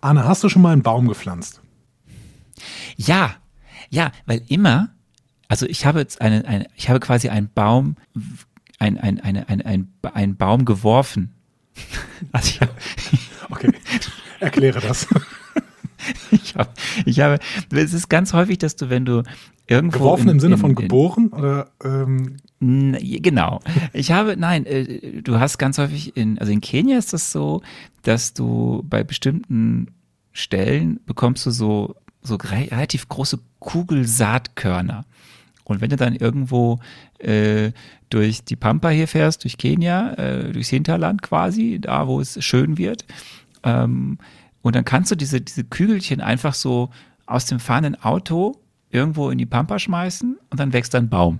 Arne, hast du schon mal einen Baum gepflanzt? Ja, ja, weil immer, also ich habe jetzt einen, eine, ich habe quasi einen Baum, ein, ein, eine, ein, ein, einen Baum geworfen. Also ich habe, Okay, erkläre das. ich habe, ich habe, es ist ganz häufig, dass du, wenn du irgendwo. Geworfen in, im Sinne in, von geboren oder ähm, Genau. Ich habe, nein, äh, du hast ganz häufig in, also in Kenia ist das so, dass du bei bestimmten Stellen bekommst du so, so re relativ große Kugelsaatkörner. Und wenn du dann irgendwo äh, durch die Pampa hier fährst, durch Kenia, äh, durchs Hinterland quasi, da wo es schön wird, ähm, und dann kannst du diese, diese Kügelchen einfach so aus dem fahrenden Auto irgendwo in die Pampa schmeißen und dann wächst ein Baum.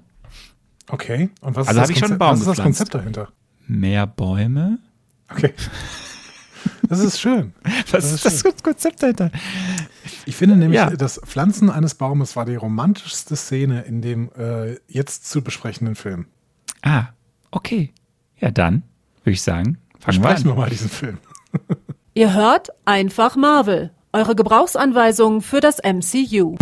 Okay. Und was Also ist das habe ich schon einen Baum Was ist das. Konzept dahinter? Mehr Bäume? Okay. Das ist schön. Was ist das Konzept dahinter? Ich finde nämlich, Ja. das Pflanzen eines Baumes war die romantischste Szene in dem äh, jetzt zu besprechenden Film. Ah, okay. Ja, dann würde ich sagen, fangen wir an. wir mal diesen Film. Ihr hört einfach Marvel, eure Gebrauchsanweisung für das MCU.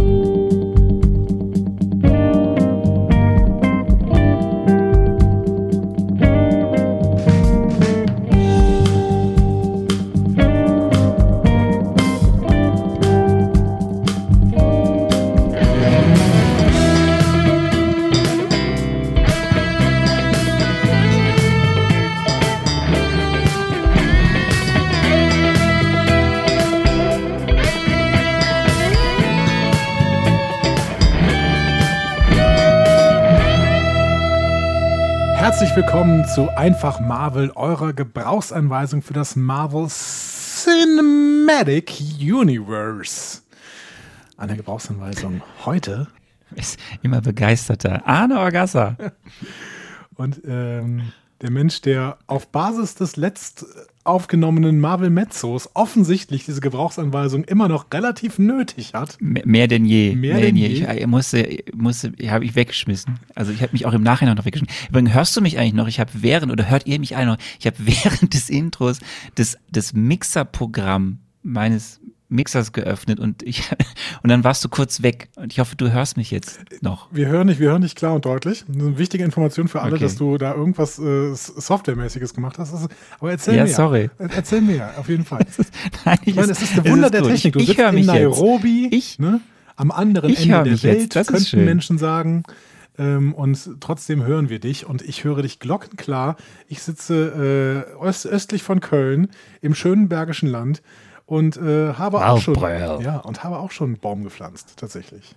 Herzlich willkommen zu Einfach Marvel, eurer Gebrauchsanweisung für das Marvel Cinematic Universe. Eine Gebrauchsanweisung heute. Ist immer begeisterter. Arne Orgassa. Und ähm, der Mensch, der auf Basis des letzt aufgenommenen Marvel Mezzos offensichtlich diese Gebrauchsanweisung immer noch relativ nötig hat. M- Mehr denn je. Mehr denn je. Ich, ich musste, musste, habe ich weggeschmissen. Also ich habe mich auch im Nachhinein noch weggeschmissen. Übrigens, hörst du mich eigentlich noch? Ich habe während, oder hört ihr mich eigentlich noch? Ich habe während des Intros das, das Mixer-Programm meines Mixers geöffnet und ich, und dann warst du kurz weg. Und ich hoffe, du hörst mich jetzt noch. Wir hören nicht, wir hören nicht klar und deutlich. Das ist eine wichtige Information für alle, Okay. dass du da irgendwas äh, Softwaremäßiges gemacht hast. Ist, aber erzähl Ja, mir. sorry. Erzähl mir, auf jeden Fall. Nein, Ich meine, es ist ein Wunder der gut. Technik. Du ich sitzt hör in Nairobi, Jetzt. Ich, ne? am anderen Ich Ende der. Welt, ist könnten. Menschen sagen. Ähm, und trotzdem hören wir dich und ich höre dich glockenklar. Ich sitze äh, öst, östlich von Köln im schönen Bergischen Land und äh, habe auch schon Waldbröl. ja und habe auch schon einen Baum gepflanzt tatsächlich.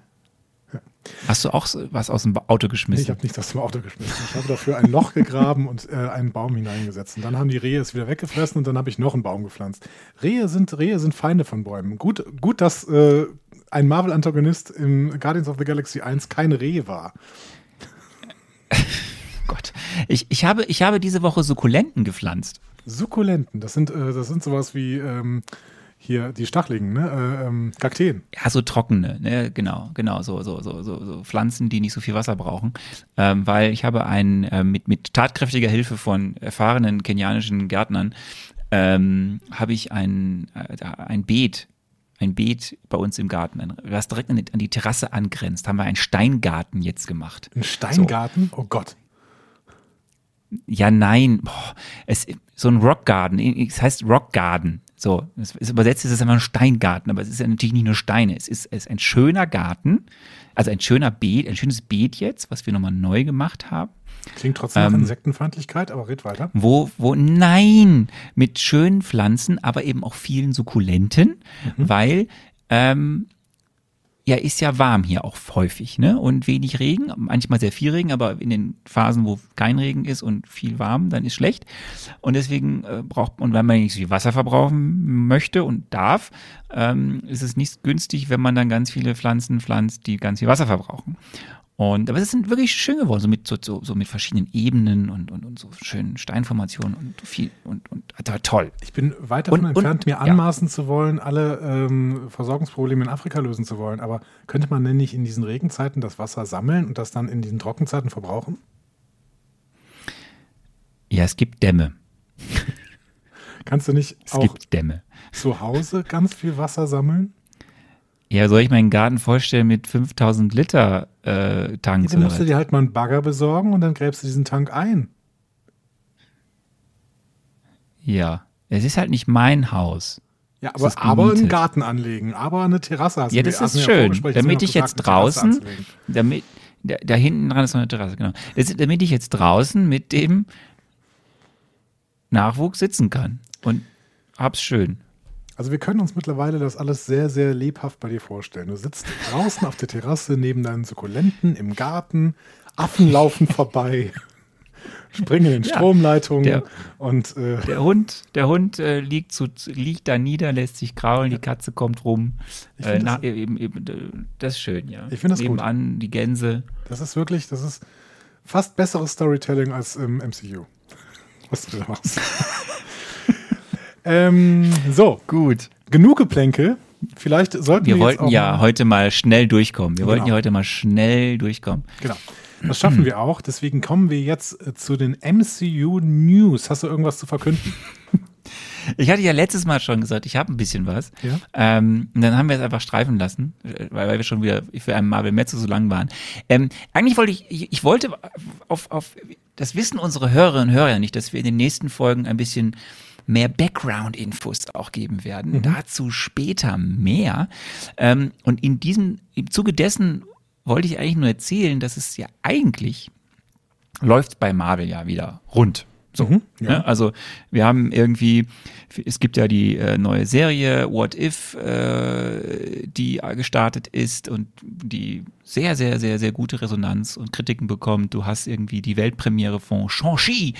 hast du auch was aus dem Auto Nee, geschmissen? ich habe nicht das zum Auto geschmissen. Ich habe dafür ein Loch gegraben und äh, einen Baum hineingesetzt. Und dann haben die Rehe es wieder weggefressen und dann habe ich noch einen Baum gepflanzt. Rehe sind, Rehe sind Feinde von Bäumen. Gut, gut dass äh, ein Marvel-Antagonist im Guardians of the Galaxy 1 kein Reh war. Gott. Ich, ich, habe, ich habe diese Woche Sukkulenten gepflanzt. Sukkulenten, das sind, äh, das sind sowas wie ähm, hier die Stachligen, ne? Äh, ähm, Kakteen. Ja, so trockene, ne? genau, genau, so, so, so, so, so Pflanzen, die nicht so viel Wasser brauchen. Ähm, weil ich habe ein, äh, mit, mit tatkräftiger Hilfe von erfahrenen kenianischen Gärtnern, ähm, habe ich ein, äh, ein Beet, ein Beet bei uns im Garten, was direkt an die, Terrasse angrenzt, haben wir einen Steingarten jetzt gemacht. Ein Steingarten? Oh Gott. Ja, nein, boah, es, so ein Rockgarden, es heißt Rockgarden. So, es, es übersetzt ist es einfach ein Steingarten, aber es ist ja natürlich nicht nur Steine. Es ist, es ist ein schöner Garten, also ein schöner Beet, ein schönes Beet jetzt, was wir nochmal neu gemacht haben. Klingt trotzdem nach Ähm, Insektenfeindlichkeit, aber red weiter. Wo, wo, nein, mit schönen Pflanzen, aber eben auch vielen Sukkulenten, weil, ähm, ja, ist ja warm hier auch häufig, ne? Und wenig Regen, manchmal sehr viel Regen, aber in den Phasen, wo kein Regen ist und viel warm, dann ist schlecht. Und deswegen äh, braucht und wenn man nicht so viel Wasser verbrauchen möchte und darf, ähm, ist es nicht günstig, wenn man dann ganz viele Pflanzen pflanzt, die ganz viel Wasser verbrauchen. Und aber es sind wirklich schön geworden, so mit so, so, so mit verschiedenen Ebenen und, und, und so schönen Steinformationen und viel und, und ah, toll. Ich bin weit davon Und- und- entfernt, mir ja. anmaßen zu wollen, alle ähm, Versorgungsprobleme in Afrika lösen zu wollen. Aber könnte man denn nicht in diesen Regenzeiten das Wasser sammeln und das dann in diesen Trockenzeiten verbrauchen? Ja, es gibt Dämme. Kannst du nicht Es auch zu Hause ganz viel Wasser sammeln? Ja, soll ich meinen Garten vollstellen mit 5000 Liter äh, Tanks? Dann musst du dir halt mal einen Bagger besorgen und dann gräbst du diesen Tank ein. Ja, es ist halt nicht mein Haus. Ja, aber, aber einen. Garten anlegen, aber eine Terrasse hast Ja, du das hast ist schön. Damit ich jetzt gesagt, Terrasse draußen, damit, da, da hinten dran ist noch eine Terrasse, genau. Das, damit ich jetzt draußen mit dem Nachwuchs sitzen kann. Und hab's schön. Also wir können uns mittlerweile das alles sehr, sehr lebhaft bei dir vorstellen. Du sitzt draußen auf der Terrasse neben deinen Sukkulenten im Garten, Affen laufen vorbei, springen in Ja, Stromleitungen der- und äh, Der Hund, der Hund äh, liegt, zu, liegt da nieder, lässt sich kraulen, die Katze kommt rum. Ich Äh, na, das- eben, eben, äh, das ist schön, ja. Ich find das gut. Nebenan die Gänse. das ist wirklich, das ist fast besseres Storytelling als im MCU. Was du da machst. ähm, so, Gut. genug Geplänkel. Vielleicht sollten wir, Wir wollten ja heute mal schnell durchkommen. Wir wollten Genau. ja heute mal schnell durchkommen. Genau. Das schaffen wir auch. Deswegen kommen wir jetzt äh, zu den MCU News. Hast du irgendwas zu verkünden? Ich hatte ja letztes Mal schon gesagt, ich habe ein bisschen was. Ja. Ähm, und dann haben wir es einfach streifen lassen, weil, weil wir schon wieder für einen Marvel Metze so lang waren. Ähm, eigentlich wollte ich, ich, ich wollte auf, auf, das wissen unsere Hörerinnen und Hörer ja nicht, dass wir in den nächsten Folgen ein bisschen mehr Background-Infos auch geben werden. Dazu später mehr. Ähm, und in diesem, im Zuge dessen wollte ich eigentlich nur erzählen, dass es ja eigentlich läuft bei Marvel ja wieder rund. So, Mhm, ja. ne? Also wir haben irgendwie, es gibt ja die äh, neue Serie What If, äh, die gestartet ist und die sehr, sehr, sehr, sehr gute Resonanz und Kritiken bekommt. Du hast irgendwie die Weltpremiere von Shang-Chi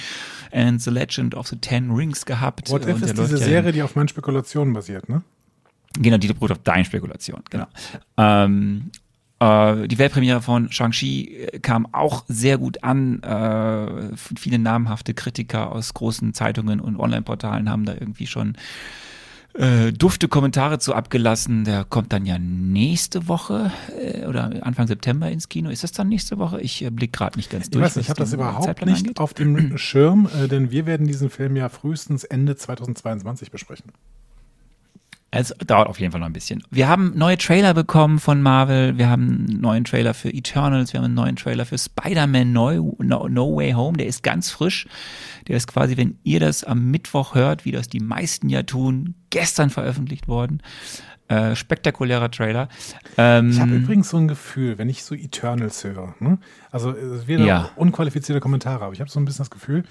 and the Legend of the Ten Rings gehabt. What If ist diese ja Serie, die auf meinen Spekulationen basiert, ne? Genau, die beruht auf deinen Spekulationen, genau. Ähm, äh, die Weltpremiere von Shang-Chi äh, kam auch sehr gut an. Äh, viele namhafte Kritiker aus großen Zeitungen und Online-Portalen haben da irgendwie schon äh, dufte Kommentare zu abgelassen. Der kommt dann ja nächste Woche äh, oder Anfang September ins Kino. Ist das dann nächste Woche? Ich äh, blick gerade nicht ganz Ich durch. weiß nicht, ich habe das überhaupt Zeitplan nicht angeht. auf dem Schirm, äh, denn wir werden diesen Film ja frühestens Ende 2022 besprechen. Es dauert auf jeden Fall noch ein bisschen. Wir haben neue Trailer bekommen von Marvel. Wir haben einen neuen Trailer für Eternals. Wir haben einen neuen Trailer für Spider-Man no, no, no Way Home. Der ist ganz frisch. Der ist quasi, wenn ihr das am Mittwoch hört, wie das die meisten ja tun, gestern veröffentlicht worden. Äh, spektakulärer Trailer. Ähm, Ich habe übrigens so ein Gefühl, wenn ich so Eternals höre, ne? also es werden Ja. unqualifizierte Kommentare, aber ich habe so ein bisschen das Gefühl,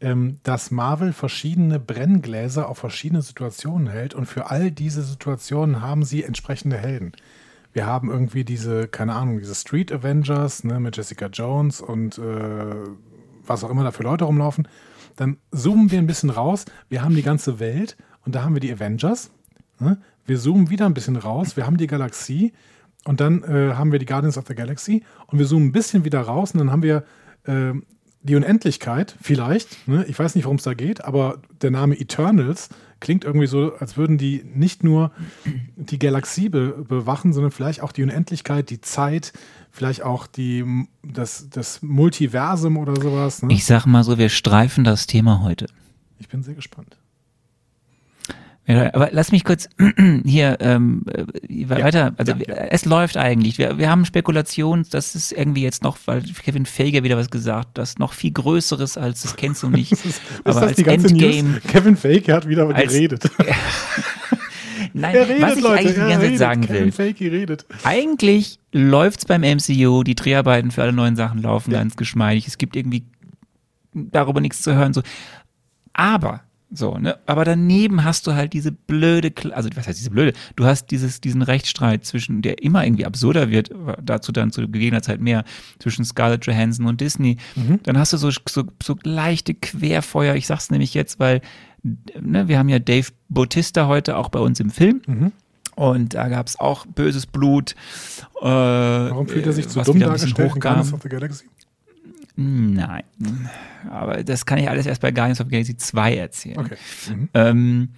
ähm, dass Marvel verschiedene Brenngläser auf verschiedene Situationen hält und für all diese Situationen haben sie entsprechende Helden. Wir haben irgendwie diese, keine Ahnung, diese Street Avengers ne, mit Jessica Jones und äh, was auch immer da für Leute rumlaufen. Dann zoomen wir ein bisschen raus. Wir haben die ganze Welt und da haben wir die Avengers. Ne? Wir zoomen wieder ein bisschen raus. Wir haben die Galaxie und dann äh, haben wir die Guardians of the Galaxy und wir zoomen ein bisschen wieder raus und dann haben wir äh, die Unendlichkeit, vielleicht. Ne? Ich weiß nicht, worum es da geht, aber der Name Eternals klingt irgendwie so, als würden die nicht nur die Galaxie be bewachen, sondern vielleicht auch die Unendlichkeit, die Zeit, vielleicht auch die, das, das Multiversum oder sowas. Ne? ich sag mal so, wir streifen das Thema heute. ich bin sehr gespannt. Ja, aber lass mich kurz hier ähm, äh, weiter. Also ja, ja. es läuft eigentlich. Wir, wir haben Spekulationen, dass es irgendwie jetzt noch, weil Kevin Feige wieder was gesagt, das noch viel Größeres als das kennst du nicht. Ist, ist aber das als die ganze Endgame. News? Kevin Feige hat wieder Als- geredet. Nein, Er redet, was ich Leute. eigentlich die ganze Zeit sagen Kevin will. Feige redet. Eigentlich läuft's beim MCU, die Dreharbeiten für alle neuen Sachen laufen ganz geschmeidig. Es gibt irgendwie darüber nichts zu hören. So. Aber, so, ne? Aber daneben hast du halt diese blöde, also was heißt diese blöde? Du hast dieses, diesen Rechtsstreit zwischen, der immer irgendwie absurder wird, dazu dann zu gegebener Zeit mehr, zwischen Scarlett Johansson und Disney. Dann hast du so, so, so leichte Querfeuer. Ich sag's nämlich jetzt, weil, ne, wir haben ja Dave Bautista heute auch bei uns im Film. Und da gab's auch böses Blut. Äh, Warum fühlt er sich zu was dumm dargestellt in Guardians of the Galaxy? Nein. Aber das kann ich alles erst bei Guardians of the Galaxy 2 erzählen. Okay. Mhm. Ähm,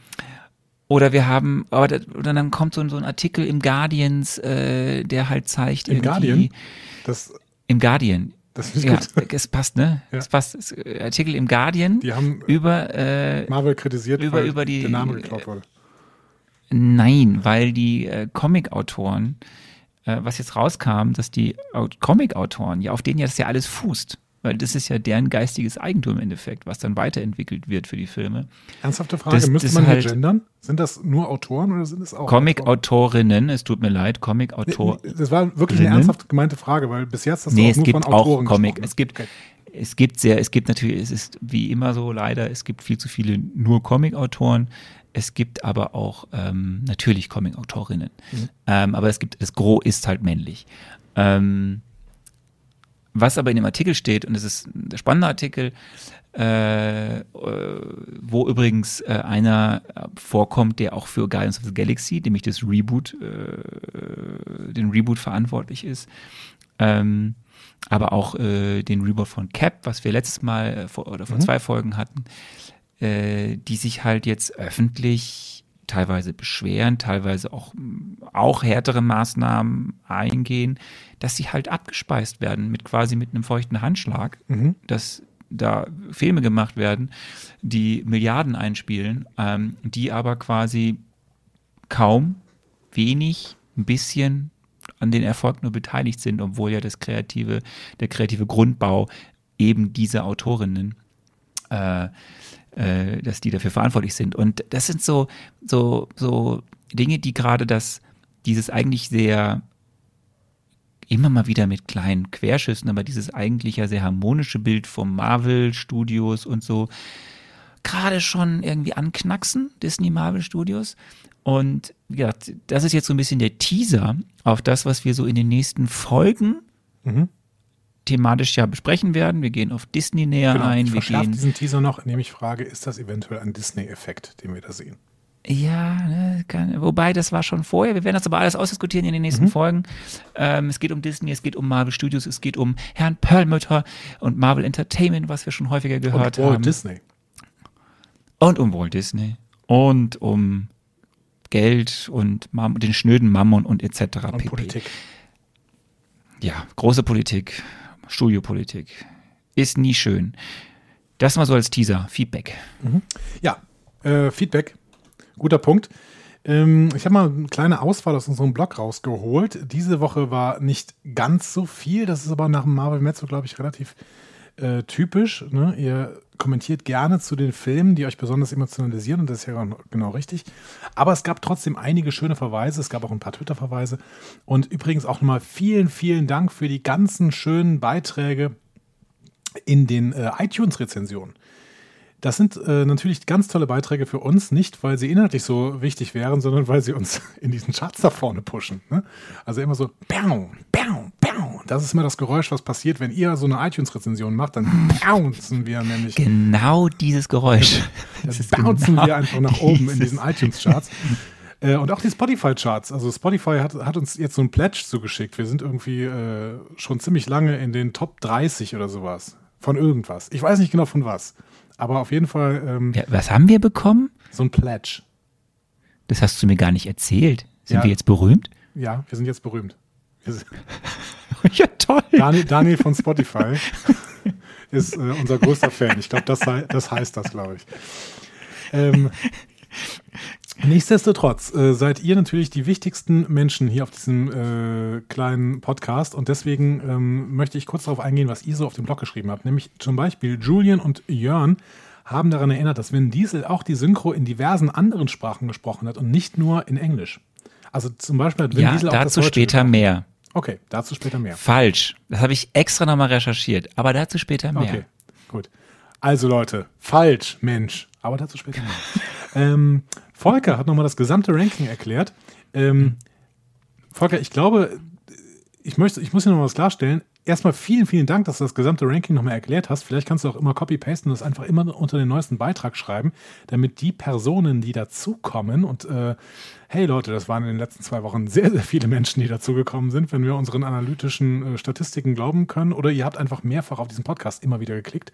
oder wir haben, aber da, oder dann kommt so, ein- so ein Artikel im Guardians, äh, der halt zeigt Im Guardian? Das, Im Guardian. das ist Ja, gut. es passt, ne? Ja. Es passt. Es, äh, Artikel im Guardian Die haben über, äh, Marvel kritisiert, über- weil über die- der Name geklaut wurde. Nein, weil die äh, Comic-Autoren, äh, was jetzt rauskam, dass die Au- Comic-Autoren, ja, auf denen ja das ja alles fußt, weil das ist ja deren geistiges Eigentum im Endeffekt, was dann weiterentwickelt wird für die Filme. Ernsthafte Frage, Das- müsste das man hier halt- gendern? Sind das nur Autoren oder sind es auch? Comic-Autorinnen, es tut mir leid, Comic-Autor. Das war wirklich eine ernsthaft gemeinte Frage, weil bis jetzt du Nee, auch es nur gibt von auch Autoren Comic. gesprochen. Es gibt, Okay. es gibt sehr, es gibt natürlich, es ist wie immer so leider, es gibt viel zu viele nur Comic-Autoren. Es gibt aber auch ähm, natürlich Comic-Autorinnen. Mhm. Ähm, aber es gibt, das Gros ist halt männlich. Ähm, was aber in dem Artikel steht, und es ist ein spannender Artikel, äh, äh, wo übrigens äh, einer vorkommt, der auch für Guardians of the Galaxy, nämlich das Reboot, äh, den Reboot verantwortlich ist, ähm, aber auch äh, den Reboot von Cap, was wir letztes Mal äh, vor, oder vor zwei Folgen hatten, die sich halt jetzt öffentlich teilweise beschweren, teilweise auch, auch härtere Maßnahmen eingehen, dass sie halt abgespeist werden mit quasi mit einem feuchten Handschlag, dass da Filme gemacht werden, die Milliarden einspielen, ähm, die aber quasi kaum, wenig, ein bisschen an den Erfolg nur beteiligt sind, obwohl ja das kreative, der kreative Grundbau eben dieser Autorinnen äh, äh, dass die dafür verantwortlich sind. Und das sind so, so, so Dinge, die gerade das, dieses eigentlich sehr immer mal wieder mit kleinen Querschüssen, aber dieses eigentlich ja sehr harmonische Bild vom Marvel Studios und so gerade schon irgendwie anknacksen, Disney Marvel Studios. Und gesagt, das ist jetzt so ein bisschen der Teaser auf das, was wir so in den nächsten Folgen Mhm. thematisch ja besprechen werden. Wir gehen auf Disney näher Genau, ein. ich Wir gehen diesen Teaser noch, indem ich frage, ist das eventuell ein Disney-Effekt, den wir da sehen? Ja, ne, kann, wobei das war schon vorher. Wir werden das aber alles ausdiskutieren in den nächsten Mhm. Folgen. Ähm, es geht um Disney, es geht um Marvel Studios, es geht um Herrn Perlmutter und Marvel Entertainment, was wir schon häufiger gehört Und Walt haben. Disney. Und um Walt Disney. Und um Geld und Mam den schnöden Mammon und etc. Und pp. Politik. Ja, große Politik, Studiopolitik. Ist nie schön. Das mal so als Teaser, Feedback. Ja, äh, Feedback. Guter Punkt. Ähm, ich habe mal eine kleine Auswahl aus unserem Blog rausgeholt. Diese Woche war nicht ganz so viel. Das ist aber nach dem Marvel Mezzo, glaube ich, relativ äh, typisch. Ne? Ihr kommentiert gerne zu den Filmen, die euch besonders emotionalisieren und das ist ja genau richtig. Aber es gab trotzdem einige schöne Verweise. Es gab auch ein paar Twitter-Verweise. Und übrigens auch nochmal vielen, vielen Dank für die ganzen schönen Beiträge in den äh, iTunes-Rezensionen. Das sind äh, natürlich ganz tolle Beiträge für uns, nicht weil sie inhaltlich so wichtig wären, sondern weil sie uns in diesen Charts da vorne pushen. Ne? Also immer so, bam, bam, bam. Das ist immer das Geräusch, was passiert, wenn ihr so eine iTunes-Rezension macht, dann bouncen wir nämlich, Genau dieses Geräusch. dann bouncen genau wir einfach nach oben in diesen iTunes-Charts. Äh, und auch die Spotify-Charts. Also Spotify hat, hat uns jetzt so ein Pledge zugeschickt. Wir sind irgendwie äh, schon ziemlich lange in den Top 30 oder sowas. Von irgendwas. Ich weiß nicht genau von was. Aber auf jeden Fall ähm, Ja, was haben wir bekommen? so ein Pledge. Das hast du mir gar nicht erzählt. Sind Ja. wir jetzt berühmt? Ja, wir sind jetzt berühmt. Sind, ja, toll. Daniel, Daniel von Spotify ist äh, unser größter Fan. Ich glaube, das, das heißt das, glaube ich. Ähm, nichtsdestotrotz äh, seid ihr natürlich die wichtigsten Menschen hier auf diesem äh, kleinen Podcast und deswegen ähm, möchte ich kurz darauf eingehen, was ihr so auf dem Blog geschrieben habt. Nämlich zum Beispiel Julian und Jörn haben daran erinnert, dass Vin Diesel auch die Synchro in diversen anderen Sprachen gesprochen hat und nicht nur in Englisch. Also zum Beispiel hat Vin Ja, Diesel auch das dazu Deutsche später gesprochen. mehr. Okay, dazu später mehr. Falsch. Das habe ich extra nochmal recherchiert. Aber dazu später mehr. Okay, gut. Also Leute, falsch, Mensch. Aber dazu später mehr. ähm, Volker hat nochmal das gesamte Ranking erklärt. Ähm, Volker, ich glaube, ich, möchte, ich muss hier noch was klarstellen. Erstmal vielen, vielen Dank, dass du das gesamte Ranking nochmal erklärt hast. Vielleicht kannst du auch immer copy-pasten und das einfach immer unter den neuesten Beitrag schreiben, damit die Personen, die dazukommen und äh, hey Leute, das waren in den letzten zwei Wochen sehr, sehr viele Menschen, die dazugekommen sind, wenn wir unseren analytischen äh, Statistiken glauben können. Oder ihr habt einfach mehrfach auf diesen Podcast immer wieder geklickt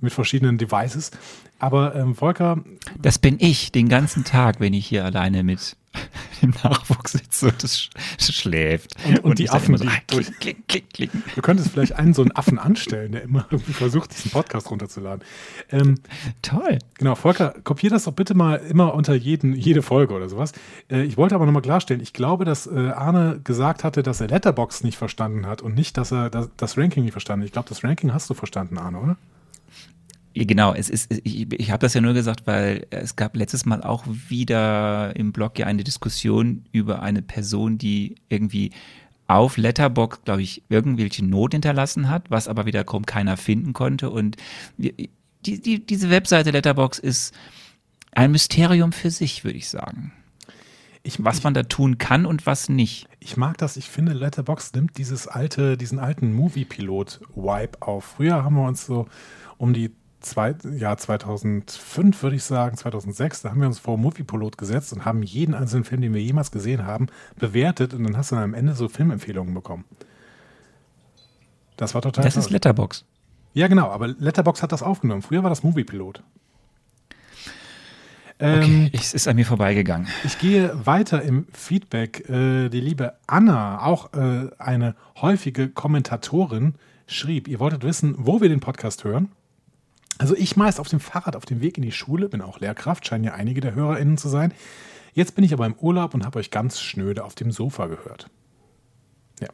mit verschiedenen Devices. Aber ähm, Volker, Das bin ich den ganzen Tag, wenn ich hier alleine mit dem Nachwuchs sitze und es sch- schläft. Und- und die ich dann Affen, so, die ah, durch- klick, klick, klick, wir könntest vielleicht einen so einen Affen anstellen, der immer irgendwie versucht, diesen Podcast runterzuladen. Ähm, Toll. Genau, Volker, kopier das doch bitte mal immer unter jeden, jede Folge oder sowas. Äh, ich wollte aber nochmal klarstellen, ich glaube, dass äh, Arne gesagt hatte, dass er Letterbox nicht verstanden hat und nicht, dass er das, das Ranking nicht verstanden hat. Ich glaube, das Ranking hast du verstanden, Arne, oder? Ja, Genau, es ist, ich, ich habe das ja nur gesagt, weil es gab letztes Mal auch wieder im Blog ja eine Diskussion über eine Person, die irgendwie auf Letterbox, glaube ich, irgendwelche Not hinterlassen hat, was aber wiederum keiner finden konnte. Und die, die, diese Webseite Letterbox ist ein Mysterium für sich, würde ich sagen. Ich, Was man da tun kann und was nicht. Ich mag das, ich finde, Letterbox nimmt dieses alte, diesen alten Movie-Pilot-Vibe auf. Früher haben wir uns so um die zwei, Jahr 2005, würde ich sagen, 2006, da haben wir uns vor Movie-Pilot gesetzt und haben jeden einzelnen Film, den wir jemals gesehen haben, bewertet und dann hast du dann am Ende so Filmempfehlungen bekommen. Das war total Das ist toll. Letterbox. Ja, genau, aber Letterbox hat das aufgenommen. Früher war das Movie-Pilot. Ähm, Okay, es ist an mir vorbeigegangen. Ich gehe weiter im Feedback. Äh, die liebe Anna, auch äh, eine häufige Kommentatorin, schrieb, ihr wolltet wissen, wo wir den Podcast hören. Also ich meist auf dem Fahrrad auf dem Weg in die Schule, bin auch Lehrkraft, scheinen ja einige der HörerInnen zu sein. Jetzt bin ich aber im Urlaub und habe euch ganz schnöde auf dem Sofa gehört. Ja,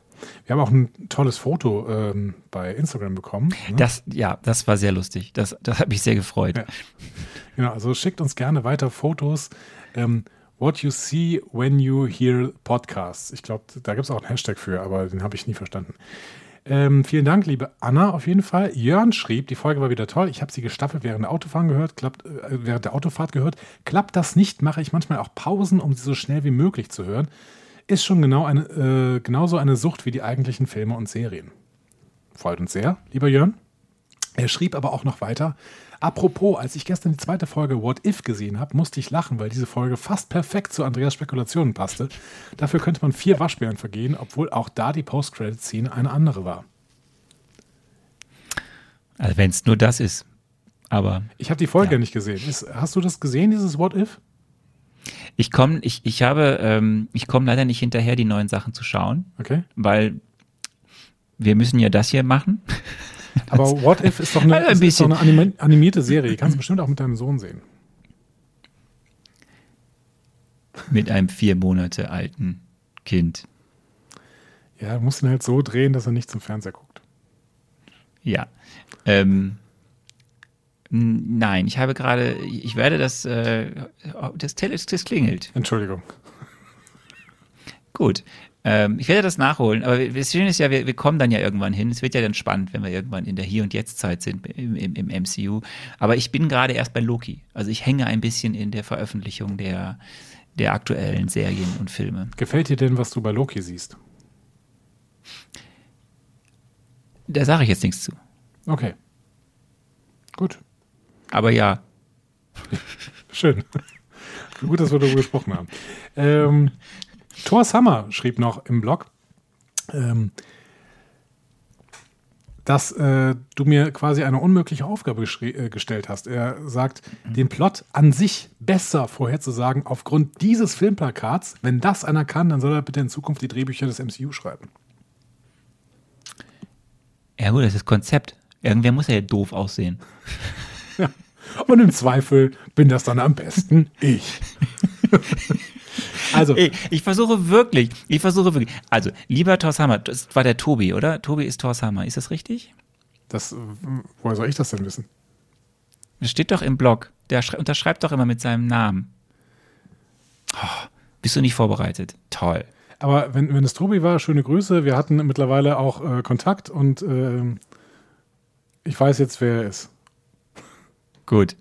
wir haben auch ein tolles Foto ähm, bei Instagram bekommen. ne? Das, ja, das war sehr lustig. Das, das hat mich sehr gefreut. Ja. Genau, also schickt uns gerne weiter Fotos. Ähm, what you see when you hear podcasts. Ich glaube, da gibt es auch einen Hashtag für, aber den habe ich nie verstanden. Ähm, vielen Dank, liebe Anna, auf jeden Fall. Jörn schrieb, die Folge war wieder toll. Ich habe sie gestaffelt während der Autofahren gehört, klappt, äh, während der Autofahrt gehört. Klappt das nicht, mache ich manchmal auch Pausen, um sie so schnell wie möglich zu hören. Ist schon genau eine, äh, genauso eine Sucht wie die eigentlichen Filme und Serien. Freut uns sehr, lieber Jörn. Er schrieb aber auch noch weiter. Apropos, als ich gestern die zweite Folge What If gesehen habe, musste ich lachen, weil diese Folge fast perfekt zu Andreas Spekulationen passte. Dafür könnte man vier Waschbären vergehen, obwohl auch da die Post-Credit-Szene eine andere war. Also wenn es nur das ist. Aber Ich habe die Folge Ja. nicht gesehen. Ist, hast du das gesehen, dieses What If? ich komme, ich, ich habe, ähm, ich komme leider nicht hinterher, die neuen Sachen zu schauen, Okay. weil wir müssen ja das hier machen. Aber What If ist doch eine, Also ein ist, doch eine animi- animierte Serie. Die kannst du bestimmt auch mit deinem Sohn sehen. mit einem vier Monate alten Kind. Ja, du musst ihn halt so drehen, dass er nicht zum Fernseher guckt. Ja. Ähm, nein, ich habe gerade, ich werde das, äh, das, Tele- das klingelt. Entschuldigung. Gut. Ähm, ich werde das nachholen, aber das Schöne ist ja, wir, wir kommen dann ja irgendwann hin. Es wird ja dann spannend, wenn wir irgendwann in der Hier- und Jetzt-Zeit sind im, im, im MCU. Aber ich bin gerade erst bei Loki. Also ich hänge ein bisschen in der Veröffentlichung der, der aktuellen Serien und Filme. Gefällt dir denn, was du bei Loki siehst? Da sage ich jetzt nichts zu. Okay. Gut. Aber ja, Schön. Gut, dass wir darüber gesprochen haben. Ähm, Thor Summer schrieb noch im Blog, ähm, dass äh, du mir quasi eine unmögliche Aufgabe äh, gestellt hast. Er sagt, den Plot an sich besser vorherzusagen aufgrund dieses Filmplakats. Wenn das einer kann, dann soll er bitte in Zukunft die Drehbücher des MCU schreiben. ja gut, das ist Konzept. Irgendwer muss ja doof aussehen. Und im Zweifel bin das dann am besten ich. also, Ey, ich versuche wirklich, ich versuche wirklich. Also, lieber Thor Hammer, das war der Tobi, oder? Tobi ist Thor Hammer, ist das richtig? das, äh, woher soll ich das denn wissen? Das steht doch im Blog. Der schrei- unterschreibt doch immer mit seinem Namen. Oh, bist du nicht vorbereitet? Toll. Aber wenn, wenn es Tobi war, schöne Grüße. Wir hatten mittlerweile auch äh, Kontakt und ähm, ich weiß jetzt, wer er ist. Gut.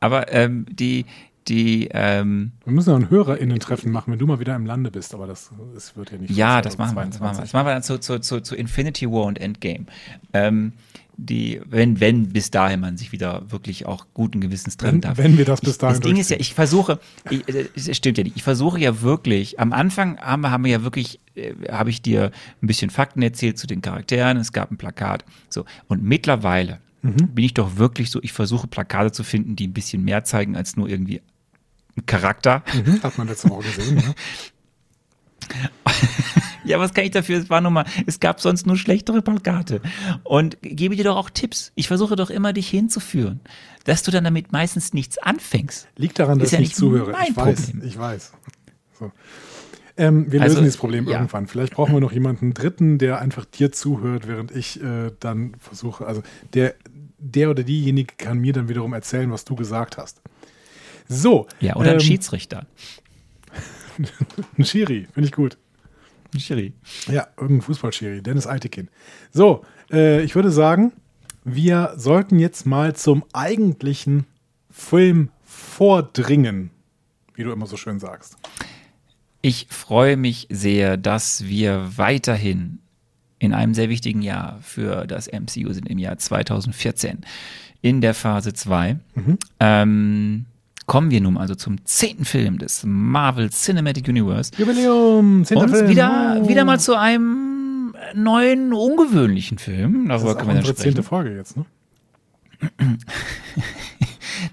Aber ähm, die, die, ähm, Wir müssen ja ein HörerInnen-Treffen machen, wenn du mal wieder im Lande bist, aber das, das wird ja nicht ja, das machen wir. Das machen wir, 2022. das machen wir dann zu, zu, zu, zu Infinity War und Endgame. Ähm, die, wenn, wenn bis dahin man sich wieder wirklich auch guten Gewissens trennen darf. wenn wir das bis ich, dahin Das Ding ist ja, ich versuche, ich, es stimmt ja nicht, ich versuche ja wirklich, am Anfang haben wir, haben wir ja wirklich, äh, habe ich dir ein bisschen Fakten erzählt zu den Charakteren, es gab ein Plakat, so. Und mittlerweile Mhm. bin ich doch wirklich so, ich versuche Plakate zu finden, die ein bisschen mehr zeigen als nur irgendwie Charakter. Mhm, hat man letzte Woche gesehen, ja. Ja, was kann ich dafür? Es war nur mal, es gab sonst nur schlechtere Plakate. Und gebe dir doch auch Tipps. Ich versuche doch immer, dich hinzuführen. Dass du dann damit meistens nichts anfängst. Liegt daran, dass ja ich nicht zuhöre. mein Ich weiß, Problem. ich weiß. So. Ähm, wir Also, lösen dieses Problem ja. irgendwann. Vielleicht brauchen wir noch jemanden Dritten, der einfach dir zuhört, während ich äh, dann versuche. Also der, der oder diejenige kann mir dann wiederum erzählen, was du gesagt hast. So. Ja, oder ein ähm, Schiedsrichter. Ein Schiri, finde ich gut. Ein Schiri. Ja, irgendein Fußballschiri, Dennis Eitekin. So, äh, ich würde sagen, wir sollten jetzt mal zum eigentlichen Film vordringen, wie du immer so schön sagst. Ich freue mich sehr, dass wir weiterhin in einem sehr wichtigen Jahr für das MCU sind, im Jahr 2014, in der Phase 2. Ähm, kommen wir nun also zum zehnten Film des Marvel Cinematic Universe. Jubiläum, zehnter Und Film. wieder, Oh. wieder mal zu einem neuen, ungewöhnlichen Film. Das Darüber ist auch können wir unsere zehnte Folge jetzt, ne?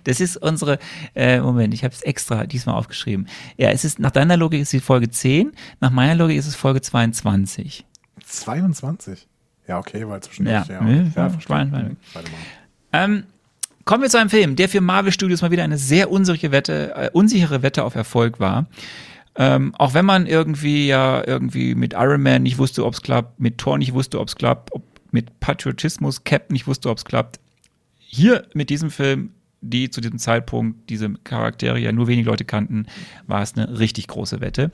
Das ist unsere, äh, Moment, ich habe es extra diesmal aufgeschrieben. Ja, es ist, nach deiner Logik ist die Folge 10, nach meiner Logik ist es Folge 22. 22. Ja, okay, weil zwischendurch. Ja, Ja, ne, ja, ja, verstehe. Schwein- Warte mal. Ähm, kommen wir zu einem Film, der für Marvel Studios mal wieder eine sehr unsichere Wette, äh, unsichere Wette auf Erfolg war. Ähm, auch wenn man irgendwie ja irgendwie mit Iron Man nicht wusste, ob es klappt, mit Thor nicht wusste, ob es klappt, mit Patriotismus Cap nicht wusste, ob es klappt. Hier mit diesem Film, die zu diesem Zeitpunkt diese Charaktere ja nur wenige Leute kannten, war es eine richtig große Wette.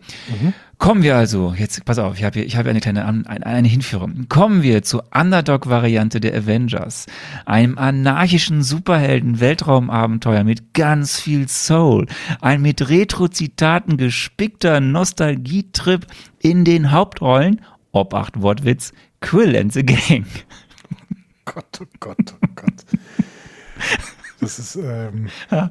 Kommen wir also, jetzt pass auf, ich habe hier, ich habe hier eine kleine eine, eine Hinführung. Kommen wir zur Underdog-Variante der Avengers, einem anarchischen Superhelden-Weltraumabenteuer mit ganz viel Soul, ein mit Retro-Zitaten gespickter Nostalgietrip in den Hauptrollen, Obacht Wortwitz, Quill and the Gang. Gott, oh Gott, oh Gott. Das ist, ähm,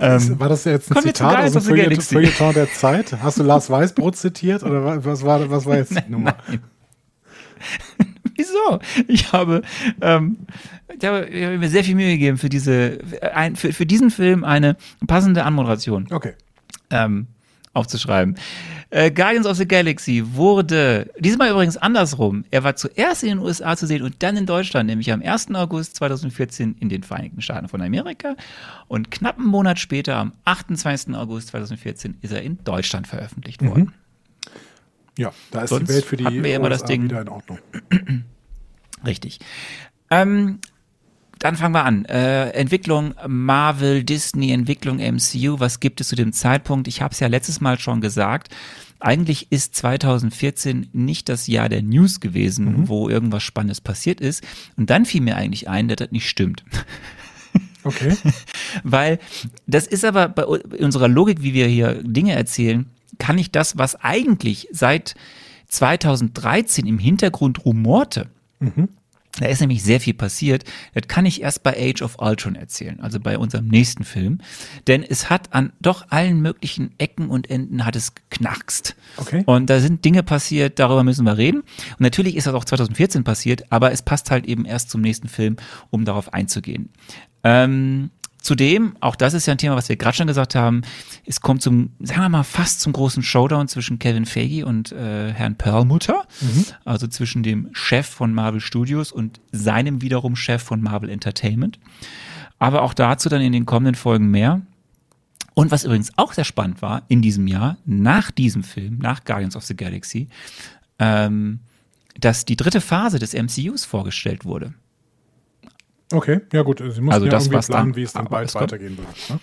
ist, war das jetzt ein Zitat aus dem the Feuilleton der Zeit? Hast du Lars Weißbrot zitiert oder wa- was war, was war jetzt die Nummer? Nein. Wieso? Ich habe, ähm, ich habe, ich habe mir sehr viel Mühe gegeben für diese, ein, für, für diesen Film eine passende Anmoderation Okay. ähm, aufzuschreiben. Äh, Guardians of the Galaxy wurde, diesmal übrigens andersrum. Er war zuerst in den USA zu sehen und dann in Deutschland, nämlich am 1. August 2014 in den Vereinigten Staaten von Amerika. Und knapp einen Monat später, am 28. August 2014, ist er in Deutschland veröffentlicht worden. Ja, da ist Sonst die Welt für die hatten wir immer das USA Ding- wieder in Ordnung. Richtig. Ähm, dann fangen wir an. Äh, Entwicklung Marvel, Disney, Entwicklung MCU. Was gibt es zu dem Zeitpunkt? Ich habe es ja letztes Mal schon gesagt. Eigentlich ist 2014 nicht das Jahr der News gewesen, wo irgendwas Spannendes passiert ist. Und dann fiel mir eigentlich ein, dass das nicht stimmt. Okay. Weil das ist aber bei unserer Logik, wie wir hier Dinge erzählen, kann ich das, was eigentlich seit 2013 im Hintergrund rumorte, da ist nämlich sehr viel passiert, das kann ich erst bei Age of Ultron erzählen, also bei unserem nächsten Film. Denn es hat an doch allen möglichen Ecken und Enden hat es geknackst. Okay. Und da sind Dinge passiert, darüber müssen wir reden. Und natürlich ist das auch 2014 passiert, aber es passt halt eben erst zum nächsten Film, um darauf einzugehen. Ähm, zudem, auch das ist ja ein Thema, was wir gerade schon gesagt haben, es kommt zum, sagen wir mal, fast zum großen Showdown zwischen Kevin Feige und äh, Herrn Perlmutter, also zwischen dem Chef von Marvel Studios und seinem wiederum Chef von Marvel Entertainment. Aber auch dazu dann in den kommenden Folgen mehr. Und was übrigens auch sehr spannend war in diesem Jahr, nach diesem Film, nach Guardians of the Galaxy, ähm, dass die dritte Phase des MCUs vorgestellt wurde. Okay, ja gut. Sie mussten Also ja das, irgendwie planen, dann- wie es dann bald weitergehen wird. Ne?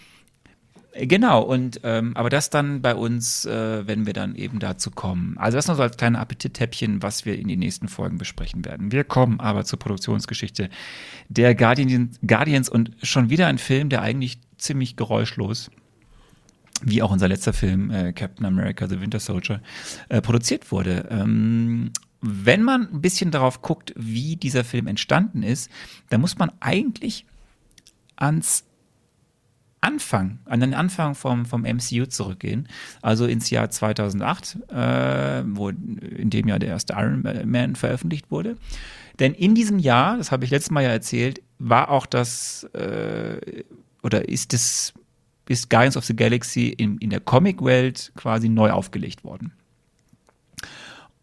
Äh, Genau, und ähm, aber das dann bei uns, äh, wenn wir dann eben dazu kommen. Also das noch so als kleine Appetithäppchen, was wir in den nächsten Folgen besprechen werden. Wir kommen aber zur Produktionsgeschichte der Guardian, Guardians und schon wieder ein Film, der eigentlich ziemlich geräuschlos, wie auch unser letzter Film, äh, Captain America, The Winter Soldier, äh, produziert wurde. Ähm, wenn man ein bisschen darauf guckt, wie dieser Film entstanden ist, dann muss man eigentlich ans Anfang, an den Anfang vom, vom MCU zurückgehen, also ins Jahr 2008, äh, wo in dem Jahr der erste Iron Man veröffentlicht wurde. Denn in diesem Jahr, das habe ich letztes Mal ja erzählt, war auch das äh, oder ist das ist Guardians of the Galaxy in, in der Comic-Welt quasi neu aufgelegt worden.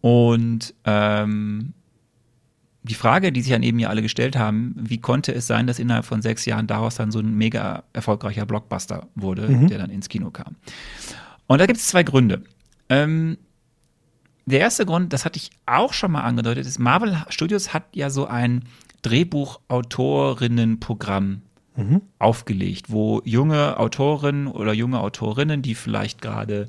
Und ähm, die Frage, die sich dann eben ja alle gestellt haben, wie konnte es sein, dass innerhalb von sechs Jahren daraus dann so ein mega erfolgreicher Blockbuster wurde, Mhm. der dann ins Kino kam? Und da gibt es zwei Gründe. Ähm, der erste Grund, das hatte ich auch schon mal angedeutet, ist, Marvel Studios hat ja so ein Drehbuchautorinnenprogramm aufgelegt, wo junge Autorinnen oder junge Autorinnen, die vielleicht gerade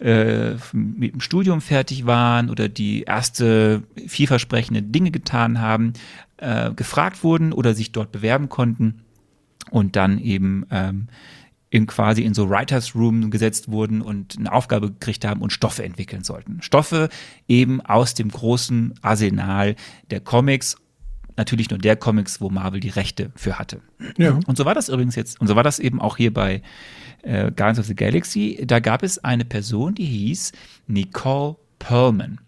äh, mit dem Studium fertig waren oder die erste vielversprechende Dinge getan haben, äh, gefragt wurden oder sich dort bewerben konnten und dann eben ähm, in quasi in so Writers Room gesetzt wurden und eine Aufgabe gekriegt haben und Stoffe entwickeln sollten. Stoffe eben aus dem großen Arsenal der Comics, natürlich nur der Comics, wo Marvel die Rechte für hatte. Ja. Und so war das übrigens jetzt, und so war das eben auch hier bei äh, Guardians of the Galaxy. Da gab es eine Person, die hieß Nicole Perlman.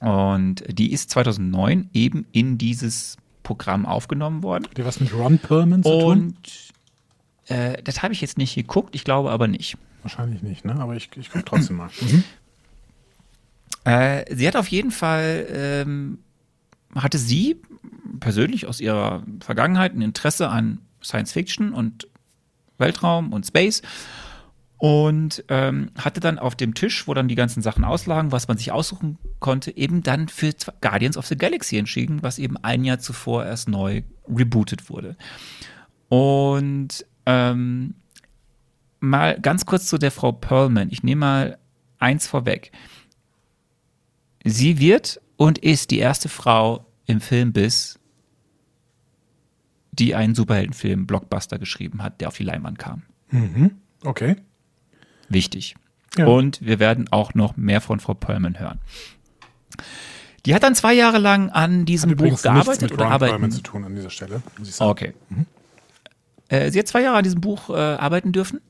Und die ist 2009 eben in dieses Programm aufgenommen worden. Hat die was mit Ron Perlman zu tun? Und äh, das habe ich jetzt nicht geguckt, ich glaube aber nicht. Wahrscheinlich nicht, ne? Aber ich, ich gucke trotzdem mal. Äh, sie hat auf jeden Fall, ähm, hatte sie persönlich aus ihrer Vergangenheit ein Interesse an Science Fiction und Weltraum und Space und ähm, hatte dann auf dem Tisch, wo dann die ganzen Sachen auslagen, was man sich aussuchen konnte, eben dann für Guardians of the Galaxy entschieden, was eben ein Jahr zuvor erst neu rebootet wurde. Und ähm, mal ganz kurz zu der Frau Perlman. Ich nehme mal eins vorweg. Sie wird und ist die erste Frau im Filmbiss, die einen Superheldenfilm Blockbuster geschrieben hat, der auf die Leinwand kam. Okay. Wichtig. Ja. Und wir werden auch noch mehr von Frau Perlman hören. Die hat dann zwei Jahre lang an diesem Buch gearbeitet mit oder arbeiten. zu tun an dieser Stelle. Okay. Äh, sie hat zwei Jahre an diesem Buch äh, arbeiten dürfen.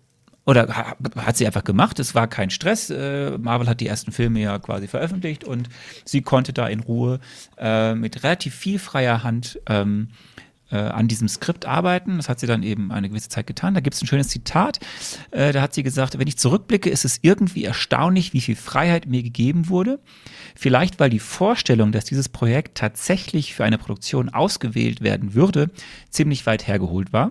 Oder ha, hat sie einfach gemacht. Es war kein Stress. Äh, Marvel hat die ersten Filme ja quasi veröffentlicht und sie konnte da in Ruhe äh, mit relativ viel freier Hand ähm, äh, an diesem Skript arbeiten. Das hat sie dann eben eine gewisse Zeit getan. Da gibt es ein schönes Zitat. Äh, da hat sie gesagt, wenn ich zurückblicke, ist es irgendwie erstaunlich, wie viel Freiheit mir gegeben wurde. Vielleicht, weil die Vorstellung, dass dieses Projekt tatsächlich für eine Produktion ausgewählt werden würde, ziemlich weit hergeholt war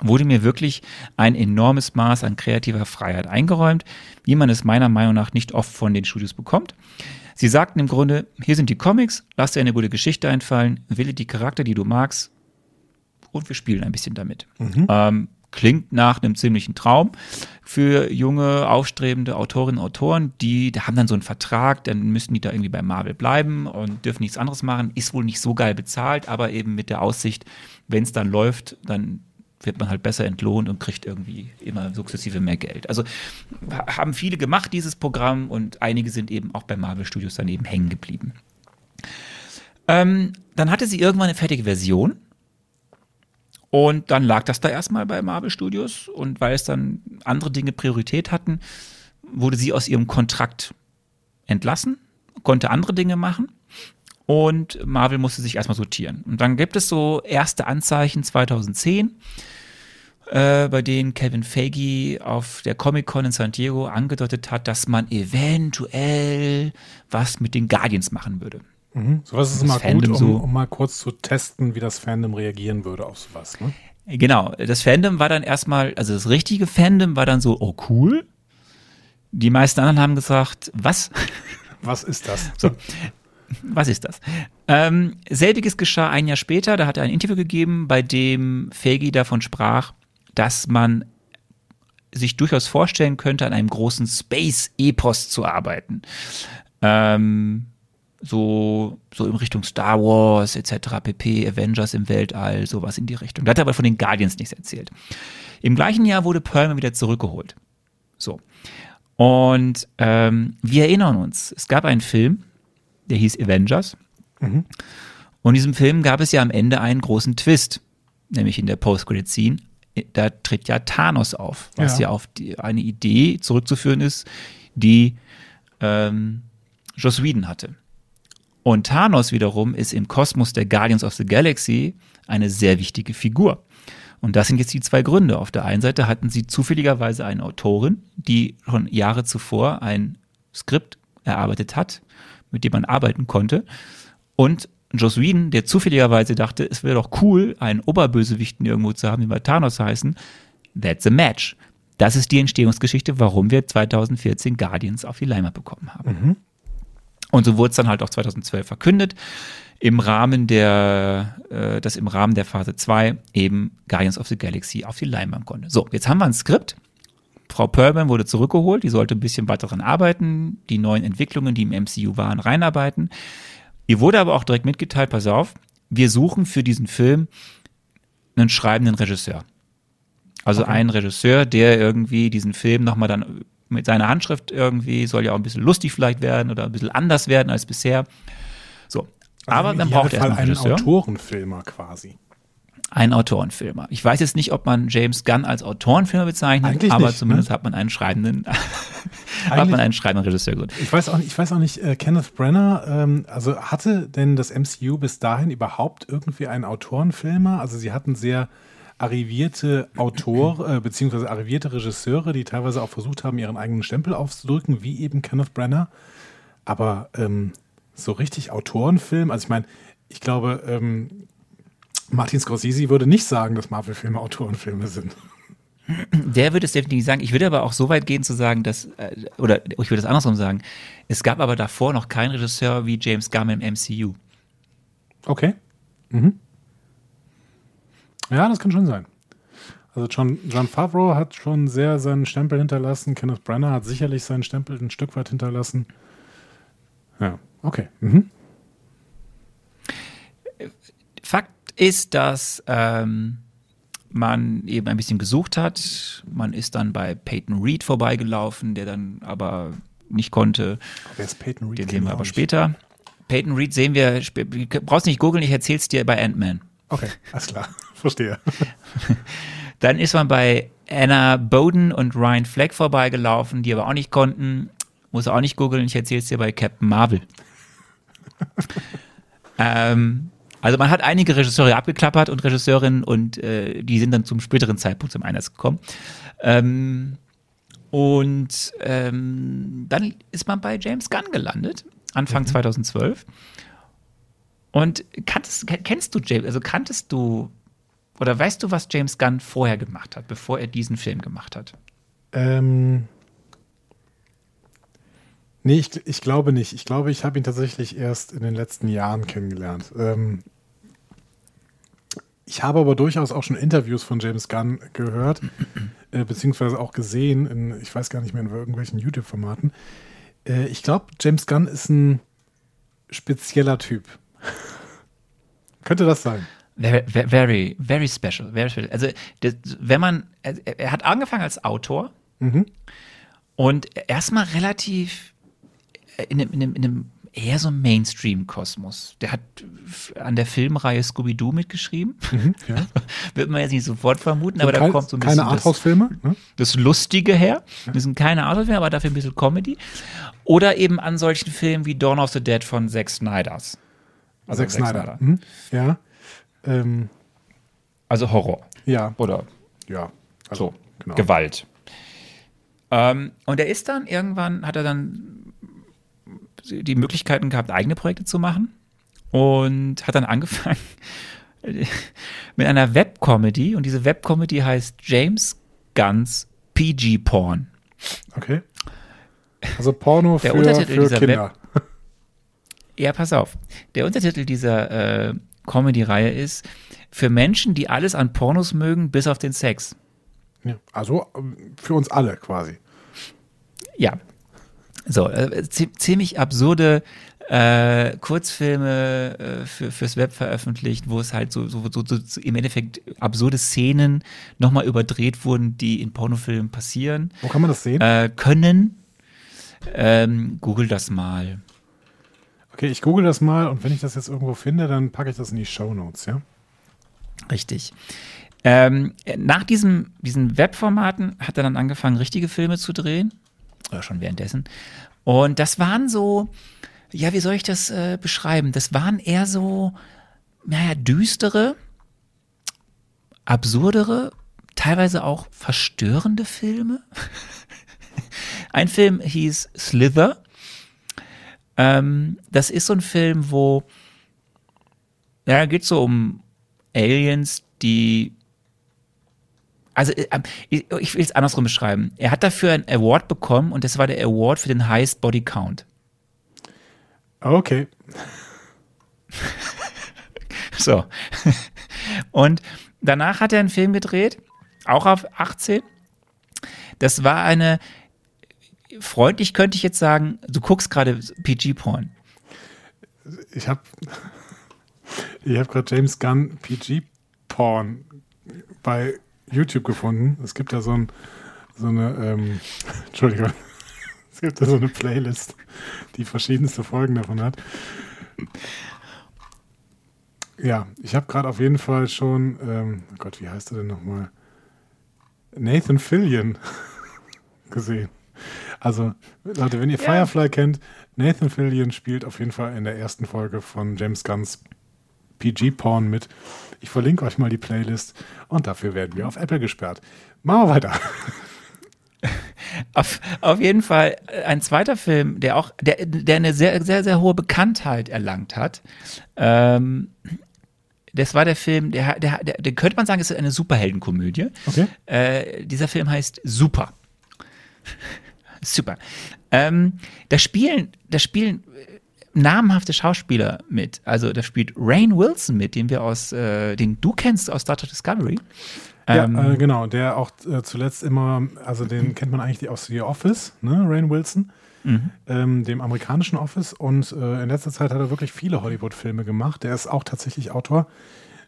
wurde mir wirklich ein enormes Maß an kreativer Freiheit eingeräumt, wie man es meiner Meinung nach nicht oft von den Studios bekommt. Sie sagten im Grunde, hier sind die Comics, lass dir eine gute Geschichte einfallen, wähle die Charakter, die du magst und wir spielen ein bisschen damit. Ähm, klingt nach einem ziemlichen Traum für junge, aufstrebende Autorinnen und Autoren, die, die haben dann so einen Vertrag, dann müssen die da irgendwie bei Marvel bleiben und dürfen nichts anderes machen, ist wohl nicht so geil bezahlt, aber eben mit der Aussicht, wenn es dann läuft, dann wird man halt besser entlohnt und kriegt irgendwie immer sukzessive mehr Geld. Also ha- haben viele gemacht, dieses Programm, und einige sind eben auch bei Marvel Studios daneben hängen geblieben. Ähm, dann hatte sie irgendwann eine fertige Version. Und dann lag das da erstmal bei Marvel Studios. Und weil es dann andere Dinge Priorität hatten, wurde sie aus ihrem Kontrakt entlassen, konnte andere Dinge machen. Und Marvel musste sich erstmal sortieren. Und dann gibt es so erste Anzeichen 2010, äh, bei denen Kevin Feige auf der Comic-Con in San Diego angedeutet hat, dass man eventuell was mit den Guardians machen würde. Sowas ist immer gut, um, so. um mal kurz zu testen, wie das Fandom reagieren würde auf sowas. Ne? Genau, das Fandom war dann erstmal, also das richtige Fandom war dann so, oh cool. Die meisten anderen haben gesagt, was? Was ist das? So. Was ist das? Ähm, selbiges geschah ein Jahr später, da hat er ein Interview gegeben, bei dem Feige davon sprach, dass man sich durchaus vorstellen könnte, an einem großen Space-Epos zu arbeiten. Ähm, so, so in Richtung Star Wars etc., pp, Avengers im Weltall, sowas in die Richtung. Da hat er aber von den Guardians nichts erzählt. Im gleichen Jahr wurde Perlman wieder zurückgeholt. So. Und ähm, wir erinnern uns, es gab einen Film, der hieß Avengers. Und in diesem Film gab es ja am Ende einen großen Twist, nämlich in der Post-Credit-Scene. Da tritt ja Thanos auf, was Ja. ja, auf die, eine Idee zurückzuführen ist, die ähm, Joss Whedon hatte. Und Thanos wiederum ist im Kosmos der Guardians of the Galaxy eine sehr wichtige Figur. Und das sind jetzt die zwei Gründe. Auf der einen Seite hatten sie zufälligerweise eine Autorin, die schon Jahre zuvor ein Skript erarbeitet hat, mit dem man arbeiten konnte. Und Joss Whedon, der zufälligerweise dachte, es wäre doch cool, einen Oberbösewichten irgendwo zu haben, den wir Thanos heißen. That's a match. Das ist die Entstehungsgeschichte, warum wir 2014 Guardians auf die Leinwand bekommen haben. Und so wurde es dann halt auch 2012 verkündet, im Rahmen der, äh, dass im Rahmen der Phase 2 eben Guardians of the Galaxy auf die Leinwand konnte. So, jetzt haben wir ein Skript. Frau Perlman wurde zurückgeholt, die sollte ein bisschen weiter daran arbeiten, die neuen Entwicklungen, die im MCU waren, reinarbeiten. Ihr wurde aber auch direkt mitgeteilt, pass auf, wir suchen für diesen Film einen schreibenden Regisseur. Also einen Regisseur, der irgendwie diesen Film nochmal dann mit seiner Handschrift irgendwie, soll ja auch ein bisschen lustig vielleicht werden oder ein bisschen anders werden als bisher. So. Also aber dann braucht er einen Regisseur. Autorenfilmer quasi. Ein Autorenfilmer. Ich weiß jetzt nicht, ob man James Gunn als Autorenfilmer bezeichnet, Eigentlich aber nicht, zumindest ne? hat man einen schreibenden, hat man einen schreibenden Regisseur gesucht. Ich weiß auch nicht, ich weiß auch nicht, äh, Kenneth Brenner, ähm, also hatte denn das MCU bis dahin überhaupt irgendwie einen Autorenfilmer? Also sie hatten sehr arrivierte Autor, äh, beziehungsweise arrivierte Regisseure, die teilweise auch versucht haben, ihren eigenen Stempel aufzudrücken, wie eben Kenneth Brenner. Aber ähm, so richtig Autorenfilm, also ich meine, ich glaube, ähm, Martin Scorsese würde nicht sagen, dass Marvel-Filme Autorenfilme sind. Der würde es definitiv sagen. Ich würde aber auch so weit gehen zu sagen, dass, äh, oder ich würde es andersrum sagen, es gab aber davor noch keinen Regisseur wie James Gunn im MCU. Okay. Mhm. Ja, das kann schon sein. Also John, John Favreau hat schon sehr seinen Stempel hinterlassen. Kenneth Branagh hat sicherlich seinen Stempel ein Stück weit hinterlassen. Ja, okay. Mhm. Fakt ist, dass ähm, man eben ein bisschen gesucht hat. Man ist dann bei Peyton Reed vorbeigelaufen, der dann aber nicht konnte. Wer ist Peyton Reed? Den sehen wir aber später. Peyton Reed sehen wir, brauchst nicht googeln, ich erzähl's dir bei Ant-Man. Okay, alles klar. Verstehe. Dann ist man bei Anna Bowden und Ryan Fleck vorbeigelaufen, die aber auch nicht konnten. Muss auch nicht googeln, ich erzähl's dir bei Captain Marvel. ähm, also man hat einige Regisseure abgeklappert und Regisseurinnen und äh, die sind dann zum späteren Zeitpunkt zum Einsatz gekommen. Ähm, und ähm, dann ist man bei James Gunn gelandet, Anfang 2012. Und kanntest, ken- kennst du James, also kanntest du oder weißt du, was James Gunn vorher gemacht hat, bevor er diesen Film gemacht hat? Ähm, nee, ich, ich glaube nicht. Ich glaube, ich habe ihn tatsächlich erst in den letzten Jahren kennengelernt. Ähm, ich habe aber durchaus auch schon Interviews von James Gunn gehört, äh, beziehungsweise auch gesehen, in, ich weiß gar nicht mehr, in irgendwelchen YouTube-Formaten. Äh, ich glaube, James Gunn ist ein spezieller Typ. Könnte das sein? Very, very, very special. Very special. Also, das, wenn man, er, er hat angefangen als Autor und erstmal relativ in einem, in einem, in einem eher so Mainstream-Kosmos. Der hat an der Filmreihe Scooby-Doo mitgeschrieben. Ja. Wird man jetzt nicht sofort vermuten, aber da Kein- kommt so ein bisschen keine Arthouse-Filme? Ne? das Lustige her. Das sind keine Arthouse-Filme, aber dafür ein bisschen Comedy. Oder eben an solchen Filmen wie Dawn of the Dead von Zack Snyders. Also Zack Snyder. Mhm. Ja. Ähm, Also Horror. ja. Oder Ja. Also, so, genau. Gewalt. Ähm, und er ist dann irgendwann, hat er dann die Möglichkeiten gehabt, eigene Projekte zu machen und hat dann angefangen mit einer Webcomedy und diese Webcomedy heißt James Gunn's PG Porn. Okay. Also Porno Der für, Untertitel für Kinder. Ja, pass auf. Der Untertitel dieser äh, Comedy-Reihe ist für Menschen, die alles an Pornos mögen, bis auf den Sex. Ja. Also ähm, für uns alle quasi. Ja. So, äh, zi- ziemlich absurde äh, Kurzfilme äh, für, fürs Web veröffentlicht, wo es halt so, so, so, so im Endeffekt absurde Szenen nochmal überdreht wurden, die in Pornofilmen passieren Wo kann man das sehen? äh, können. Ähm, Google das mal. Okay, ich google das mal und wenn ich das jetzt irgendwo finde, dann packe ich das in die Show Notes, ja? Richtig. Ähm, nach diesem, diesen Webformaten hat er dann angefangen, richtige Filme zu drehen. Oder schon währenddessen. Und das waren so, ja, wie soll ich das äh, beschreiben? Das waren eher so, naja, düstere, absurdere, teilweise auch verstörende Filme. Ein Film hieß Slither. Ähm, das ist so ein Film, wo ja, geht so um Aliens, die also äh, ich, ich will es andersrum beschreiben. Er hat dafür einen Award bekommen und das war der Award für den Highest Body Count. Okay. so. Und danach hat er einen Film gedreht, auch auf 18. Das war eine, freundlich könnte ich jetzt sagen, du guckst gerade PG-Porn. Ich habe ich hab gerade James Gunn PG-Porn bei YouTube gefunden. Es gibt ja so, ein, so eine, ähm, Entschuldigung, es gibt ja so eine Playlist, die verschiedenste Folgen davon hat. Ja, ich habe gerade auf jeden Fall schon, ähm, oh Gott, wie heißt er denn nochmal? Nathan Fillion gesehen. Also, Leute, wenn ihr ja. Firefly kennt, Nathan Fillion spielt auf jeden Fall in der ersten Folge von James Gunns PG-Porn mit. Ich verlinke euch mal die Playlist und dafür werden wir auf Apple gesperrt. Machen wir weiter. Auf, auf jeden Fall äh, ein zweiter Film, der auch, der, der eine sehr, sehr, sehr hohe Bekanntheit erlangt hat. Ähm, das war der Film, der, der, der, der könnte man sagen, ist eine Superheldenkomödie. Okay. Äh, dieser Film heißt Super. Super. Ähm, da spielen, da spielen namhafte Schauspieler mit. Also da spielt Rain Wilson mit, den wir aus, äh, den du kennst aus Star Trek Discovery. Ja, ähm, äh, genau, der auch äh, zuletzt immer, also den kennt man eigentlich aus The Office, ne, Rain Wilson, mhm. ähm, dem amerikanischen Office. Und äh, in letzter Zeit hat er wirklich viele Hollywood-Filme gemacht. Der ist auch tatsächlich Autor.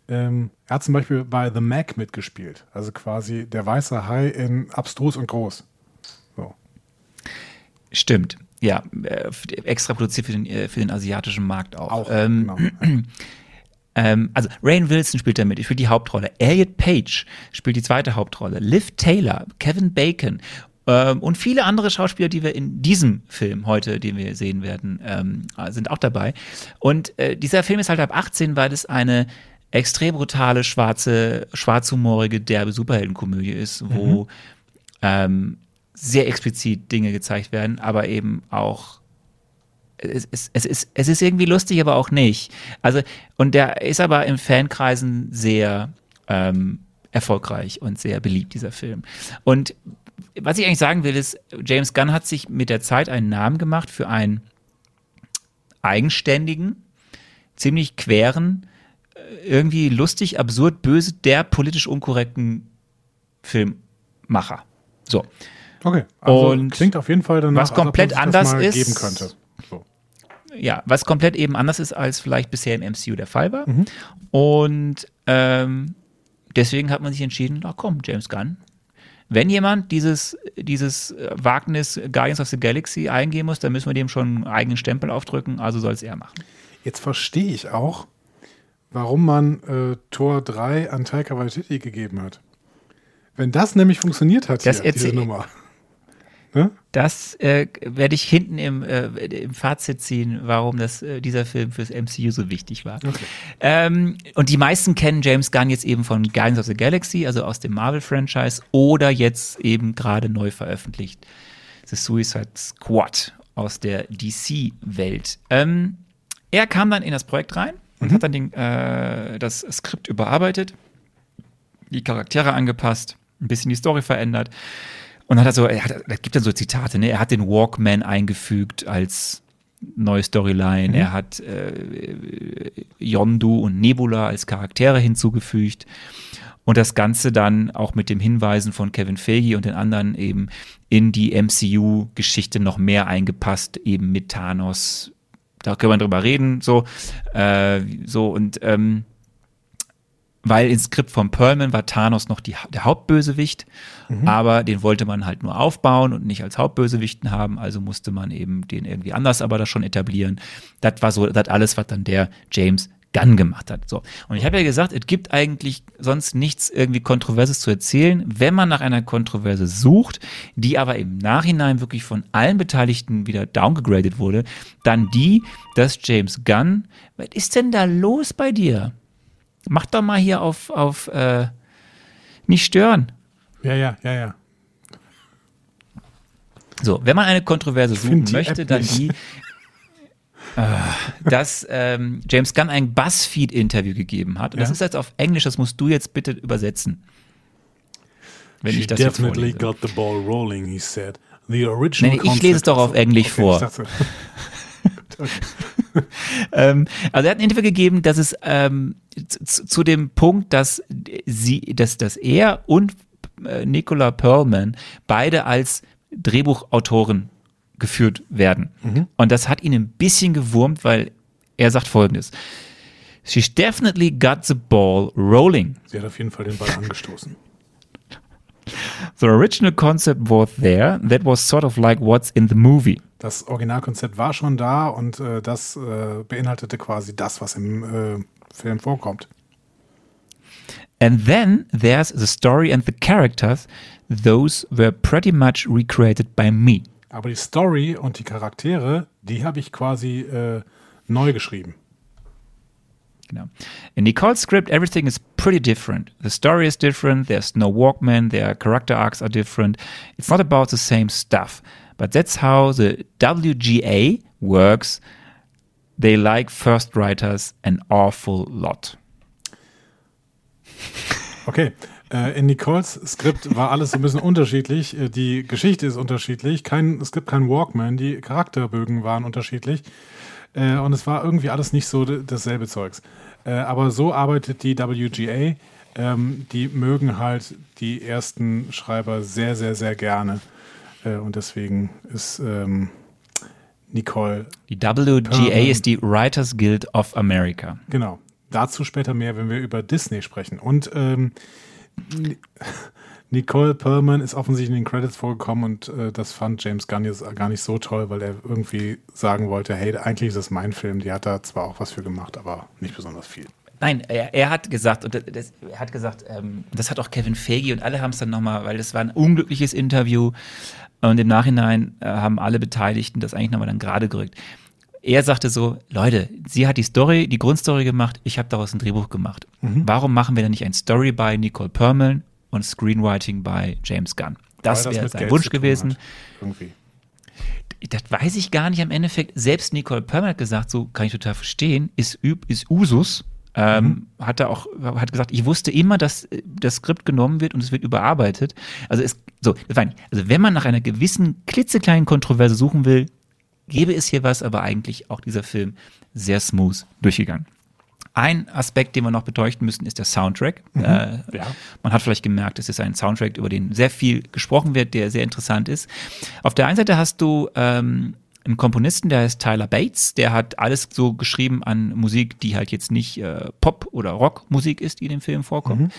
Ähm, er hat zum Beispiel bei The Mac mitgespielt, also quasi der weiße Hai in Abstrus und Groß. Stimmt ja, äh, extra produziert für den, äh, für den asiatischen Markt auch. auch ähm, genau. ähm, also Rain Wilson spielt damit, ich spiele die Hauptrolle. Elliot Page spielt die zweite Hauptrolle. Liv Taylor, Kevin Bacon ähm, und viele andere Schauspieler, die wir in diesem Film heute, den wir sehen werden, ähm, sind auch dabei. Und äh, dieser Film ist halt ab 18, weil es eine extrem brutale, schwarze, schwarzhumorige, derbe Superheldenkomödie ist, wo mhm. Sehr explizit Dinge gezeigt werden, aber eben auch es, es, es, ist, es ist irgendwie lustig, aber auch nicht. Also, und der ist aber in Fankreisen sehr ähm, erfolgreich und sehr beliebt, dieser Film. Und was ich eigentlich sagen will, ist, James Gunn hat sich mit der Zeit einen Namen gemacht für einen eigenständigen, ziemlich queren, äh, irgendwie lustig, absurd, böse, der politisch unkorrekten Filmmacher. So. Okay, also und klingt auf jeden Fall danach, was komplett anders ist, geben könnte. So. Ja, was komplett eben anders ist, als vielleicht bisher im MCU der Fall war. Mhm. Und ähm, deswegen hat man sich entschieden, ach komm, James Gunn, wenn jemand dieses, dieses Wagnis Guardians of the Galaxy eingehen muss, dann müssen wir dem schon einen eigenen Stempel aufdrücken, also soll es er machen. Jetzt verstehe ich auch, warum man äh, Tor 3 an Taika Waititi gegeben hat. Wenn das nämlich funktioniert hat, das hier, diese Nummer. Ne? Das äh, werde ich hinten im, äh, im Fazit ziehen, warum das, äh, dieser Film fürs MCU so wichtig war. Okay. Ähm, und die meisten kennen James Gunn jetzt eben von Guardians of the Galaxy, also aus dem Marvel-Franchise, oder jetzt eben gerade neu veröffentlicht The Suicide Squad aus der DC-Welt. Ähm, er kam dann in das Projekt rein und mhm. hat dann den, äh, das Skript überarbeitet, die Charaktere angepasst, ein bisschen die Story verändert. Und hat er so, er hat, er gibt dann so Zitate, ne? Er hat den Walkman eingefügt als neue Storyline. Mhm. Er hat äh, Yondu und Nebula als Charaktere hinzugefügt. Und das Ganze dann auch mit dem Hinweisen von Kevin Feige und den anderen eben in die MCU-Geschichte noch mehr eingepasst, eben mit Thanos. Da können wir drüber reden, so, äh, so und ähm, weil im Skript von Perlman war Thanos noch die, der Hauptbösewicht, mhm. aber den wollte man halt nur aufbauen und nicht als Hauptbösewichten haben, also musste man eben den irgendwie anders aber da schon etablieren. Das war so, das alles, was dann der James Gunn gemacht hat. So. Und ich habe ja gesagt, es gibt eigentlich sonst nichts irgendwie Kontroverses zu erzählen, wenn man nach einer Kontroverse sucht, die aber im Nachhinein wirklich von allen Beteiligten wieder downgegradet wurde, dann die, dass James Gunn, was ist denn da los bei dir? Mach doch mal hier auf, auf äh, nicht stören. Ja, ja, ja, ja. So, wenn man eine Kontroverse suchen möchte, dann die. dass ähm, James Gunn ein BuzzFeed-Interview gegeben hat. Und das Ja. ist jetzt auf Englisch, das musst du jetzt bitte übersetzen. Wenn She ich das jetzt definitely vorlese. got the ball rolling, he said. The original Nee, nee, ich lese es doch auf Englisch Okay, vor. Ähm, also er hat ein Interview gegeben, dass es ähm, zu, zu dem Punkt, dass sie, dass, dass er und äh, Nicola Perlman beide als Drehbuchautoren geführt werden. Und das hat ihn ein bisschen gewurmt, weil er sagt folgendes. She's definitely got the ball rolling. Sie hat auf jeden Fall den Ball angestoßen. The original concept was there. That was sort of like what's in the movie. Das Originalkonzept war schon da und äh, das äh, beinhaltete quasi das, was im äh, Film vorkommt. And then there's the story and the characters. Those were pretty much recreated by me. Aber die Story und die Charaktere, die habe ich quasi äh, neu geschrieben. Genau. In Nicole's script, everything is pretty different. The story is different. There's no Walkman. Their character arcs are different. It's not about the same stuff. But that's how the WGA works. They like first writers an awful lot. Okay, äh, in Nicoles Skript war alles ein bisschen unterschiedlich. Äh, Die Geschichte ist unterschiedlich. Kein, gibt keinen Walkman. Die Charakterbögen waren unterschiedlich. Äh, und es war irgendwie alles nicht so dasselbe Zeugs. Aber so arbeitet die WGA. Ähm, die mögen halt die ersten Schreiber sehr, sehr, sehr gerne. Äh, und deswegen ist ähm, Nicole, Die WGA Perlman. ist die Writers Guild of America. genau. Dazu später mehr, wenn wir über Disney sprechen. Und ähm, Ni- Nicole Perlman ist offensichtlich in den Credits vorgekommen und äh, das fand James Gunn jetzt gar nicht so toll, weil er irgendwie sagen wollte, hey, eigentlich ist das mein Film. Die hat da zwar auch was für gemacht, aber nicht besonders viel. Nein, er, er hat gesagt, und das, das, er hat gesagt, ähm, das hat auch Kevin Feige und alle haben es dann nochmal, weil das war ein unglückliches Interview und im Nachhinein äh, haben alle Beteiligten das eigentlich nochmal dann gerade gerückt. Er sagte so, Leute, sie hat die Story, die Grundstory gemacht, ich habe daraus ein Drehbuch gemacht. Warum machen wir dann nicht ein Story by Nicole Perlman und Screenwriting by James Gunn? Das wäre sein Geld Wunsch gewesen. Irgendwie. Das weiß ich gar nicht am Endeffekt. Selbst Nicole Perlman hat gesagt, so kann ich total verstehen, ist, üb- ist Usus. Ähm, Hat er auch, hat gesagt, ich wusste immer, dass äh, das Skript genommen wird und es wird überarbeitet. Also es, so, also wenn man nach einer gewissen klitzekleinen Kontroverse suchen will, gäbe es hier was, aber eigentlich auch dieser Film sehr smooth durchgegangen. Ein Aspekt, den wir noch beleuchten müssen, ist der Soundtrack. Äh, Ja. Man hat vielleicht gemerkt, es ist ein Soundtrack, über den sehr viel gesprochen wird, der sehr interessant ist. Auf der einen Seite hast du ähm, einen Komponisten, der heißt Tyler Bates, der hat alles so geschrieben an Musik, die halt jetzt nicht äh, Pop- oder Rockmusik ist, die in dem Film vorkommt.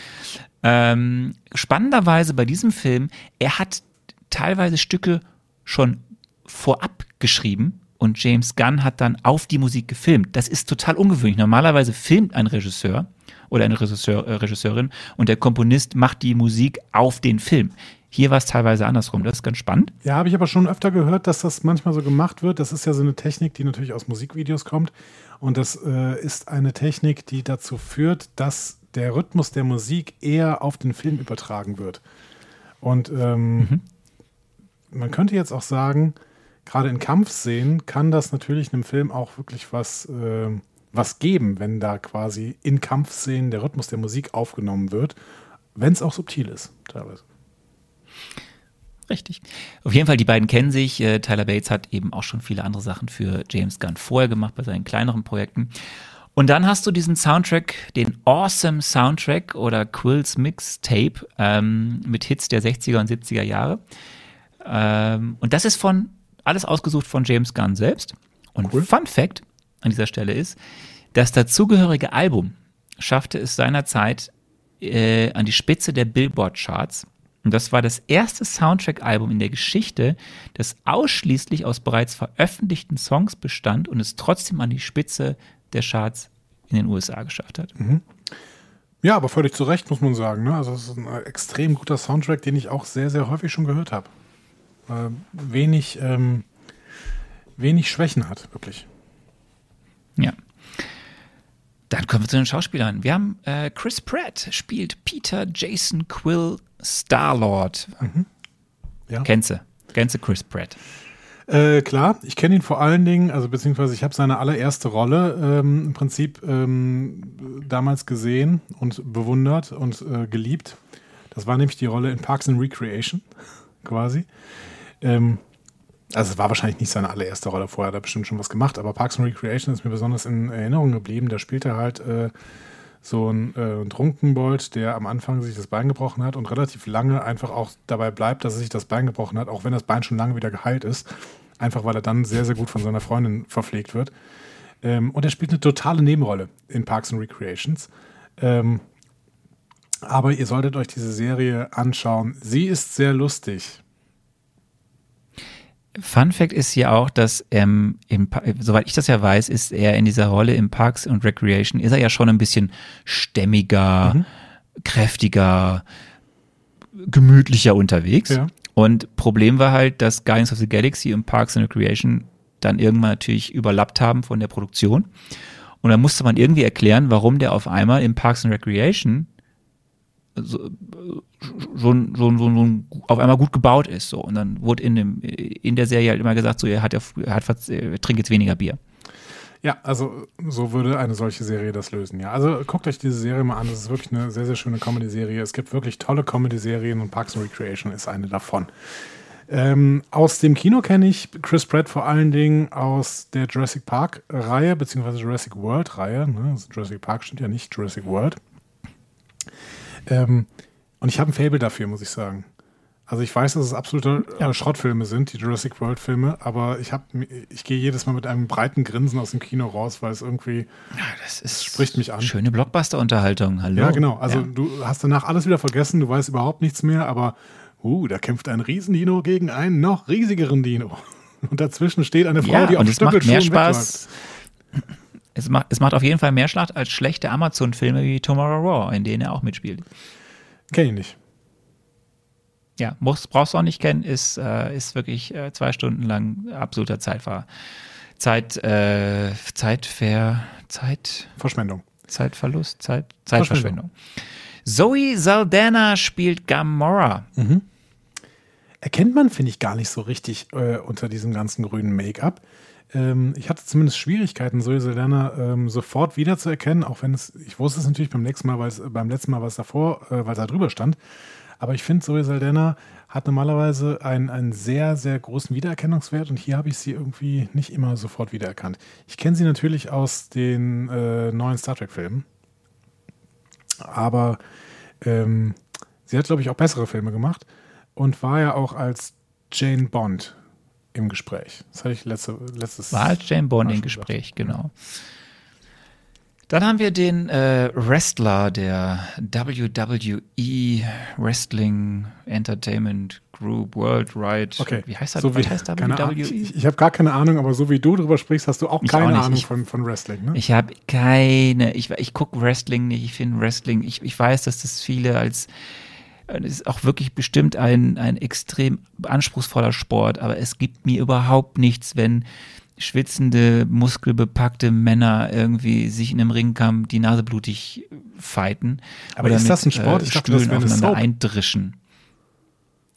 Ähm, spannenderweise bei diesem Film, er hat teilweise Stücke schon vorab geschrieben und James Gunn hat dann auf die Musik gefilmt. Das ist total ungewöhnlich. Normalerweise filmt ein Regisseur oder eine Regisseur, äh, Regisseurin und der Komponist macht die Musik auf den Film. Hier war es teilweise andersrum. Das ist ganz spannend. Ja, habe ich aber schon öfter gehört, dass das manchmal so gemacht wird. Das ist ja so eine Technik, die natürlich aus Musikvideos kommt. Und das äh, ist eine Technik, die dazu führt, dass der Rhythmus der Musik eher auf den Film übertragen wird. Und ähm, man könnte jetzt auch sagen, gerade in Kampfszenen kann das natürlich einem Film auch wirklich was, äh, was geben, wenn da quasi in Kampfszenen der Rhythmus der Musik aufgenommen wird, wenn es auch subtil ist, teilweise. Richtig. Auf jeden Fall, die beiden kennen sich. Äh, Tyler Bates hat eben auch schon viele andere Sachen für James Gunn vorher gemacht bei seinen kleineren Projekten. Und dann hast du diesen Soundtrack, den Awesome Soundtrack oder Quills Mixtape ähm, mit Hits der 60er und 70er Jahre. Ähm, und das ist von alles ausgesucht von James Gunn selbst. Und Cool. Fun Fact an dieser Stelle ist, das dazugehörige Album schaffte es seinerzeit äh, an die Spitze der Billboard-Charts. Und das war das erste Soundtrack-Album in der Geschichte, das ausschließlich aus bereits veröffentlichten Songs bestand und es trotzdem an die Spitze der Charts in den USA geschafft hat. Ja, aber völlig zu Recht, muss man sagen. Ne? Also es ist ein extrem guter Soundtrack, den ich auch sehr, sehr häufig schon gehört habe. Äh, wenig, ähm, wenig Schwächen hat, wirklich. Ja. Dann kommen wir zu den Schauspielern. Wir haben äh, Chris Pratt spielt Peter Jason Quill Starlord. Ja. Kennst du? Kennst du Chris Pratt? Äh, klar, ich kenne ihn vor allen Dingen, also beziehungsweise ich habe seine allererste Rolle ähm, im Prinzip ähm, damals gesehen und bewundert und äh, geliebt. Das war nämlich die Rolle in Parks and Recreation, quasi. Ähm, also es war wahrscheinlich nicht seine allererste Rolle, vorher hat er bestimmt schon was gemacht, aber Parks and Recreation ist mir besonders in Erinnerung geblieben. Da spielt er halt äh, so ein äh, Trunkenbold, der am Anfang sich das Bein gebrochen hat und relativ lange einfach auch dabei bleibt, dass er sich das Bein gebrochen hat, auch wenn das Bein schon lange wieder geheilt ist. Einfach weil er dann sehr, sehr gut von seiner Freundin verpflegt wird. Ähm, und er spielt eine totale Nebenrolle in Parks and Recreations. Ähm, aber ihr solltet euch diese Serie anschauen. Sie ist sehr lustig. Fun Fact ist hier auch, dass ähm, im, soweit ich das ja weiß, ist er in dieser Rolle im Parks und Recreation, ist er ja schon ein bisschen stämmiger, mhm. kräftiger, gemütlicher unterwegs. Ja. Und Problem war halt, dass Guardians of the Galaxy und Parks and Recreation dann irgendwann natürlich überlappt haben von der Produktion. Und dann musste man irgendwie erklären, warum der auf einmal im Parks and Recreation so, so, so, so, auf einmal gut gebaut ist. So. Und dann wurde in, dem, in der Serie halt immer gesagt, so, er, hat, er, hat, er trinkt jetzt weniger Bier. Ja, also so würde eine solche Serie das lösen, ja. Also guckt euch diese Serie mal an, das ist wirklich eine sehr, sehr schöne Comedy-Serie. Es gibt wirklich tolle Comedy-Serien und Parks and Recreation ist eine davon. Ähm, aus dem Kino kenne ich Chris Pratt vor allen Dingen aus der Jurassic Park-Reihe, beziehungsweise Jurassic World-Reihe. Ne? Also Jurassic Park stimmt ja nicht, Jurassic World. Ähm, und ich habe ein Fable dafür, muss ich sagen. Also ich weiß, dass es absolute äh, ja. Schrottfilme sind, die Jurassic World Filme, aber ich habe, ich gehe jedes Mal mit einem breiten Grinsen aus dem Kino raus, weil es irgendwie, ja, das, ist spricht mich an. Schöne Blockbuster-Unterhaltung, hallo. Ja, genau. Also ja. du hast danach alles wieder vergessen, du weißt überhaupt nichts mehr, aber uh, da kämpft ein Riesendino gegen einen noch riesigeren Dino. Und dazwischen steht eine Frau, ja, die auf Stückel mehr Spaß. Wegläuft es macht, es macht auf jeden Fall mehr Schlacht als schlechte Amazon-Filme wie Tomorrow Raw, in denen er auch mitspielt. Kenn ich nicht. Ja, muss, brauchst du auch nicht kennen, ist, äh, ist wirklich äh, zwei Stunden lang absoluter Zeitfahr. Zeit, äh, Zeitver, Zeit. Verschwendung. Zeitverlust, Zeit, Zeitverschwendung. Zoe Saldana spielt Gamora. Mhm. Erkennt man, finde ich, gar nicht so richtig äh, unter diesem ganzen grünen Make-up ähm, ich hatte zumindest Schwierigkeiten, Zoe Saldana ähm, sofort wiederzuerkennen, auch wenn es, ich wusste es natürlich beim nächsten Mal, weil es beim letzten Mal, was davor, äh, weil es da drüber stand. Aber ich finde, Zoe Saldana hat normalerweise einen, einen sehr, sehr großen Wiedererkennungswert und hier habe ich sie irgendwie nicht immer sofort wiedererkannt. Ich kenne sie natürlich aus den äh, neuen Star Trek-Filmen, aber ähm, sie hat, glaube ich, auch bessere Filme gemacht und war ja auch als Jane Bond im Gespräch. Das hatte ich letzte, letztes War als Jane Bond im Gespräch, genau. Dann haben wir den äh, Wrestler der WWE Wrestling Entertainment Group Worldwide. Okay. Wie heißt das? So wie, heißt WWE? Ich, ich habe gar keine Ahnung, aber so wie du drüber sprichst, hast du auch keine auch Ahnung ich, von, von Wrestling. Ne? Ich habe keine. Ich, ich gucke Wrestling nicht. Ich finde Wrestling. Ich, ich weiß, dass das viele als es ist auch wirklich bestimmt ein, ein extrem anspruchsvoller Sport, aber es gibt mir überhaupt nichts, wenn schwitzende, muskelbepackte Männer irgendwie sich in einem Ringkampf die Nase blutig fighten. Aber ist das ein Sport? Äh, ich dachte, Stühlen das aufeinander eindrischen.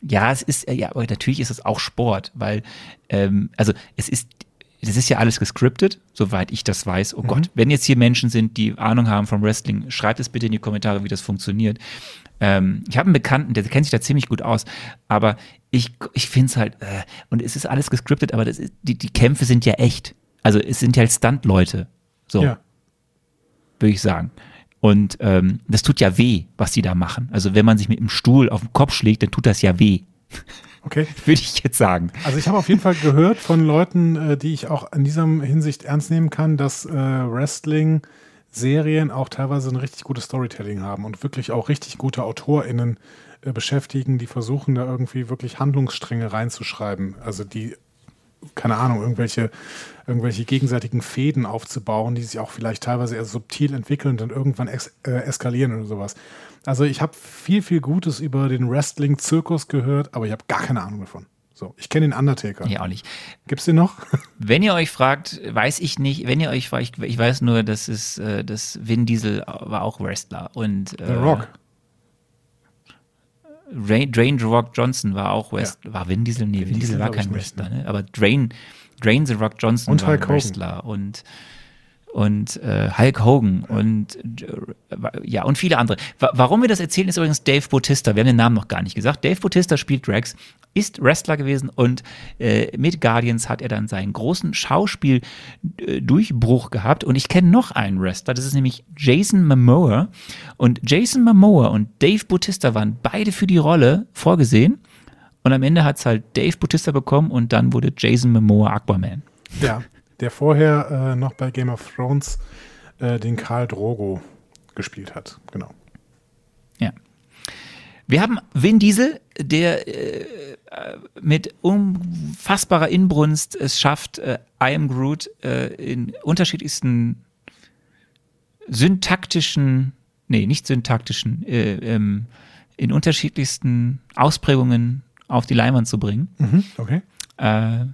Ja, es ist, ja, aber natürlich ist es auch Sport, weil, ähm, also es ist, das ist ja alles gescriptet, soweit ich das weiß. Oh mhm. Gott, wenn jetzt hier Menschen sind, die Ahnung haben vom Wrestling, schreibt es bitte in die Kommentare, wie das funktioniert. Ähm, ich habe einen Bekannten, der kennt sich da ziemlich gut aus, aber ich, ich finde es halt, äh, und es ist alles gescriptet, aber ist, die, die Kämpfe sind ja echt. Also es sind ja halt Stunt-Leute. So. Ja. Würde ich sagen. Und ähm, das tut ja weh, was die da machen. Also wenn man sich mit dem Stuhl auf den Kopf schlägt, dann tut das ja weh. Okay. Würde ich jetzt sagen. Also ich habe auf jeden Fall gehört von Leuten, äh, die ich auch in dieser Hinsicht ernst nehmen kann, dass äh, Wrestling Serien auch teilweise ein richtig gutes Storytelling haben und wirklich auch richtig gute AutorInnen äh, beschäftigen, die versuchen da irgendwie wirklich Handlungsstränge reinzuschreiben. Also die, keine Ahnung, irgendwelche, irgendwelche gegenseitigen Fäden aufzubauen, die sich auch vielleicht teilweise eher subtil entwickeln und dann irgendwann es, äh, eskalieren oder sowas. Also ich habe viel, viel Gutes über den Wrestling-Zirkus gehört, aber ich habe gar keine Ahnung davon. So, ich kenne den Undertaker. Ja, auch nicht. Gibt's den noch? Wenn ihr euch fragt, weiß ich nicht. Wenn ihr euch fragt, ich, weiß nur, dass es, äh, dass Vin Diesel war auch Wrestler und äh, The Rock. Dwayne, Dwayne The Rock Johnson war auch West, war Vin Diesel, nee, Vin, Diesel, Diesel war kein Wrestler, ne? aber Dwayne, Dwayne The Rock Johnson Und war Hulk. Wrestler und und äh, Hulk Hogan und äh, ja und viele andere. Wa warum wir das erzählen, ist übrigens Dave Bautista. Wir haben den Namen noch gar nicht gesagt. Dave Bautista spielt Drax, ist Wrestler gewesen und äh, mit Guardians hat er dann seinen großen Schauspiel-Durchbruch gehabt. Und ich kenne noch einen Wrestler, das ist nämlich Jason Momoa. Und Jason Momoa und Dave Bautista waren beide für die Rolle vorgesehen. Und am Ende hat es halt Dave Bautista bekommen und dann wurde Jason Momoa Aquaman. Ja, der vorher äh, noch bei Game of Thrones äh, den Karl Drogo gespielt hat. Genau. Ja. Wir haben Vin Diesel, der äh, mit unfassbarer Inbrunst es schafft, äh, I am Groot äh, in unterschiedlichsten syntaktischen, nee, nicht syntaktischen, äh, ähm, in unterschiedlichsten Ausprägungen auf die Leinwand zu bringen. Mhm, okay. Äh,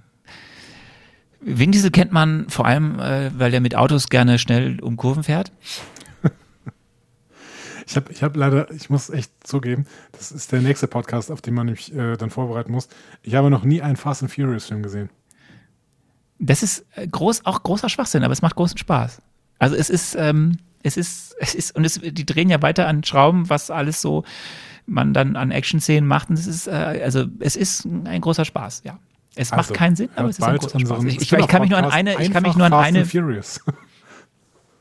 Vin Diesel kennt man vor allem, äh, weil er mit Autos gerne schnell um Kurven fährt. Ich habe ich hab leider, ich muss echt zugeben, das ist der nächste Podcast, auf den man mich äh, dann vorbereiten muss. Ich habe noch nie einen Fast and Furious Film gesehen. Das ist äh, groß, auch großer Schwachsinn, aber es macht großen Spaß. Also es ist, ähm, es ist, es ist, und es, die drehen ja weiter an Schrauben, was alles so man dann an Action-Szenen macht. Und es ist, äh, also es ist ein großer Spaß, ja. Es Also, macht keinen Sinn, aber es ist ein großer Spaß. Ich, ich, ich kann mich nur an eine, ich kann mich nur an Fast eine, Furious.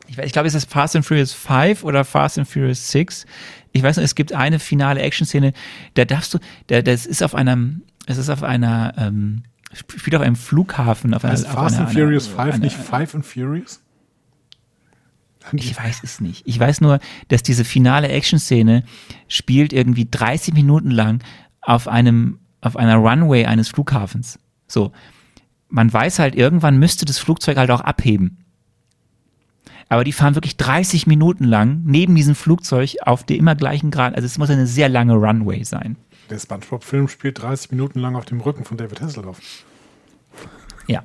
ich, ich glaube, es ist Fast and Furious 5 oder Fast and Furious 6. Ich weiß nicht, es gibt eine finale Action-Szene, da darfst du, da, das ist auf einem, es ist auf einer, ähm, spielt auf einem Flughafen, auf einer, auf Fast einer, and Furious einer, 5 einer, nicht Five and Furious? Ich weiß es nicht. Ich weiß nur, dass diese finale Action-Szene spielt irgendwie 30 Minuten lang auf einem, auf einer Runway eines Flughafens. So. Man weiß halt, irgendwann müsste das Flugzeug halt auch abheben. Aber die fahren wirklich 30 Minuten lang neben diesem Flugzeug auf der immer gleichen Grad. Also es muss eine sehr lange Runway sein. Der SpongeBob-Film spielt 30 Minuten lang auf dem Rücken von David Hasselhoff. Ja.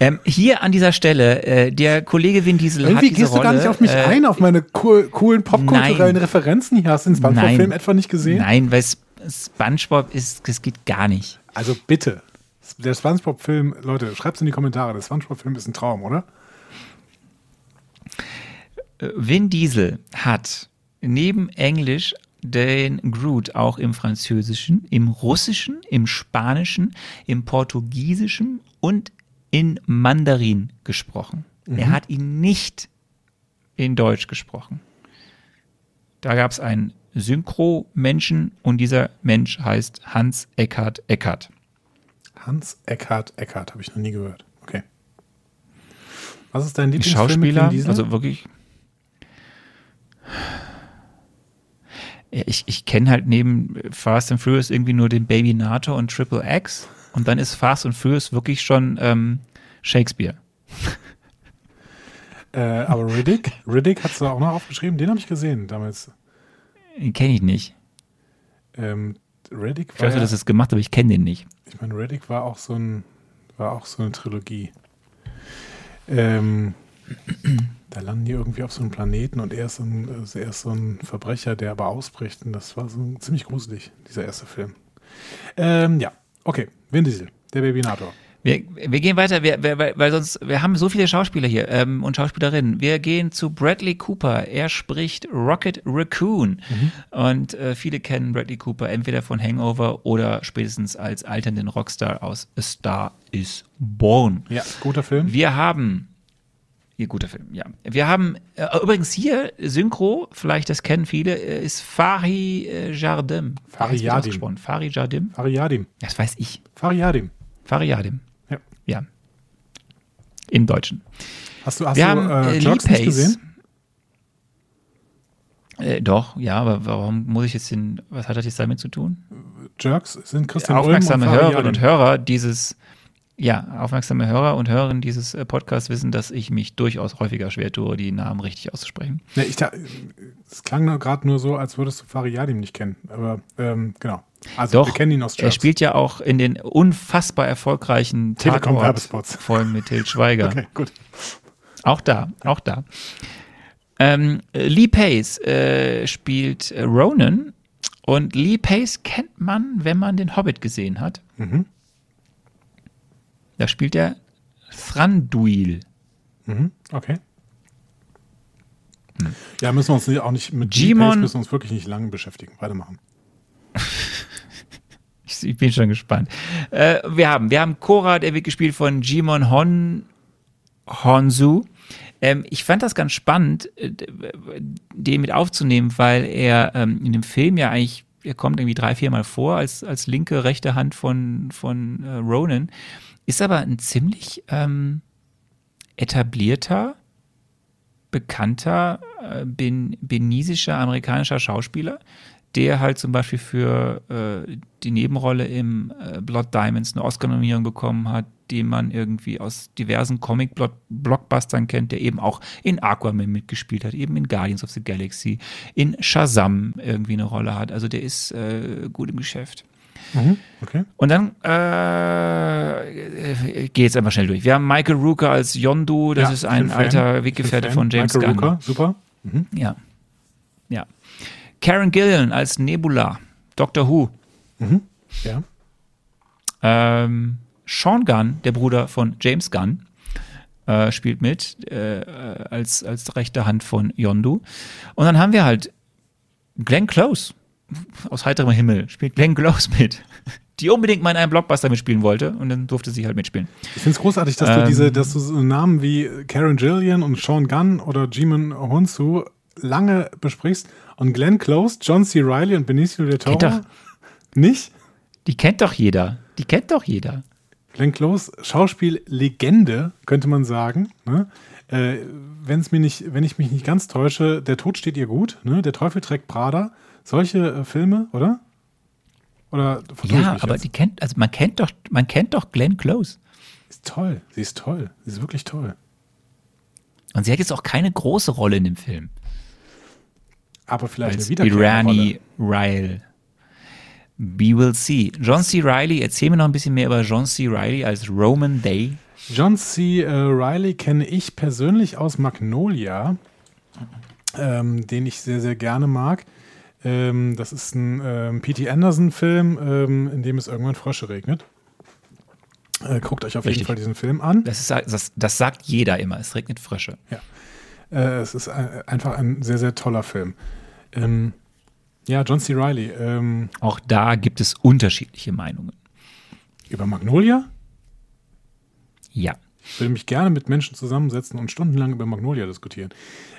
Ähm, hier an dieser Stelle, äh, der Kollege Vin Diesel hat Irgendwie diese gehst du Rolle, gar nicht auf mich äh, ein, auf meine cool, coolen popkulturellen. Referenzen hier. Hast du den SpongeBob-Film etwa nicht gesehen? Nein, weil Sp- SpongeBob ist, das geht gar nicht. Also bitte. Der SpongeBob-Film, Leute, schreibt's in die Kommentare. Der SpongeBob-Film ist ein Traum, oder? Vin Diesel hat neben Englisch den Groot auch im Französischen, im Russischen, im Spanischen, im Portugiesischen und in Mandarin gesprochen. Er hat ihn nicht in Deutsch gesprochen. Da gab es einen Synchro-Menschen und dieser Mensch heißt Hans Eckhard Eckert. Hans Eckhard Eckhard, habe ich noch nie gehört. Okay. Was ist dein Lieblingsfilm Schauspieler, also wirklich. Ich ich kenne halt neben Fast and Furious irgendwie nur den Baby Nato und Triple X und dann ist Fast and Furious wirklich schon ähm, Shakespeare. äh, aber Riddick, Riddick hast du auch noch aufgeschrieben. Den habe ich gesehen damals. Kenne ich nicht. Ähm, Riddick Ich war, weiß nur, ja, dass es gemacht, aber ich kenne den nicht. ich meine, Riddick war auch so ein, war auch so eine Trilogie. Ähm, da landen die irgendwie auf so einem Planeten und er ist, so ein, also er ist so ein Verbrecher, der aber ausbricht. Und das war so ziemlich gruselig, dieser erste Film. Ähm, ja, okay. Vin Diesel, der Babynator. Wir, wir gehen weiter, wir, wir, weil sonst, wir haben so viele Schauspieler hier ähm, und Schauspielerinnen. Wir gehen zu Bradley Cooper. Er spricht Rocket Raccoon. Und äh, viele kennen Bradley Cooper entweder von Hangover oder spätestens als alternden Rockstar aus A Star is Born. Ja, guter Film. Wir haben, hier guter Film, ja. Wir haben, äh, übrigens hier, Synchro, vielleicht das kennen viele, äh, ist Fari äh, Jardim. Fari Heißt, wie Jardim. Fari Jardim? Das weiß ich. Fariadim. Fari Jardim. Ja. Im Deutschen. Hast du, hast Wir du haben äh, äh, Jerks nicht gesehen? Äh, doch, ja, aber warum muss ich jetzt den, was hat das jetzt damit zu tun? Jerks sind Christian Aufmerksame Ulm und Hörerinnen und. Hörer dieses, ja, aufmerksame Hörer und Hörerinnen dieses äh, Podcasts wissen, dass ich mich durchaus häufiger schwer tue, die Namen richtig auszusprechen. Nee, ich, da- es klang gerade nur so, als würdest du Fariadim nicht kennen. Aber ähm, genau. Also Doch, wir kennen ihn aus er Jerks. spielt ja auch in den unfassbar erfolgreichen Telekom-Werbespots. Folgen mit Til Schweiger. Okay, gut. Auch da, auch da. Ähm, äh, Lee Pace äh, spielt äh, Ronan Und Lee Pace kennt man, wenn man den Hobbit gesehen hat. Mhm. Da spielt er Thranduil. Mhm. Okay. Ja, müssen wir uns auch nicht mit Jimon- G-Pace müssen wir uns wirklich nicht lange beschäftigen. Weitermachen. Ich, bin schon gespannt. Äh, wir haben, wir haben Korra, der wird gespielt von Jimon Hon, Honsu. Ähm, ich fand das ganz spannend, äh, den mit aufzunehmen, weil er ähm, in dem Film ja eigentlich, er kommt irgendwie drei, viermal vor als, als linke, rechte Hand von, von äh, Ronan, ist aber ein ziemlich ähm, etablierter, bekannter, äh, ben, benisischer amerikanischer Schauspieler, der halt zum Beispiel für äh, die Nebenrolle im äh, Blood Diamonds eine Oscar-Nominierung bekommen hat, den man irgendwie aus diversen Comic-Blockbustern kennt, der eben auch in Aquaman mitgespielt hat, eben in Guardians of the Galaxy, in Shazam irgendwie eine Rolle hat. Also der ist äh, gut im Geschäft. Okay. Und dann äh, äh, gehe jetzt einfach schnell durch. Wir haben Michael Rooker als Yondu, das Ja, ist ein Fan. alter bin Weggefährte Fan. von James Michael Gunn. Rooker, super. Ja. Ja. Karen Gillan als Nebula, Doctor Who. Ja. Ähm, Sean Gunn, der Bruder von James Gunn, äh, spielt mit äh, äh, als, als rechte Hand von Yondu. Und dann haben wir halt Glenn Close aus heiterem Himmel spielt Glenn Close mit, die unbedingt mal in einem Blockbuster mitspielen wollte und dann durfte sie halt mitspielen. Ich finde es großartig, dass Ähm. du diese, dass du so Namen wie Karen Gillian und Sean Gunn oder Jimon Honsu lange besprichst und Glenn Close, John C. Reilly und Benicio del Toro doch- nicht? Die kennt doch jeder. Die kennt doch jeder. Glenn Close, Schauspiellegende, könnte man sagen. Ne? Äh, wenn's mir nicht, wenn ich mich nicht ganz täusche, Der Tod steht ihr gut, ne? Der Teufel trägt Prada. Solche äh, Filme, oder? Oder Ja, mich aber jetzt? die kennt, also man kennt doch, man kennt doch Glenn Close. ist toll. Sie ist toll. Sie ist wirklich toll. Und sie hat jetzt auch keine große Rolle in dem Film. Aber vielleicht Als eine wiederkehrende Irani Ryle. We will see. John C. Reilly, erzähl mir noch ein bisschen mehr über John C. Reilly als Roman Day. John C. Äh, Riley kenne ich persönlich aus Magnolia, ähm, den ich sehr, sehr gerne mag. Ähm, das ist ein ähm, P.T. Anderson-Film, ähm, in dem es irgendwann Frösche regnet. Äh, guckt euch auf jeden Richtig. Fall diesen Film an. Das, ist, das, das sagt jeder immer. Es regnet Frösche. Äh, es ist ein, einfach ein sehr, sehr toller Film. Ähm, ja, John C. Riley. Ähm, Auch da gibt es unterschiedliche Meinungen. über Magnolia? Ja. Ich will mich gerne mit Menschen zusammensetzen und stundenlang über Magnolia diskutieren.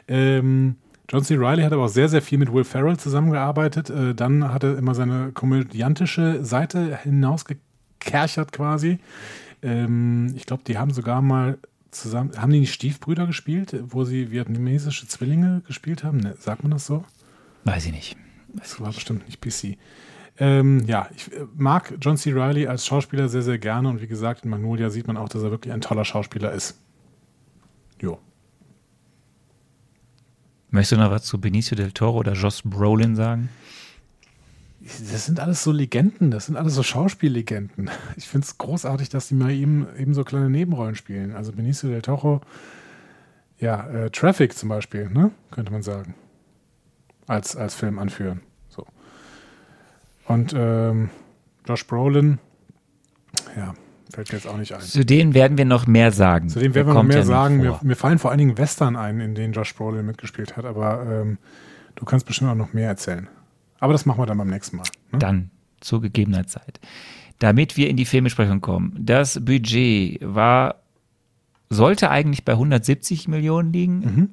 Ähm, John C. Reilly hat aber auch sehr, sehr viel mit Will Ferrell zusammengearbeitet. Äh, dann hat er immer seine komödiantische Seite hinausgekerchert quasi. Ähm, ich glaube, die haben sogar mal zusammen, haben die nicht Stiefbrüder gespielt, wo sie vietnamesische Zwillinge gespielt haben? Ne, sagt man das so? Weiß ich nicht. Das war bestimmt nicht PC. Ähm, ja, ich äh, mag John C. Reilly als Schauspieler sehr, sehr gerne und wie gesagt, in Magnolia sieht man auch, dass er wirklich ein toller Schauspieler ist. Jo. Möchtest du noch was zu Benicio del Toro oder Josh Brolin sagen? Das sind alles so Legenden, das sind alles so Schauspiellegenden. Ich finde es großartig, dass die mal eben, eben so kleine Nebenrollen spielen. Also Benicio del Toro, ja, äh, Traffic zum Beispiel, ne? könnte man sagen. Als, als Film anführen. So. Und ähm, Josh Brolin, ja, fällt mir jetzt auch nicht ein. Zu denen werden wir noch mehr sagen. Zu dem Der werden wir noch mehr sagen. Mir, mir fallen vor allen Dingen Western ein, in denen Josh Brolin mitgespielt hat, aber ähm, du kannst bestimmt auch noch mehr erzählen. Aber das machen wir dann beim nächsten Mal. Ne? Dann zu gegebener Zeit. Damit wir in die Filmbesprechung kommen. Das Budget war, sollte eigentlich bei 170 Millionen liegen. Mhm.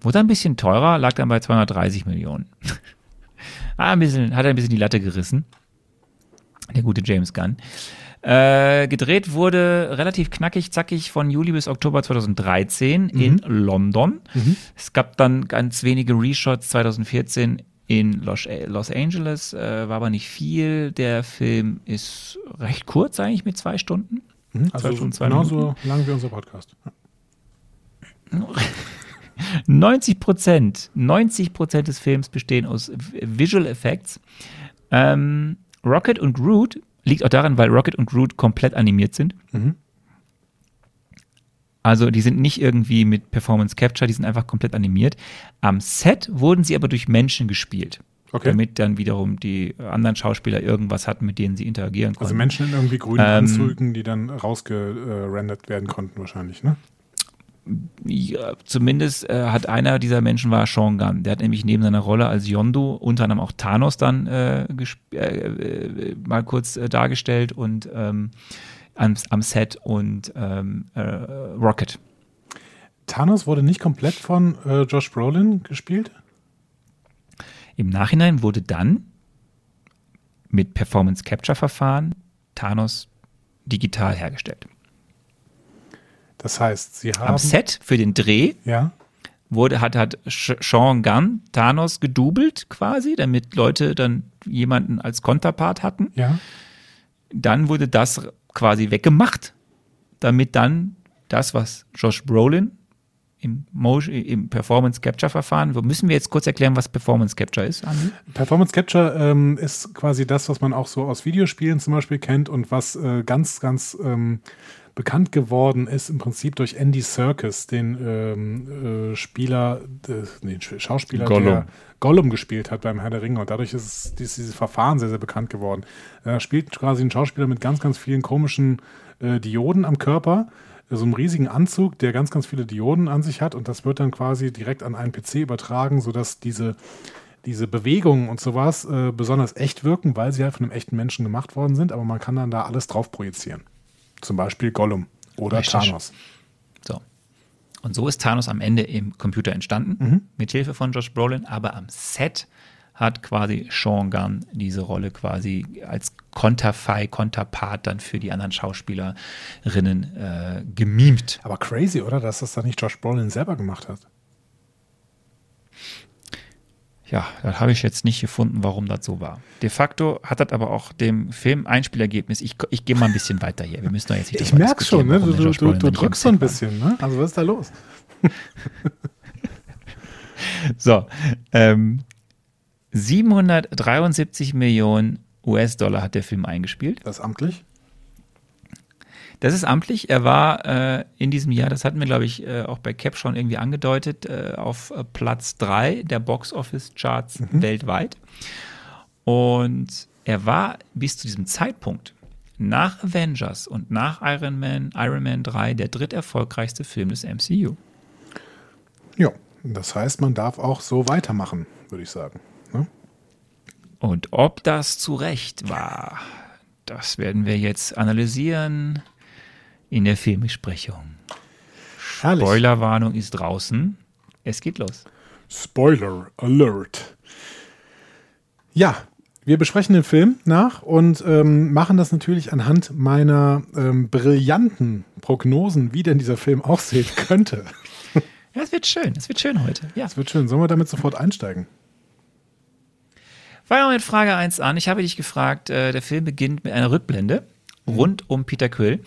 Wurde ein bisschen teurer, lag dann bei 230 Millionen. ah, ein bisschen, hat ein bisschen die Latte gerissen. Der gute James Gunn. Äh, gedreht wurde relativ knackig, zackig von Juli bis Oktober 2013 in London. Es gab dann ganz wenige Reshots 2014 in Los, Los Angeles, äh, war aber nicht viel. Der Film ist recht kurz eigentlich mit zwei Stunden. Mhm. Zwei Also Stunden, zwei genauso lang wie unser Podcast. 90 Prozent, 90 Prozent des Films bestehen aus Visual Effects. Ähm, Rocket und Groot liegt auch daran, weil Rocket und Groot komplett animiert sind. Mhm. Also die sind nicht irgendwie mit Performance Capture, die sind einfach komplett animiert. Am Set wurden sie aber durch Menschen gespielt. Okay. damit dann wiederum die anderen Schauspieler irgendwas hatten, mit denen sie interagieren konnten. Also Menschen in irgendwie grünen Ähm, Anzügen, die dann rausgerendert werden konnten wahrscheinlich, ne? Ja, zumindest äh, hat einer dieser Menschen war Sean Gunn. Der hat nämlich neben seiner Rolle als Yondu unter anderem auch Thanos dann äh, äh, äh, mal kurz äh, dargestellt und ähm, am, am Set und ähm, äh, Rocket. Thanos wurde nicht komplett von äh, Josh Brolin gespielt? Im Nachhinein wurde dann mit Performance Capture Verfahren Thanos digital hergestellt. Das heißt, sie haben. Am Set für den Dreh Ja. wurde, hat, hat Sean Gunn Thanos gedoubelt quasi, damit Leute dann jemanden als Konterpart hatten. Ja. Dann wurde das quasi weggemacht, damit dann das, was Josh Brolin im, im Performance Capture Verfahren, müssen wir jetzt kurz erklären, was Performance Capture ist, Andi? Performance Capture ähm, ist quasi das, was man auch so aus Videospielen zum Beispiel kennt und was äh, ganz, ganz ähm, bekannt geworden ist, im Prinzip durch Andy Serkis, den ähm, äh, Spieler, äh, nee, Sch- Schauspieler, Gollum. der Gollum gespielt hat beim Herr der Ringe. Und dadurch ist, ist dieses Verfahren sehr, sehr bekannt geworden. Er spielt quasi einen Schauspieler mit ganz, ganz vielen komischen äh, Dioden am Körper. So einem riesigen Anzug, der ganz, ganz viele Dioden an sich hat und das wird dann quasi direkt an einen PC übertragen, sodass diese diese Bewegungen und sowas äh, besonders echt wirken, weil sie halt von einem echten Menschen gemacht worden sind, aber man kann dann da alles drauf projizieren. Zum Beispiel Gollum oder Richtig. Thanos. So. Und so ist Thanos am Ende im Computer entstanden, mit Hilfe von Josh Brolin, aber am Set hat quasi Sean Gunn diese Rolle quasi als Konterfei, Konterpart dann für die anderen Schauspielerinnen äh, gemimt. Aber crazy, oder? Dass das dann nicht Josh Brolin selber gemacht hat. Ja, das habe ich jetzt nicht gefunden, warum das so war. De facto hat das aber auch dem Film ein Spielergebnis. Ich, ich gehe mal ein bisschen weiter hier. Wir müssen doch jetzt nicht Ich merke schon, ne? Du, du, du, du drückst so ein bisschen, ne? Also was ist da los? So, ähm, 773 Millionen US-Dollar hat der Film eingespielt. Das ist amtlich. Das ist amtlich. Er war äh, in diesem Jahr, das hatten wir, glaube ich, äh, auch bei Cap schon irgendwie angedeutet, äh, auf äh, Platz 3 der Box-Office-Charts weltweit. Und er war bis zu diesem Zeitpunkt nach Avengers und nach Iron Man, Iron Man 3 der dritterfolgreichste Film des MCU. Ja, das heißt, man darf auch so weitermachen, würde ich sagen. Ne? Und ob das zu Recht war, das werden wir jetzt analysieren in der Filmbesprechung. Herrlich. Spoilerwarnung ist draußen. Es geht los. Spoiler Alert. Ja, wir besprechen den Film nach und ähm, machen das natürlich anhand meiner ähm, brillanten Prognosen, wie denn dieser Film aussehen könnte. Ja, es wird schön. Es wird schön heute. Ja. Das wird schön. Sollen wir damit sofort einsteigen? Fangen wir mit Frage 1 an. Ich habe dich gefragt, äh, der Film beginnt mit einer Rückblende rund um Peter Quill.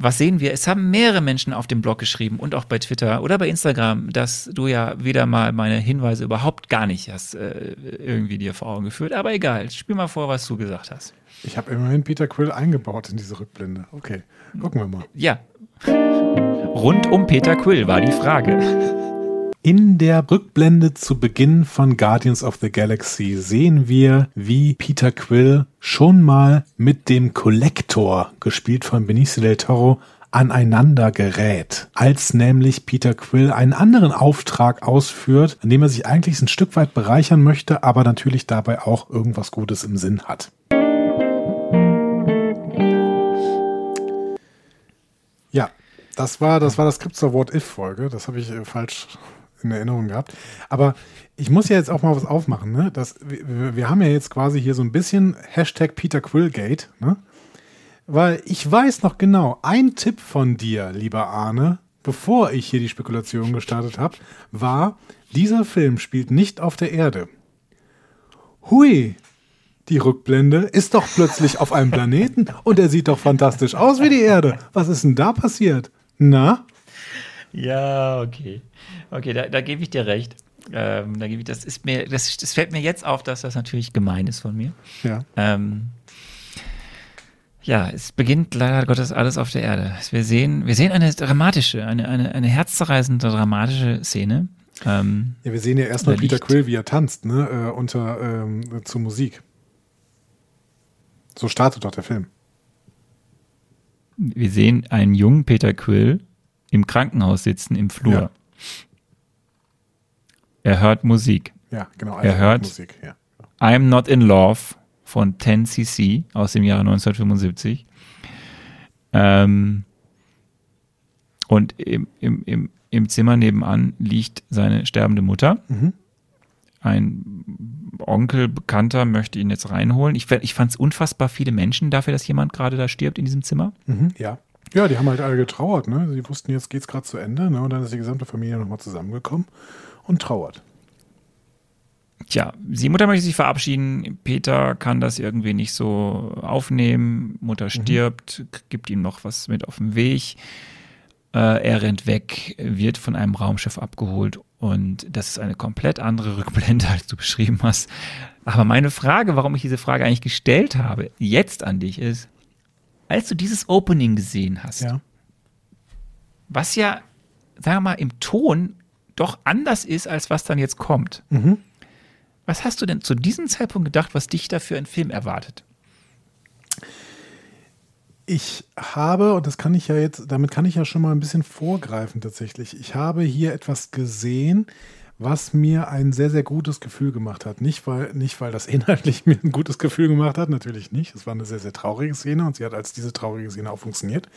Was sehen wir? Es haben mehrere Menschen auf dem Blog geschrieben und auch bei Twitter oder bei Instagram, dass du ja wieder mal meine Hinweise überhaupt gar nicht hast äh, irgendwie dir vor Augen geführt. Aber egal, spiel mal vor, was du gesagt hast. Ich habe immerhin Peter Quill eingebaut in diese Rückblende. Okay, gucken wir mal. Ja. Rund um Peter Quill war die Frage. In der Rückblende zu Beginn von Guardians of the Galaxy sehen wir, wie Peter Quill schon mal mit dem Collector, gespielt von Benicio del Toro, aneinander gerät, als nämlich Peter Quill einen anderen Auftrag ausführt, an dem er sich eigentlich ein Stück weit bereichern möchte, aber natürlich dabei auch irgendwas Gutes im Sinn hat. Ja, das war das, war das Skript zur What-If-Folge. Das habe ich äh, falsch in Erinnerung gehabt. Aber ich muss ja jetzt auch mal was aufmachen. Ne? Das, wir, wir haben ja jetzt quasi hier so ein bisschen Hashtag Peter Quillgate. Ne? Weil ich weiß noch genau, ein Tipp von dir, lieber Arne, bevor ich hier die Spekulation gestartet habe, war, dieser Film spielt nicht auf der Erde. Hui, die Rückblende ist doch plötzlich auf einem Planeten und er sieht doch fantastisch aus wie die Erde. Was ist denn da passiert? Na? Ja, okay. Okay, da, da gebe ich dir recht. Ähm, da gebe ich, das ist mir, das, das fällt mir jetzt auf, dass das natürlich gemein ist von mir. Ja. Ähm, ja, es beginnt leider Gottes alles auf der Erde. Wir sehen, wir sehen eine dramatische, eine, eine, eine herzzerreißende dramatische Szene, Ähm, Ja, wir sehen ja erstmal Peter liegt- Quill, wie er tanzt, ne, äh, unter, ähm, zur Musik. So startet doch der Film. wir sehen einen jungen Peter Quill im Krankenhaus sitzen im Flur. Ja. Er hört Musik. Ja, genau. Er hört- Musik, ja. I'm Not in Love von 10cc aus dem Jahre 1975. Ähm, und im, im, im, im Zimmer nebenan liegt seine sterbende Mutter. Mhm. Ein Onkel, Bekannter möchte ihn jetzt reinholen. Ich, fand- ich fand es unfassbar viele Menschen dafür, dass jemand gerade da stirbt in diesem Zimmer. Mhm, ja. Ja, die haben halt alle getrauert, ne? Sie wussten, jetzt geht's gerade zu Ende, ne? Und dann ist die gesamte Familie nochmal zusammengekommen und trauert. Tja, die Mutter möchte sich verabschieden. Peter kann das irgendwie nicht so aufnehmen. Mutter stirbt, gibt ihm noch was mit auf den Weg. Äh, er rennt weg, wird von einem Raumschiff abgeholt und das ist eine komplett andere Rückblende, als du beschrieben hast. Aber meine Frage, warum ich diese Frage eigentlich gestellt habe, jetzt an dich ist, als du dieses Opening gesehen hast, Ja. was ja, sagen wir mal, im Ton doch anders ist, als was dann jetzt kommt. Mhm. Was hast du denn zu diesem Zeitpunkt gedacht, was dich da für einen Film erwartet? Ich habe, und das kann ich ja jetzt, damit kann ich ja schon mal ein bisschen vorgreifen tatsächlich. Ich habe hier etwas gesehen, was mir ein sehr, sehr gutes Gefühl gemacht hat. Nicht weil, nicht, weil das inhaltlich mir ein gutes Gefühl gemacht hat, natürlich nicht. Es war eine sehr, sehr traurige Szene und sie hat als diese traurige Szene auch funktioniert.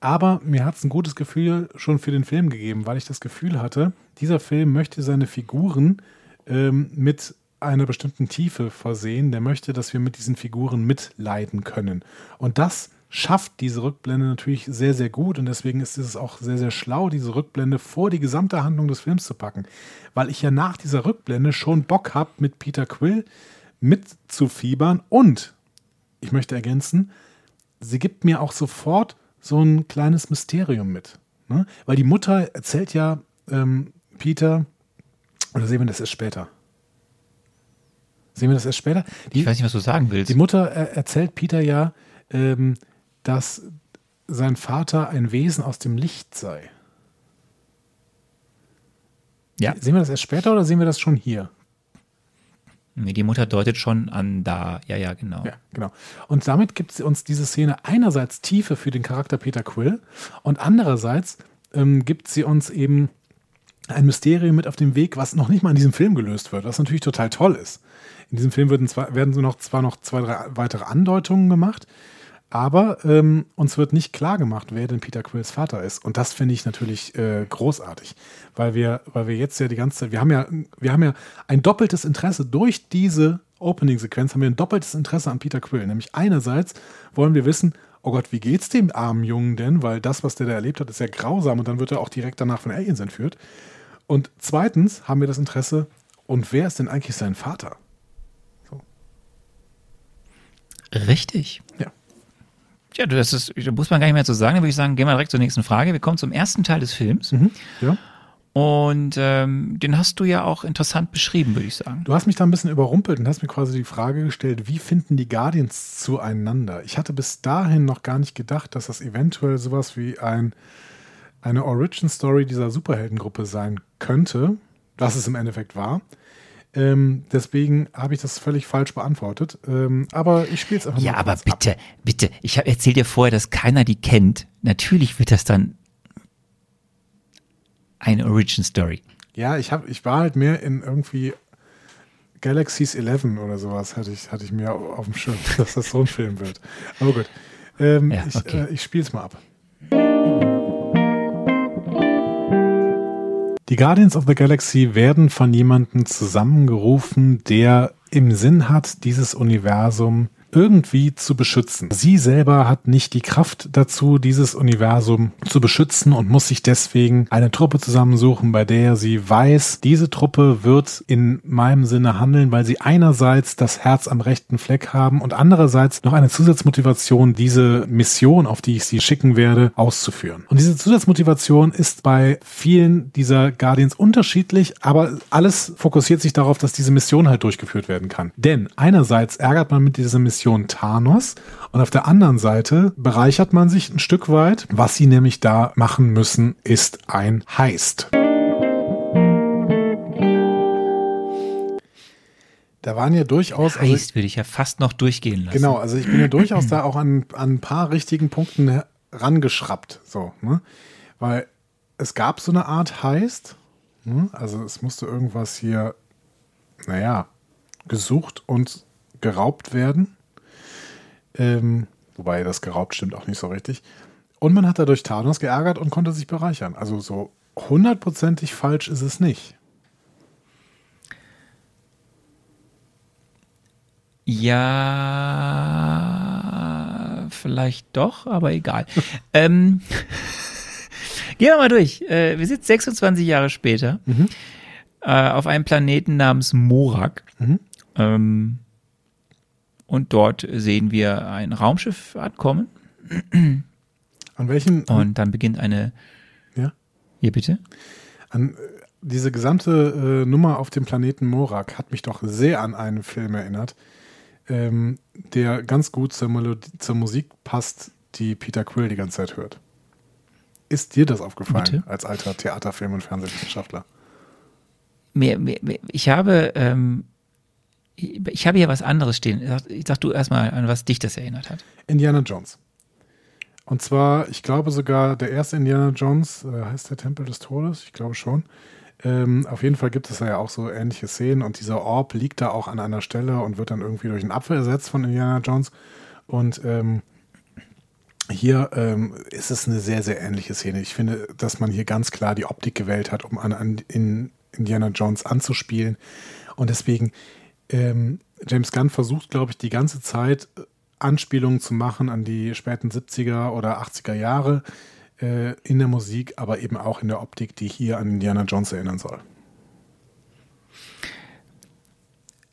Aber mir hat es ein gutes Gefühl schon für den Film gegeben, weil ich das Gefühl hatte, dieser Film möchte seine Figuren ähm, mit einer bestimmten Tiefe versehen. Der möchte, dass wir mit diesen Figuren mitleiden können. Und das schafft diese Rückblende natürlich sehr, sehr gut. Und deswegen ist es auch sehr, sehr schlau, diese Rückblende vor die gesamte Handlung des Films zu packen. Weil ich ja nach dieser Rückblende schon Bock habe, mit Peter Quill mitzufiebern. Und, ich möchte ergänzen, sie gibt mir auch sofort so ein kleines Mysterium mit. Ne? Weil die Mutter erzählt ja ähm, Peter, oder sehen wir das erst später? Sehen wir das erst später? Die, Ich weiß nicht, was du sagen willst. die Mutter äh, erzählt Peter ja, ähm, dass sein Vater ein Wesen aus dem Licht sei. ja, Sehen wir das erst später oder sehen wir das schon hier? Nee, die Mutter deutet schon an da. Ja, ja, genau. Ja, genau. Und damit gibt sie uns diese Szene einerseits Tiefe für den Charakter Peter Quill und andererseits ähm, gibt sie uns eben ein Mysterium mit auf dem Weg, was noch nicht mal in diesem Film gelöst wird, was natürlich total toll ist. In diesem Film werden, zwar, werden so noch, zwar noch zwei, drei weitere Andeutungen gemacht, aber ähm, uns wird nicht klar gemacht, wer denn Peter Quills Vater ist. Und das finde ich natürlich äh, großartig, weil wir, weil wir jetzt ja die ganze Zeit, wir haben ja, wir haben ja ein doppeltes Interesse durch diese Opening-Sequenz, haben wir ein doppeltes Interesse an Peter Quill. Nämlich einerseits wollen wir wissen, oh Gott, wie geht's dem armen Jungen denn? Weil das, was der da erlebt hat, ist ja grausam und dann wird er auch direkt danach von Aliens entführt. Und zweitens haben wir das Interesse, und wer ist denn eigentlich sein Vater? Richtig. Ja. Ja, du, das ist, da muss man gar nicht mehr zu sagen. Da würde ich sagen, gehen wir direkt zur nächsten Frage. Wir kommen zum ersten Teil des Films. Mhm. Ja. Und ähm, den hast du ja auch interessant beschrieben, würde ich sagen. Du hast mich da ein bisschen überrumpelt und hast mir quasi die Frage gestellt, wie finden die Guardians zueinander? Ich hatte bis dahin noch gar nicht gedacht, dass das eventuell sowas wie ein, eine Origin-Story dieser Superheldengruppe sein könnte, was es im Endeffekt war. Ähm, deswegen habe ich das völlig falsch beantwortet. Ähm, aber ich spiele es einfach Ja, mal aber kurz ab. bitte, bitte. Ich hab, erzähl dir vorher, dass keiner die kennt. Natürlich wird das dann eine Origin Story. Ja, ich, hab, ich war halt mehr in irgendwie Galaxies 11 oder sowas, hatte ich, hatte ich mir auf, dem Schirm, dass das so ein Film wird. Aber gut. Ähm, Ja, ich okay. äh, ich spiele es mal ab. Die Guardians of the Galaxy werden von jemandem zusammengerufen, der im Sinn hat, dieses Universum irgendwie zu beschützen. Sie selber hat nicht die Kraft dazu, dieses Universum zu beschützen und muss sich deswegen eine Truppe zusammensuchen, bei der sie weiß, diese Truppe wird in meinem Sinne handeln, weil sie einerseits das Herz am rechten Fleck haben und andererseits noch eine Zusatzmotivation, diese Mission, auf die ich sie schicken werde, auszuführen. Und diese Zusatzmotivation ist bei vielen dieser Guardians unterschiedlich, aber alles fokussiert sich darauf, dass diese Mission halt durchgeführt werden kann. Denn einerseits ärgert man mit dieser Mission Mission Thanos und auf der anderen Seite bereichert man sich ein Stück weit. Was sie nämlich da machen müssen, ist ein Heist. da waren ja durchaus. Also Heist also, würde ich ja fast noch durchgehen lassen. Genau, also ich bin ja durchaus da auch an, an ein paar richtigen Punkten rangeschraubt, so, ne? Weil es gab so eine Art Heist, ne? also es musste irgendwas hier, naja, gesucht und geraubt werden. Ähm, wobei das geraubt stimmt auch nicht so richtig. Und man hat dadurch Thanos geärgert und konnte sich bereichern. Also so hundertprozentig falsch ist es nicht. Ja, vielleicht doch, aber egal. ähm, gehen wir mal durch. Äh, wir sind 26 Jahre später äh, auf einem Planeten namens Morak. Ähm, und dort sehen wir ein Raumschiff ankommen. An welchen, Und dann beginnt eine. ja? Hier bitte. An, äh, diese gesamte äh, Nummer auf dem Planeten Morak hat mich doch sehr an einen Film erinnert, ähm, der ganz gut zur, Melodie, zur Musik passt, die Peter Quill die ganze Zeit hört. Ist dir das aufgefallen Bitte? als alter Theaterfilm- und Fernsehwissenschaftler? Mir, mir, mir, ich habe. Ähm, ich habe hier was anderes stehen. Ich sag du erstmal, an was dich das erinnert hat. Indiana Jones. Und zwar, ich glaube sogar, der erste Indiana Jones, äh, heißt der Tempel des Todes? Ich glaube schon. Ähm, auf jeden Fall gibt es da ja auch so ähnliche Szenen und dieser Orb liegt da auch an einer Stelle und wird dann irgendwie durch einen Apfel ersetzt von Indiana Jones. Und ähm, hier ähm, ist es eine sehr, sehr ähnliche Szene. Ich finde, dass man hier ganz klar die Optik gewählt hat, um an, an in Indiana Jones anzuspielen. Und deswegen, ähm, James Gunn versucht, glaube ich, die ganze Zeit äh, Anspielungen zu machen an die späten 70er oder 80er Jahre äh, in der Musik, aber eben auch in der Optik, die hier an Indiana Jones erinnern soll.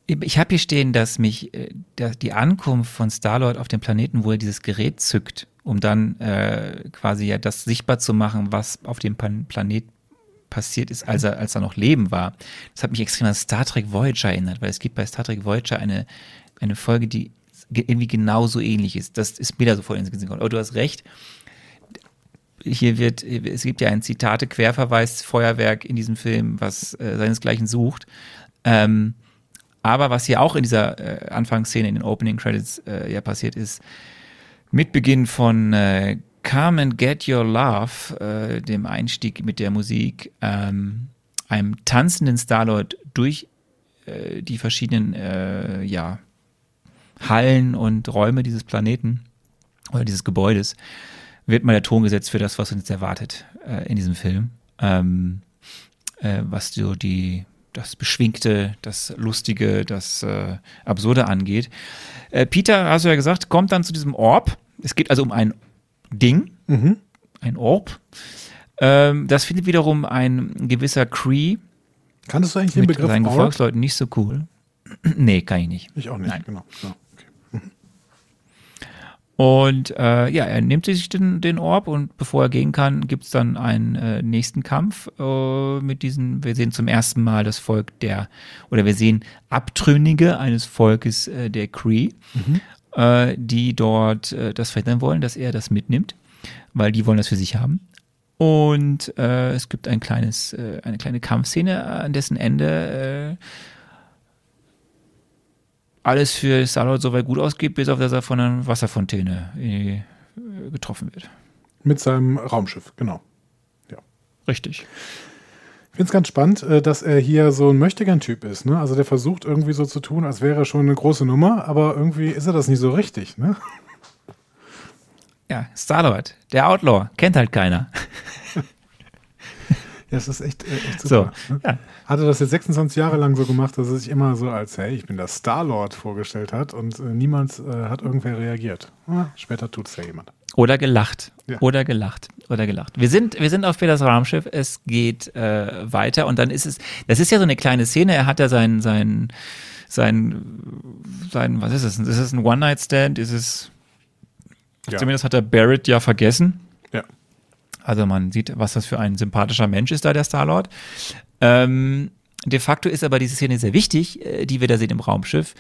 Ich habe hier stehen, dass mich äh, dass die Ankunft von Star-Lord auf dem Planeten, wo er dieses Gerät zückt, um dann äh, quasi ja das sichtbar zu machen, was auf dem Pan Planet passiert ist, als er, als er noch Leben war. Das hat mich extrem an Star Trek Voyager erinnert, weil es gibt bei Star Trek Voyager eine, eine Folge, die ge- irgendwie genauso ähnlich ist. Das ist mir da sofort ins Gesicht gekommen. Aber du hast recht. Hier wird, es gibt ja ein Zitate, Querverweis, Feuerwerk in diesem Film, was äh, seinesgleichen sucht. Ähm, aber was hier auch in dieser äh, Anfangsszene, in den Opening Credits äh, ja passiert ist, mit Beginn von äh, Come and Get Your Love, äh, dem Einstieg mit der Musik, ähm, einem tanzenden Starlord durch äh, die verschiedenen äh, ja, Hallen und Räume dieses Planeten oder dieses Gebäudes, wird mal der Ton gesetzt für das, was uns jetzt erwartet äh, in diesem Film. Ähm, äh, was so die das Beschwingte, das Lustige, das äh, Absurde angeht. Peter, hast du ja gesagt, kommt dann zu diesem Orb. Es geht also um ein Ding, ein Orb. Ähm, das findet wiederum ein gewisser Cree Kanntest du eigentlich den Begriff seinen Orb? Gefolgsleuten nicht so cool. nee, kann ich nicht. Ich auch nicht, Nein. genau. Ja, okay. Und äh, ja, er nimmt sich den, den Orb und bevor er gehen kann, gibt es dann einen äh, nächsten Kampf äh, mit diesen, wir sehen zum ersten Mal das Volk der, oder wir sehen Abtrünnige eines Volkes äh, der Cree, äh, die dort äh, das verhindern wollen, dass er das mitnimmt, weil die wollen das für sich haben. Und äh, es gibt ein kleines, äh, eine kleine Kampfszene, an dessen Ende äh, alles für Starlord soweit gut ausgeht, bis auf dass er von einer Wasserfontäne äh, getroffen wird. Mit seinem Raumschiff, genau. Ja. Richtig. Ich finde es ganz spannend, äh, dass er hier so ein Möchtegern-Typ ist. Ne? Also der versucht irgendwie so zu tun, als wäre er schon eine große Nummer, aber irgendwie ist er das nicht so richtig. Ne? Ja, Starlord, der Outlaw, kennt halt keiner. Ja, das ist echt, äh, echt super. So, ne? ja. Hat er das jetzt 26 Jahre lang so gemacht, dass er sich immer so als, hey, ich bin der Star-Lord vorgestellt hat und äh, niemand äh, hat irgendwer reagiert. Ah, später tut es ja jemand. Oder gelacht. Ja. Oder gelacht. Oder gelacht. Wir sind, wir sind auf Peters Raumschiff. Es geht äh, weiter und dann ist es, das ist ja so eine kleine Szene. Er hat ja sein, sein, sein, sein, was ist es? Ist es ein One-Night-Stand? Ist es, Ja. zumindest hat er Barrett ja vergessen. Ja. Also man sieht, was das für ein sympathischer Mensch ist da, der Star-Lord. Ähm, de facto ist aber diese Szene sehr wichtig, äh, die wir da sehen im Raumschiff,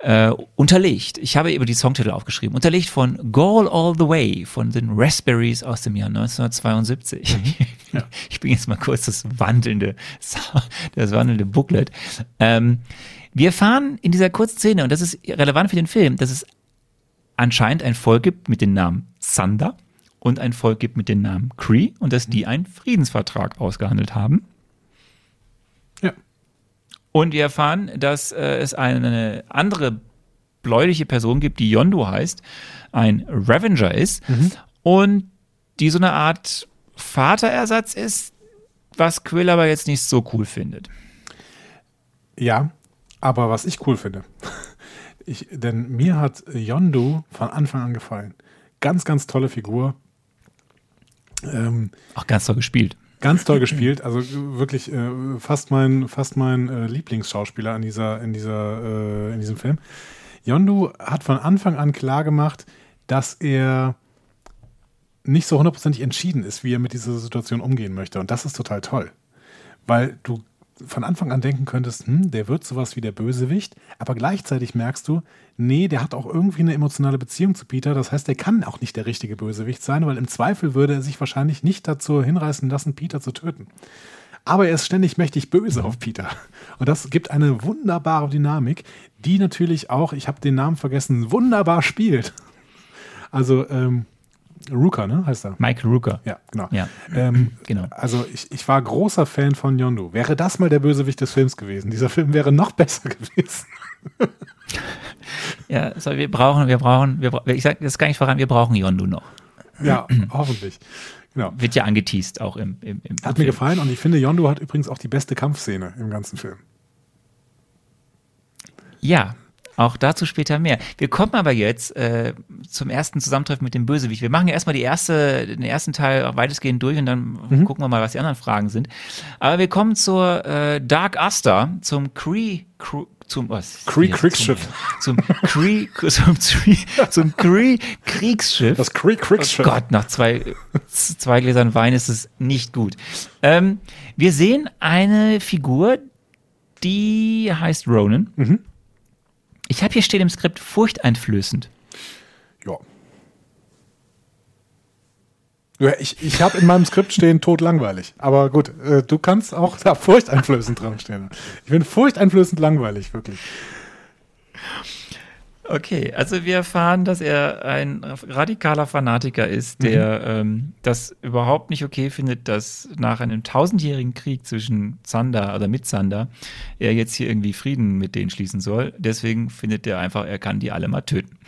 äh, unterlegt. Ich habe über die Songtitel aufgeschrieben. Unterlegt von Goal All the Way von den Raspberries aus dem Jahr 1972. Ich bin jetzt mal kurz das wandelnde, das wandelnde Booklet. Ähm, wir erfahren in dieser kurzen Szene, und das ist relevant für den Film, dass es anscheinend ein Volk gibt mit dem Namen Sander und ein Volk gibt mit dem Namen Cree und dass die einen Friedensvertrag ausgehandelt haben. Und wir erfahren, dass äh, es eine andere bläuliche Person gibt, die Yondu heißt, ein Revenger ist und die so eine Art Vaterersatz ist, was Quill aber jetzt nicht so cool findet. Ja, aber was ich cool finde, ich, denn mir hat Yondu von Anfang an gefallen. Ganz, ganz tolle Figur. Ähm, Auch ganz toll gespielt. Ganz toll gespielt, also wirklich äh, fast mein, fast mein äh, Lieblingsschauspieler in, dieser, in, dieser, äh, in diesem Film. Yondu hat von Anfang an klar gemacht, dass er nicht so hundertprozentig entschieden ist, wie er mit dieser Situation umgehen möchte. Und das ist total toll. Weil du von Anfang an denken könntest, hm, der wird sowas wie der Bösewicht, aber gleichzeitig merkst du, nee, der hat auch irgendwie eine emotionale Beziehung zu Peter. Das heißt, der kann auch nicht der richtige Bösewicht sein, weil im Zweifel würde er sich wahrscheinlich nicht dazu hinreißen lassen, Peter zu töten. Aber er ist ständig mächtig böse auf Peter. Und das gibt eine wunderbare Dynamik, die natürlich auch, ich habe den Namen vergessen, wunderbar spielt. Also, ähm, Ruka, ne, heißt er? Michael Rooker. Ja, genau. Ja. Ähm, Genau. Also ich, ich war großer Fan von Yondu. Wäre das mal der Bösewicht des Films gewesen? Dieser Film wäre noch besser gewesen. Ja, so, wir brauchen, wir brauchen, wir, ich sag das gar nicht voran, wir brauchen Yondu noch. Ja, hoffentlich. Genau. Wird ja angeteased auch im, im, im Hat mir Film. gefallen und ich finde, Yondu hat übrigens auch die beste Kampfszene im ganzen Film. Ja, auch dazu später mehr. Wir kommen aber jetzt äh, zum ersten Zusammentreffen mit dem Bösewicht. Wir machen ja erstmal die erste, den ersten Teil auch weitestgehend durch und dann Mhm. gucken wir mal, was die anderen Fragen sind. Aber wir kommen zur äh, Dark Aster, zum Cree, Cru- zum was? Kree Kriegsschiff. Zum Cree, zum, Cree- zum Cree Kriegsschiff. Das Kree Kriegsschiff. Oh Gott, nach zwei, zwei Gläsern Wein ist es nicht gut. Ähm, wir sehen eine Figur, die heißt Ronan. Mhm. Ich habe hier stehen im Skript furchteinflößend. Ja. Ich, ich habe in meinem Skript stehen totlangweilig. Aber gut, äh, du kannst auch da furchteinflößend dran stehen. Ich bin furchteinflößend langweilig, wirklich. Okay, also wir erfahren, dass er ein radikaler Fanatiker ist, der ähm, das überhaupt nicht okay findet, dass nach einem tausendjährigen Krieg zwischen Zander oder mit Zander er jetzt hier irgendwie Frieden mit denen schließen soll. Deswegen findet er einfach, er kann die alle mal töten.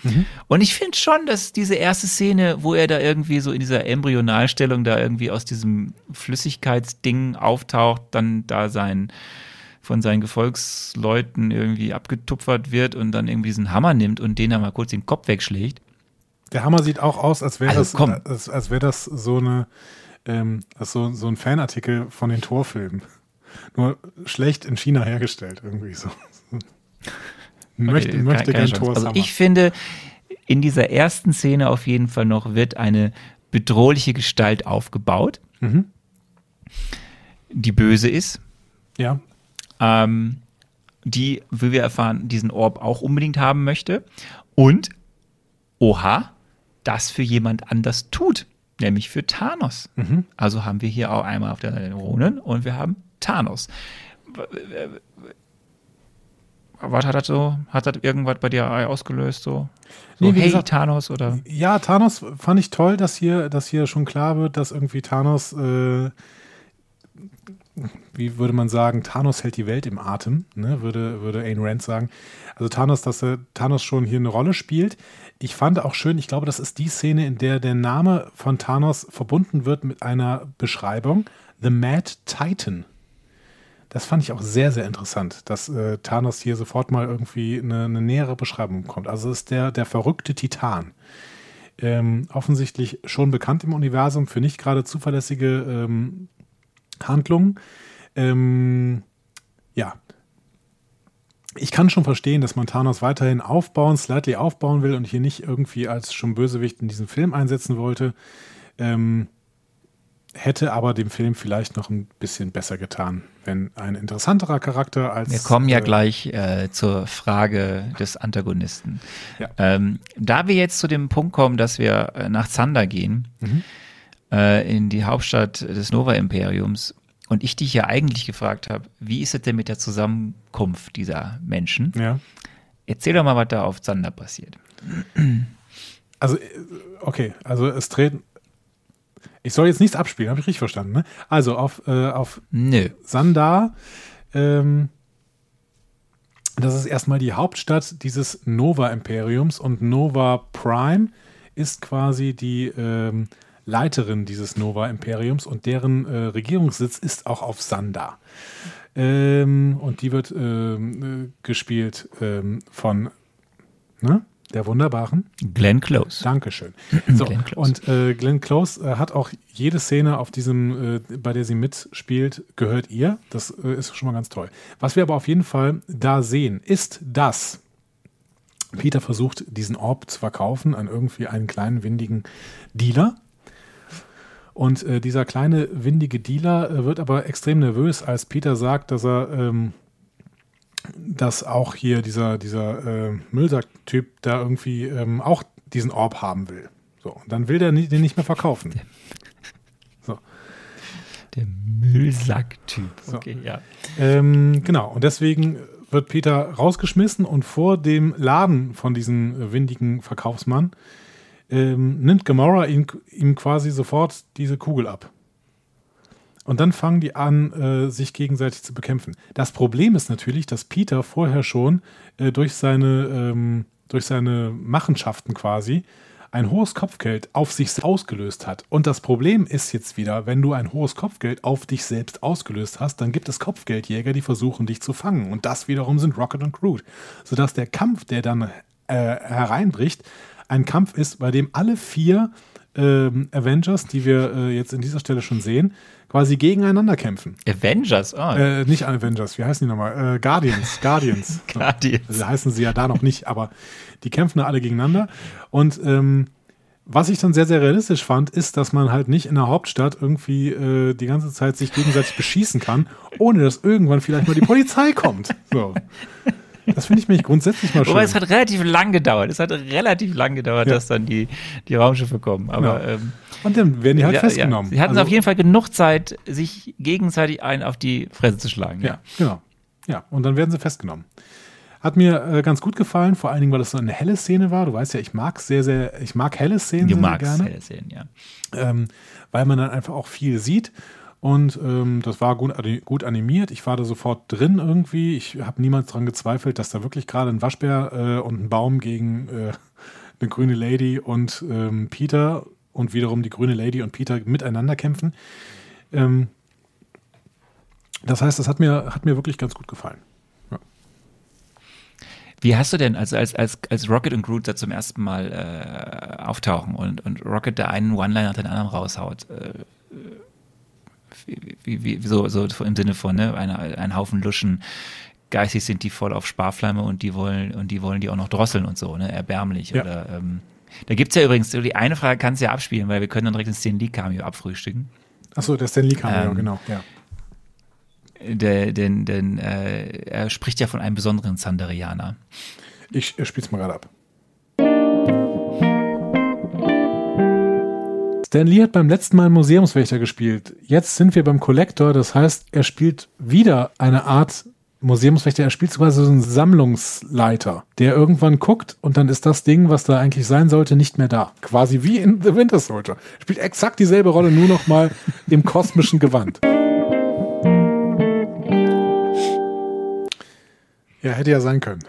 Und ich finde schon, dass diese erste Szene, wo er da irgendwie so in dieser Embryonalstellung da irgendwie aus diesem Flüssigkeitsding auftaucht, dann da sein von seinen Gefolgsleuten irgendwie abgetupfert wird und dann irgendwie diesen Hammer nimmt und den dann mal kurz den Kopf wegschlägt. Der Hammer sieht auch aus, als wäre Also, das, als, als wär das so, eine, ähm, so, so ein Fanartikel von den Torfilmen. Nur schlecht in China hergestellt, irgendwie so. möchte Okay, möchte Chance. Thors Also ich finde, in dieser ersten Szene auf jeden Fall noch wird eine bedrohliche Gestalt aufgebaut, Mhm. die böse ist, Ja, ähm, die, wie wir erfahren, diesen Orb auch unbedingt haben möchte und, oha, das für jemand anders tut, nämlich für Thanos. Also haben wir hier auch einmal auf der Seite Ronan und wir haben Thanos. Was hat das so? Hat das irgendwas bei dir ausgelöst? So, so Nee, wie hey, gesagt- Thanos oder? Ja, Thanos fand ich toll, dass hier, dass hier schon klar wird, dass irgendwie Thanos, äh, wie würde man sagen, Thanos hält die Welt im Atem, ne? würde, würde Ayn Rand sagen. Also Thanos, dass äh, Thanos schon hier eine Rolle spielt. Ich fand auch schön, ich glaube, das ist die Szene, in der der Name von Thanos verbunden wird mit einer Beschreibung, The Mad Titan. Das fand ich auch sehr, sehr interessant, dass äh, Thanos hier sofort mal irgendwie eine, eine nähere Beschreibung bekommt. Also es ist der, der verrückte Titan. Ähm, offensichtlich schon bekannt im Universum für nicht gerade zuverlässige ähm, Handlungen. Ähm, ja. Ich kann schon verstehen, dass man Thanos weiterhin aufbauen, slightly aufbauen will und hier nicht irgendwie als schon Bösewicht in diesem Film einsetzen wollte. Ähm, hätte aber dem Film vielleicht noch ein bisschen besser getan, wenn ein interessanterer Charakter als. Wir kommen ja äh, gleich äh, zur Frage des Antagonisten. Ja. Ähm, da wir jetzt zu dem Punkt kommen, dass wir äh, nach Zander gehen, Mhm. Äh, in die Hauptstadt des Nova-Imperiums, und ich dich ja eigentlich gefragt habe, wie ist es denn mit der Zusammenkunft dieser Menschen? Ja. Erzähl doch mal, was da auf Zander passiert. Also, okay, also es treten. Ich soll jetzt nichts abspielen, habe ich richtig verstanden, ne? Also auf, äh, auf Nö. Sandar, ähm, das ist erstmal die Hauptstadt dieses Nova-Imperiums und Nova Prime ist quasi die ähm, Leiterin dieses Nova-Imperiums und deren äh, Regierungssitz ist auch auf Sandar. Ähm, und die wird ähm, äh, gespielt ähm, von ne? der wunderbaren Glenn Close. Dankeschön. So, Glenn Close. Und äh, Glenn Close äh, hat auch jede Szene auf diesem, äh, bei der sie mitspielt, gehört ihr. Das äh, ist schon mal ganz toll. Was wir aber auf jeden Fall da sehen, ist, dass Peter versucht, diesen Orb zu verkaufen an irgendwie einen kleinen, windigen Dealer. Und äh, dieser kleine, windige Dealer äh, wird aber extrem nervös, als Peter sagt, dass er ähm, dass auch hier dieser, dieser äh, Müllsack-Typ da irgendwie ähm, auch diesen Orb haben will. So, und dann will der den nicht mehr verkaufen. So. Der Müllsack-Typ. Okay, ja. Ähm, genau, und deswegen wird Peter rausgeschmissen und vor dem Laden von diesem äh, windigen Verkaufsmann ähm, nimmt Gamora ihm, ihm quasi sofort diese Kugel ab. Und dann fangen die an, äh, sich gegenseitig zu bekämpfen. Das Problem ist natürlich, dass Peter vorher schon äh, durch, seine, ähm, durch seine Machenschaften quasi ein hohes Kopfgeld auf sich ausgelöst hat. Und das Problem ist jetzt wieder, wenn du ein hohes Kopfgeld auf dich selbst ausgelöst hast, dann gibt es Kopfgeldjäger, die versuchen, dich zu fangen. Und das wiederum sind Rocket und Groot. Sodass der Kampf, der dann äh, hereinbricht, ein Kampf ist, bei dem alle vier ähm, Avengers, die wir äh, jetzt in dieser Stelle schon sehen, quasi gegeneinander kämpfen. Avengers, oh, Äh, nicht Avengers, wie heißen die nochmal? Äh, Guardians, Guardians. Guardians. Also heißen sie ja da noch nicht, aber die kämpfen da alle gegeneinander. Und ähm, was ich dann sehr, sehr realistisch fand, ist, dass man halt nicht in der Hauptstadt irgendwie äh, die ganze Zeit sich gegenseitig beschießen kann, ohne dass irgendwann vielleicht mal die Polizei kommt. So. Das finde ich mich grundsätzlich mal schön. Wobei es hat relativ lang gedauert. Es hat relativ lang gedauert, Ja. dass dann die, die Raumschiffe kommen. Aber Ja. ähm, Und dann werden die halt ja, festgenommen. Sie hatten Also- auf jeden Fall genug Zeit, sich gegenseitig einen auf die Fresse zu schlagen. Ja, genau. Ja, und dann werden sie festgenommen. Hat mir äh, ganz gut gefallen, vor allen Dingen, weil es so eine helle Szene war. Du weißt ja, ich mag sehr, sehr, ich mag helle Szenen Du magst gerne. helle Szenen, ja. ähm, weil man dann einfach auch viel sieht. Und ähm, das war gut, gut animiert. Ich war da sofort drin irgendwie. Ich habe niemals daran gezweifelt, dass da wirklich gerade ein Waschbär äh, und ein Baum gegen äh, eine grüne Lady und ähm, Peter und wiederum die grüne Lady und Peter miteinander kämpfen. Ähm, das heißt, das hat mir, hat mir wirklich ganz gut gefallen. Wie hast du denn, also als, als, als Rocket und Groot da zum ersten Mal äh, auftauchen und, und Rocket da einen One-Liner nach den anderen raushaut, äh, wie, wie, so, so im Sinne von, ne, eine, ein Haufen Luschen, geistig sind die voll auf Sparflamme und die wollen, und die wollen die auch noch drosseln und so, ne, erbärmlich. Ja. Oder, ähm, da gibt's ja übrigens, die eine Frage kannst du ja abspielen, weil wir können dann direkt den Stan Lee Cameo abfrühstücken. Achso, der Stan Lee Cameo, Ähm, genau. Ja. Der, denn denn äh, er spricht ja von einem besonderen Sanderianer. Ich spiel's mal gerade ab. Stan Lee hat beim letzten Mal Museumswächter gespielt. Jetzt sind wir beim Collector, das heißt, er spielt wieder eine Art Museumswächter. Er spielt sogar so einen Sammlungsleiter, der irgendwann guckt und dann ist das Ding, was da eigentlich sein sollte, nicht mehr da. Quasi wie in The Winter Soldier. Spielt exakt dieselbe Rolle, nur noch mal im kosmischen Gewand. Ja, hätte ja sein können.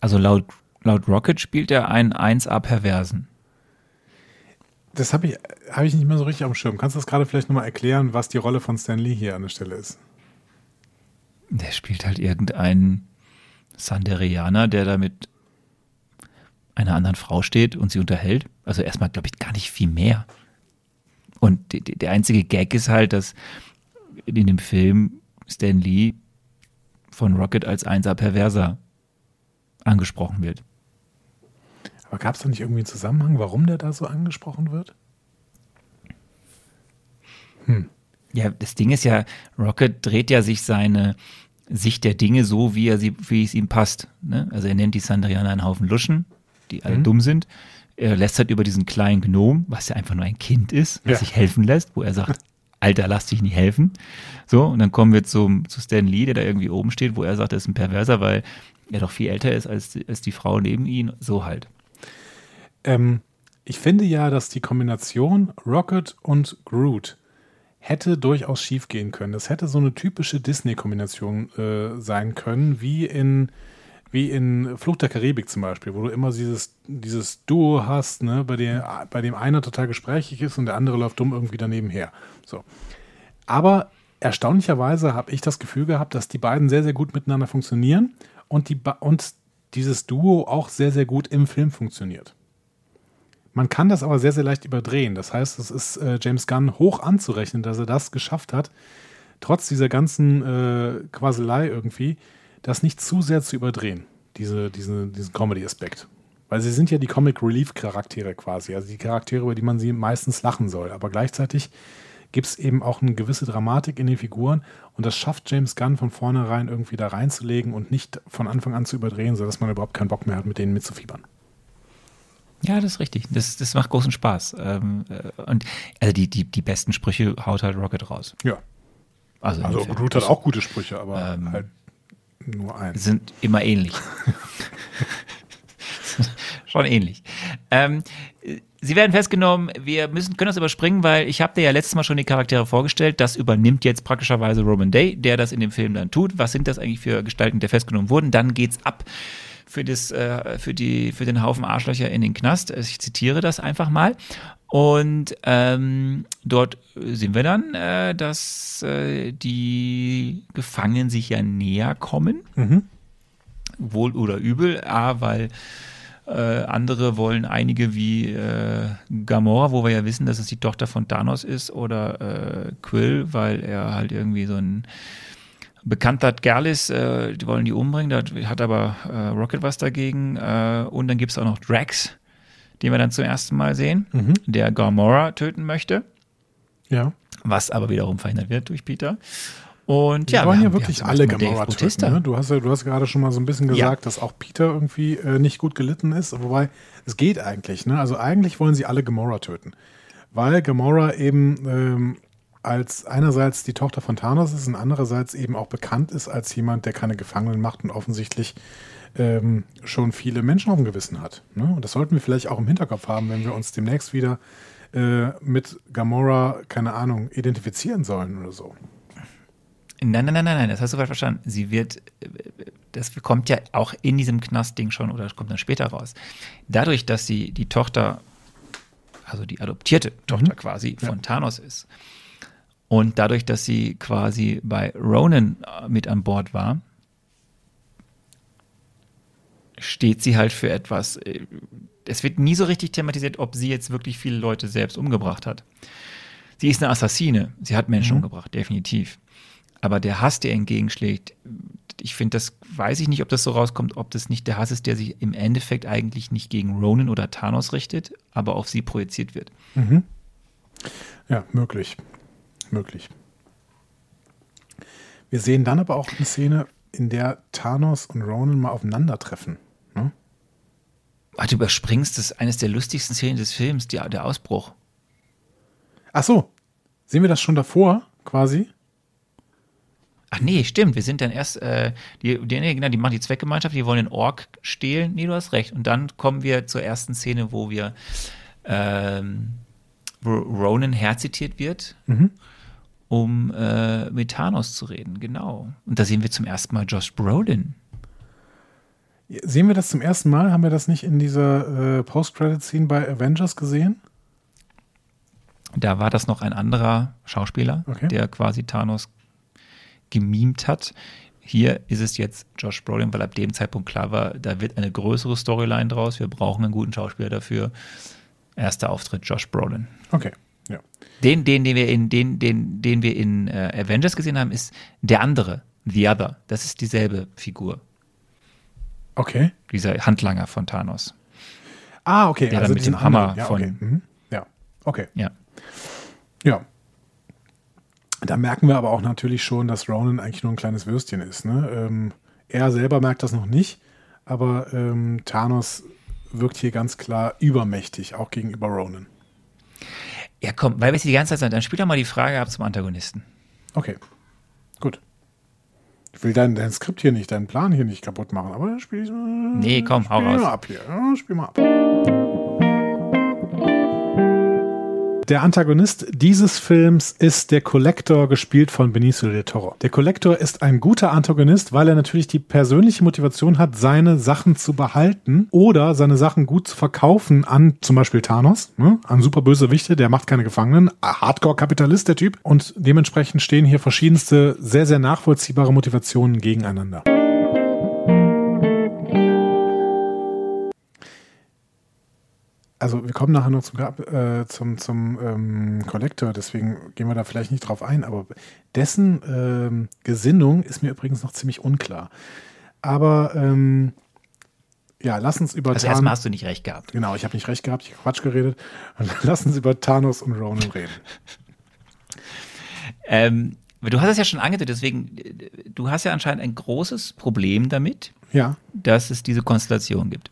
Also laut, laut Rocket spielt er einen 1A-Perversen. Das habe ich, hab ich nicht mehr so richtig auf dem Schirm. Kannst du das gerade vielleicht nochmal erklären, was die Rolle von Stan Lee hier an der Stelle ist? Der spielt halt irgendeinen Sanderianer, der da mit einer anderen Frau steht und sie unterhält. Also erstmal, glaube ich, gar nicht viel mehr. Und die, die, der einzige Gag ist halt, dass in dem Film Stan Lee von Rocket als 1A-Perverser angesprochen wird. Aber gab es da nicht irgendwie einen Zusammenhang, warum der da so angesprochen wird? Ja, das Ding ist ja, Rocket dreht ja sich seine Sicht der Dinge so, wie er sie, wie es ihm passt. Ne? Also er nennt die Sandrianer einen Haufen Luschen, die alle dumm sind. Er lästert über diesen kleinen Gnom, was ja einfach nur ein Kind ist, was Ja. sich helfen lässt, wo er sagt, Alter, lass dich nicht helfen. So, und dann kommen wir zum, zu Stan Lee, der da irgendwie oben steht, wo er sagt, er ist ein Perverser, weil er doch viel älter ist als, als die Frau neben ihm. So halt. Ähm, ich finde ja, dass die Kombination Rocket und Groot hätte durchaus schief gehen können. Das hätte so eine typische Disney-Kombination äh, sein können, wie in, wie in Fluch der Karibik zum Beispiel, wo du immer dieses, dieses Duo hast, ne, bei, dem, bei dem einer total gesprächig ist und der andere läuft dumm irgendwie daneben her. So. Aber erstaunlicherweise habe ich das Gefühl gehabt, dass die beiden sehr, sehr gut miteinander funktionieren und, die, und dieses Duo auch sehr, sehr gut im Film funktioniert. Man kann das aber sehr, sehr leicht überdrehen. Das heißt, es ist äh, James Gunn hoch anzurechnen, dass er das geschafft hat, trotz dieser ganzen äh, Quaselei irgendwie, das nicht zu sehr zu überdrehen, diese, diese, diesen Comedy-Aspekt. Weil sie sind ja die Comic-Relief-Charaktere quasi, also die Charaktere, über die man sie meistens lachen soll. Aber gleichzeitig gibt es eben auch eine gewisse Dramatik in den Figuren und das schafft James Gunn von vornherein irgendwie da reinzulegen und nicht von Anfang an zu überdrehen, sodass man überhaupt keinen Bock mehr hat, mit denen mitzufiebern. Ja, das ist richtig. Das, das macht großen Spaß. Ähm, äh, und also die, die, die besten Sprüche haut halt Rocket raus. Ja. Also, Also Groot hat auch gute Sprüche, aber Ähm, halt nur eins. sind immer ähnlich. Schon ähnlich. Ähm, Sie werden festgenommen, wir müssen, können das überspringen, weil ich habe dir ja letztes Mal schon die Charaktere vorgestellt. Das übernimmt jetzt praktischerweise Roman Day, der das in dem Film dann tut. Was sind das eigentlich für Gestalten, die festgenommen wurden? Dann geht's ab für, das, äh, für, die, für den Haufen Arschlöcher in den Knast. Ich zitiere das einfach mal. Und ähm, dort sehen wir dann, äh, dass äh, die Gefangenen sich ja näher kommen wohl oder übel. A, weil äh, andere wollen einige wie äh, Gamora, wo wir ja wissen, dass es die Tochter von Thanos ist, oder äh, Quill, weil er halt irgendwie so ein bekannter Kerl ist, äh, die wollen die umbringen, da hat aber äh, Rocket was dagegen. Äh, und dann gibt es auch noch Drax, den wir dann zum ersten Mal sehen, der Gamora töten möchte, Ja. was aber wiederum verhindert wird durch Peter. Und Die ja, wollen wir ja haben- wirklich wir alle Gamora töten. Ne? Du, hast ja, du hast gerade schon mal so ein bisschen Ja. gesagt, dass auch Peter irgendwie äh, nicht gut gelitten ist. Wobei, es geht eigentlich. Ne? Also eigentlich wollen sie alle Gamora töten. Weil Gamora eben ähm, als einerseits die Tochter von Thanos ist und andererseits eben auch bekannt ist als jemand, der keine Gefangenen macht und offensichtlich ähm, schon viele Menschen auf dem Gewissen hat. Ne? Und das sollten wir vielleicht auch im Hinterkopf haben, wenn wir uns demnächst wieder äh, mit Gamora, keine Ahnung, identifizieren sollen oder so. Nein, nein, nein, nein, nein, das hast du falsch verstanden. Sie wird, das kommt ja auch in diesem Knastding schon oder das kommt dann später raus. Dadurch, dass sie die Tochter, also die adoptierte Tochter quasi von Thanos ist und dadurch, dass sie quasi bei Ronan äh, mit an Bord war, steht sie halt für etwas. äh, Es wird nie so richtig thematisiert, ob sie jetzt wirklich viele Leute selbst umgebracht hat. Sie ist eine Assassine. Sie hat Menschen umgebracht, definitiv. Aber der Hass, der entgegenschlägt, ich finde, das weiß ich nicht, ob das so rauskommt, ob das nicht der Hass ist, der sich im Endeffekt eigentlich nicht gegen Ronan oder Thanos richtet, aber auf sie projiziert wird. Ja, möglich. Möglich. Wir sehen dann aber auch eine Szene, in der Thanos und Ronan mal aufeinandertreffen. Ne? Ah, du überspringst das eines der lustigsten Szenen des Films, die, der Ausbruch. Ach so, sehen wir das schon davor quasi? Ach nee, stimmt. Wir sind dann erst, äh, die, die, nee, genau, die machen die Zweckgemeinschaft, die wollen den Ork stehlen. Nee, du hast recht. Und dann kommen wir zur ersten Szene, wo wir ähm, wo Ronan herzitiert wird, um äh, mit Thanos zu reden. Genau. Und da sehen wir zum ersten Mal Josh Brolin. Sehen wir das zum ersten Mal? Haben wir das nicht in dieser äh, Post-Credit-Scene bei Avengers gesehen? Da war das noch ein anderer Schauspieler, Okay. der quasi Thanos gemimt hat. Hier ist es jetzt Josh Brolin, weil ab dem Zeitpunkt klar war, da wird eine größere Storyline draus. Wir brauchen einen guten Schauspieler dafür. Erster Auftritt Josh Brolin. Okay. Den, den, den wir in, den, den, den wir in äh, Avengers gesehen haben, ist der andere, The Other. Das ist dieselbe Figur, Okay. dieser Handlanger von Thanos. Ah, okay. Der dann mit dem Hammer anderen. ja, von- Okay. Mhm. Ja, okay. Ja. Ja. Da merken wir aber auch natürlich schon, dass Ronan eigentlich nur ein kleines Würstchen ist. Ne? Ähm, er selber merkt das noch nicht, aber ähm, Thanos wirkt hier ganz klar übermächtig, auch gegenüber Ronan. Ja, komm, weil wir es die ganze Zeit sind, dann spiel doch mal die Frage ab zum Antagonisten. Okay, gut. Ich will dein, dein Skript hier nicht, deinen Plan hier nicht kaputt machen, aber dann spiel ich mal. Nee, komm, hau spiel raus. Mal ab hier. Ja, spiel mal ab. Der Antagonist dieses Films ist der Collector, gespielt von Benicio del Toro. Der Collector ist ein guter Antagonist, weil er natürlich die persönliche Motivation hat, seine Sachen zu behalten oder seine Sachen gut zu verkaufen an zum Beispiel Thanos, ne? an Superbösewichte, der macht keine Gefangenen, Hardcore-Kapitalist der Typ und dementsprechend stehen hier verschiedenste, sehr, sehr nachvollziehbare Motivationen gegeneinander. Also wir kommen nachher noch zum, äh, zum, zum ähm, Collector, deswegen gehen wir da vielleicht nicht drauf ein, aber dessen ähm, Gesinnung ist mir übrigens noch ziemlich unklar. Aber ähm, ja, lass uns über Also Thanos- erstmal hast du nicht recht gehabt. Genau, ich habe nicht recht gehabt, ich habe Quatsch geredet. Und lass uns über Thanos und Ronan reden. Ähm, du hast es ja schon angedeutet, deswegen, du hast ja anscheinend ein großes Problem damit, Ja, dass es diese Konstellation gibt.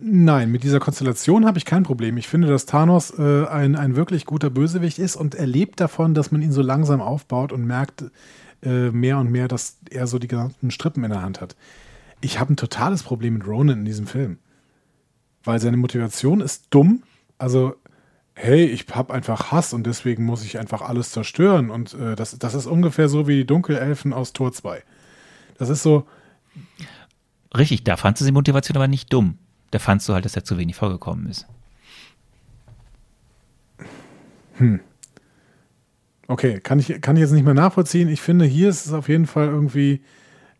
Nein, mit dieser Konstellation habe ich kein Problem. Ich finde, dass Thanos äh, ein, ein wirklich guter Bösewicht ist und er lebt davon, dass man ihn so langsam aufbaut und merkt äh, mehr und mehr, dass er so die gesamten Strippen in der Hand hat. Ich habe ein totales Problem mit Ronan in diesem Film. Weil seine Motivation ist dumm. Also, hey, ich habe einfach Hass und deswegen muss ich einfach alles zerstören. Und äh, das, das ist ungefähr so wie die Dunkelelfen aus Tor 2. Das ist so, Richtig, da fandst du die Motivation aber nicht dumm. Da fandst du halt, dass er zu wenig vorgekommen ist. Okay, kann ich, kann ich jetzt nicht mehr nachvollziehen. Ich finde, hier ist es auf jeden Fall irgendwie,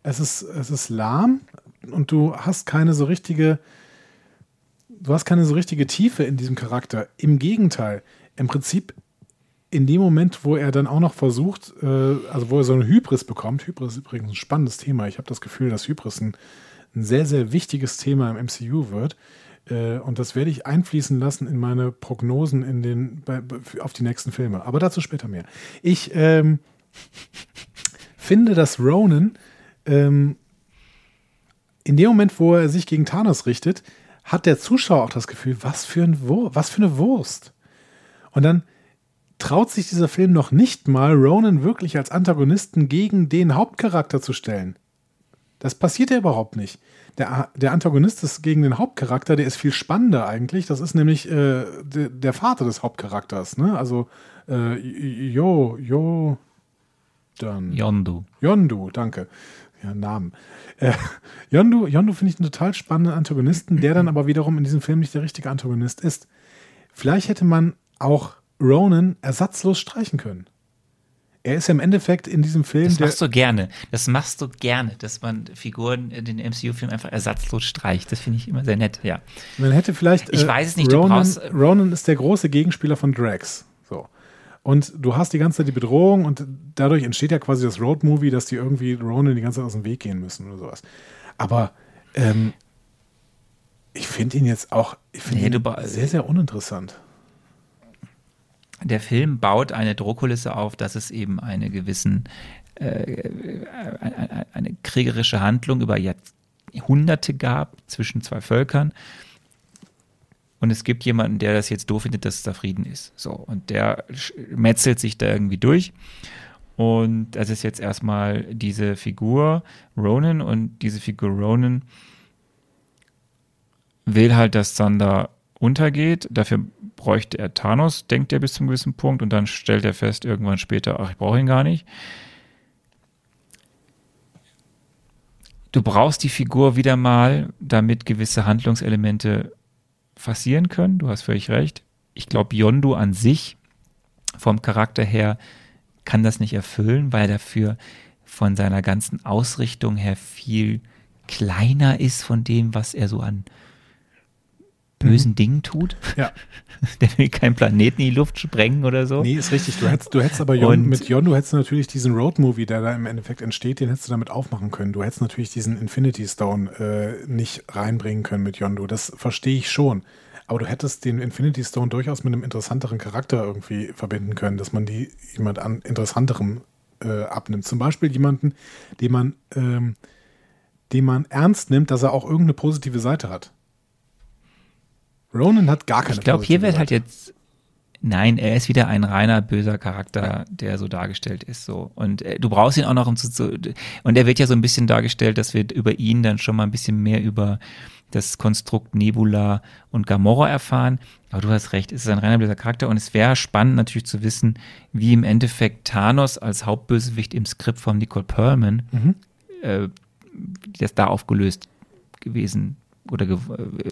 es ist, es ist lahm und du hast keine so richtige, du hast keine so richtige Tiefe in diesem Charakter. Im Gegenteil, im Prinzip in dem Moment, wo er dann auch noch versucht, äh, also wo er so eine Hybris bekommt, Hybris ist übrigens ein spannendes Thema. Ich habe das Gefühl, dass Hybris ein, ein sehr, sehr wichtiges Thema im MCU wird. Äh, und das werde ich einfließen lassen in meine Prognosen in den, auf die nächsten Filme. Aber dazu später mehr. Ich ähm, finde, dass Ronan ähm, in dem Moment, wo er sich gegen Thanos richtet, hat der Zuschauer auch das Gefühl, was für, ein Wur was für eine Wurst. Und dann traut sich dieser Film noch nicht mal, Ronan wirklich als Antagonisten gegen den Hauptcharakter zu stellen. Das passiert ja überhaupt nicht. Der, der Antagonist ist gegen den Hauptcharakter, der ist viel spannender eigentlich. Das ist nämlich äh, de, der Vater des Hauptcharakters. Ne? Also äh, Jo, Jo, dann. Yondu. Yondu, danke. Ja, Namen. Äh, Yondu, Yondu finde ich einen total spannenden Antagonisten, der dann aber wiederum in diesem Film nicht der richtige Antagonist ist. Vielleicht hätte man auch Ronan ersatzlos streichen können. Er ist ja im Endeffekt in diesem Film Das machst du gerne. Das machst du gerne, dass man Figuren in den MCU-Filmen einfach ersatzlos streicht. Das finde ich immer sehr nett, ja. Man hätte vielleicht. Ich weiß es nicht, du Ronan, brauchst- Ronan ist der große Gegenspieler von Drax. So. Und du hast die ganze Zeit die Bedrohung und dadurch entsteht ja quasi das Road-Movie, dass die irgendwie Ronan die ganze Zeit aus dem Weg gehen müssen oder sowas. Aber ähm, ich finde ihn jetzt auch ich Nee, ihn du sehr, sehr uninteressant. Der Film baut eine Drohkulisse auf, dass es eben eine gewissen äh, eine, eine kriegerische Handlung über Jahrhunderte gab zwischen zwei Völkern. Und es gibt jemanden, der das jetzt doof findet, dass da Frieden ist. So, und der metzelt sich da irgendwie durch. Und das ist jetzt erstmal diese Figur Ronan und diese Figur Ronan will halt, dass Sander untergeht. Dafür bräuchte er Thanos, denkt er bis zum gewissen Punkt und dann stellt er fest irgendwann später, ach, ich brauche ihn gar nicht. Du brauchst die Figur wieder mal, damit gewisse Handlungselemente passieren können. Du hast völlig recht. Ich glaube, Yondu an sich vom Charakter her kann das nicht erfüllen, weil er dafür von seiner ganzen Ausrichtung her viel kleiner ist von dem, was er so an bösen Dingen tut. Ja. Der will keinen Planeten in die Luft sprengen oder so. Nee, ist richtig. Du hättest, du hättest aber Jon, Und- mit hättest du natürlich diesen Road-Movie, der da im Endeffekt entsteht, den hättest du damit aufmachen können. Du hättest natürlich diesen Infinity Stone äh, nicht reinbringen können mit Yondu. Das verstehe ich schon. Aber du hättest den Infinity Stone durchaus mit einem interessanteren Charakter irgendwie verbinden können, dass man die jemand an interessanterem äh, abnimmt. Zum Beispiel jemanden, den man, ähm, den man ernst nimmt, dass er auch irgendeine positive Seite hat. Ronan hat gar keine Ich glaube, hier wird halt jetzt, Nein, er ist wieder ein reiner böser Charakter, der so dargestellt ist. So und äh, du brauchst ihn auch noch um zu, zu und er wird ja so ein bisschen dargestellt, dass wir über ihn dann schon mal ein bisschen mehr über das Konstrukt Nebula und Gamora erfahren. Aber du hast recht, es ist ein reiner böser Charakter und es wäre spannend natürlich zu wissen, wie im Endeffekt Thanos als Hauptbösewicht im Skript von Nicole Perlman Mhm. äh, das da aufgelöst gewesen oder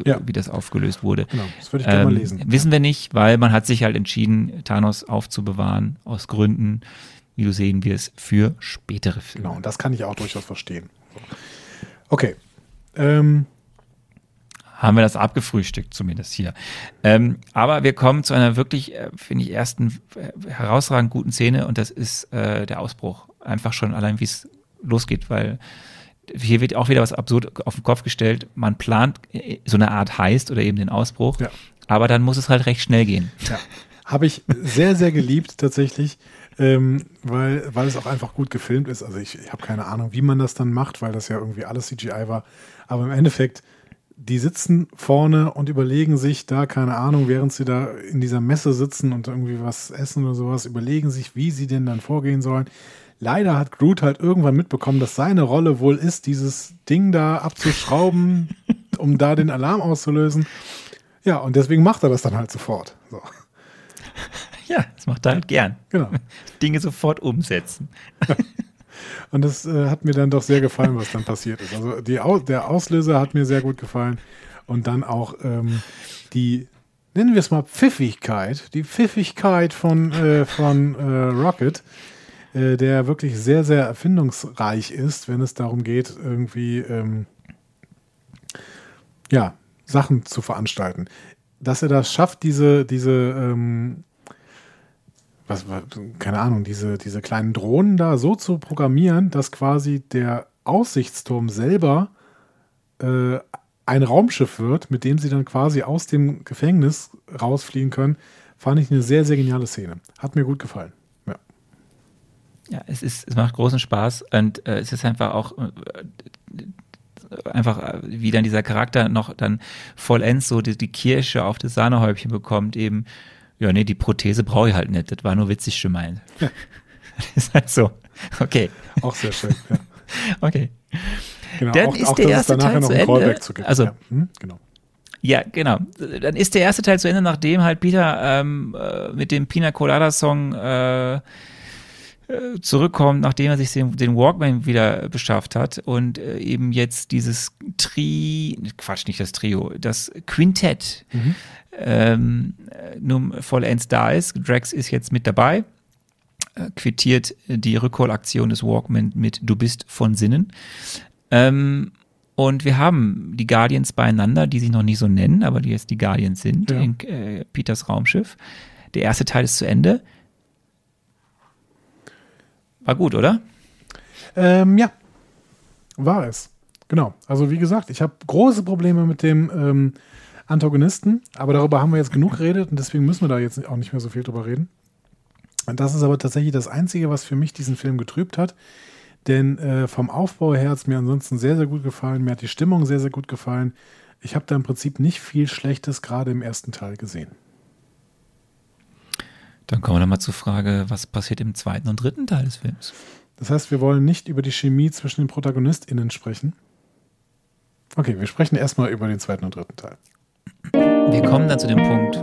Ja. wie das aufgelöst wurde. Genau, das würde ich gerne Ähm, mal lesen. Wissen wir nicht, weil man hat sich halt entschieden, Thanos aufzubewahren aus Gründen, wie du sehen wirst, für spätere Filme. Genau, und das kann ich auch durchaus verstehen. Okay. Ähm, Haben wir das abgefrühstückt, zumindest hier. Ähm, aber wir kommen zu einer wirklich, äh, finde ich, ersten äh, herausragend guten Szene und das ist äh, der Ausbruch. Einfach schon allein, wie es losgeht, weil hier wird auch wieder was absurd auf den Kopf gestellt. Man plant äh, so eine Art Heist oder eben den Ausbruch, Ja. aber dann muss es halt recht schnell gehen. Ja, habe ich sehr, sehr geliebt tatsächlich, ähm, weil, weil es auch einfach gut gefilmt ist. Also ich, ich habe keine Ahnung, wie man das dann macht, weil das ja irgendwie alles CGI war. Aber im Endeffekt, die sitzen vorne und überlegen sich da, keine Ahnung, während sie da in dieser Messe sitzen und irgendwie was essen oder sowas, überlegen sich, wie sie denn dann vorgehen sollen. Leider hat Groot halt irgendwann mitbekommen, dass seine Rolle wohl ist, dieses Ding da abzuschrauben, um da den Alarm auszulösen. Ja, und deswegen macht er das dann halt sofort. So. Ja, das macht er halt gern. Genau. Dinge sofort umsetzen. Und das äh, hat mir dann doch sehr gefallen, was dann passiert ist. Also die der Auslöser hat mir sehr gut gefallen. Und dann auch ähm, die, nennen wir es mal Pfiffigkeit, die Pfiffigkeit von, äh, von äh, Rocket, äh, der wirklich sehr, sehr erfindungsreich ist, wenn es darum geht, irgendwie ähm, ja, Sachen zu veranstalten. Dass er das schafft, diese, diese ähm, was, keine Ahnung, diese, diese kleinen Drohnen da so zu programmieren, dass quasi der Aussichtsturm selber äh, ein Raumschiff wird, mit dem sie dann quasi aus dem Gefängnis rausfliegen können, fand ich eine sehr, sehr geniale Szene. Hat mir gut gefallen. Ja. Ja, es ist, es macht großen Spaß und äh, es ist einfach auch äh, einfach, äh, wie dann dieser Charakter noch dann vollends so die, die Kirsche auf das Sahnehäubchen bekommt, eben, ja, nee, die Prothese brauche ich halt nicht, das war nur witzig gemeint. das ist halt so. Okay, Auch sehr schön. Ja. okay. Genau, Dann auch, ist auch, der erste Teil zu Ende. Zu. Also- ja. hm? genau. Ja, genau. Dann ist der erste Teil zu Ende, nachdem halt Peter ähm, äh, mit dem Pina Colada Song äh, zurückkommt, nachdem er sich den, den Walkman wieder beschafft hat und äh, eben jetzt dieses Tri, Quatsch, nicht das Trio, das Quintett ähm, äh, nun vollends da ist. Drax ist jetzt mit dabei, äh, quittiert die Rückholaktion des Walkman mit Du bist von Sinnen. Ähm, und wir haben die Guardians beieinander, die sich noch nicht so nennen, aber die jetzt die Guardians sind, Ja. in äh, Peters Raumschiff. Der erste Teil ist zu Ende. War gut, oder? Ähm, ja, war es. Genau. Also wie gesagt, ich habe große Probleme mit dem ähm, Antagonisten, aber darüber haben wir jetzt genug geredet und deswegen müssen wir da jetzt auch nicht mehr so viel drüber reden. Und das ist aber tatsächlich das Einzige, was für mich diesen Film getrübt hat. Denn äh, vom Aufbau her hat es mir ansonsten sehr, sehr gut gefallen. Mir hat die Stimmung sehr, sehr gut gefallen. Ich habe da im Prinzip nicht viel Schlechtes gerade im ersten Teil gesehen. Dann kommen wir dann mal zur Frage, was passiert im zweiten und dritten Teil des Films? Das heißt, wir wollen nicht über die Chemie zwischen den ProtagonistInnen sprechen. Okay, wir sprechen erstmal über den zweiten und dritten Teil. Wir kommen dann zu dem Punkt,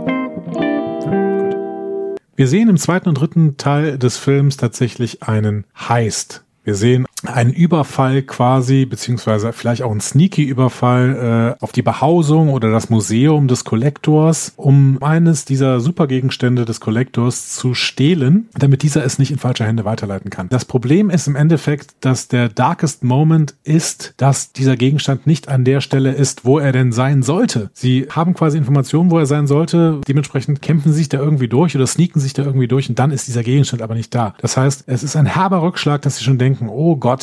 Wir sehen im zweiten und dritten Teil des Films tatsächlich einen Heist. Wir sehen einen Überfall quasi, beziehungsweise vielleicht auch einen Sneaky-Überfall äh, auf die Behausung oder das Museum des Kollektors, um eines dieser Supergegenstände des Kollektors zu stehlen, damit dieser es nicht in falsche Hände weiterleiten kann. Das Problem ist im Endeffekt, dass der Darkest Moment ist, dass dieser Gegenstand nicht an der Stelle ist, wo er denn sein sollte. Sie haben quasi Informationen, wo er sein sollte. Dementsprechend kämpfen sie sich da irgendwie durch oder sneaken sich da irgendwie durch und dann ist dieser Gegenstand aber nicht da. Das heißt, es ist ein herber Rückschlag, dass sie schon denken, oh Gott,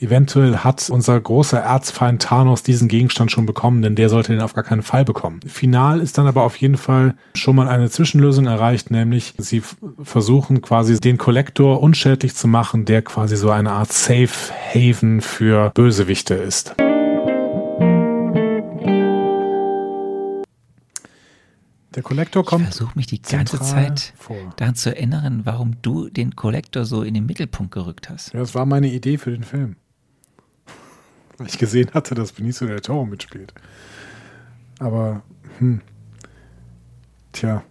eventuell hat unser großer Erzfeind Thanos diesen Gegenstand schon bekommen, denn der sollte den auf gar keinen Fall bekommen. Final ist dann aber auf jeden Fall schon mal eine Zwischenlösung erreicht, nämlich sie versuchen quasi den Kollektor unschädlich zu machen, der quasi so eine Art Safe Haven für Bösewichte ist. Der Kollektor Ich kommt. versuche mich die ganze Zeit vor. daran zu erinnern, warum du den Kollektor so in den Mittelpunkt gerückt hast. Ja, das war meine Idee für den Film. Weil ich gesehen hatte, dass Benicio del Toro mitspielt. Aber, hm. Tja,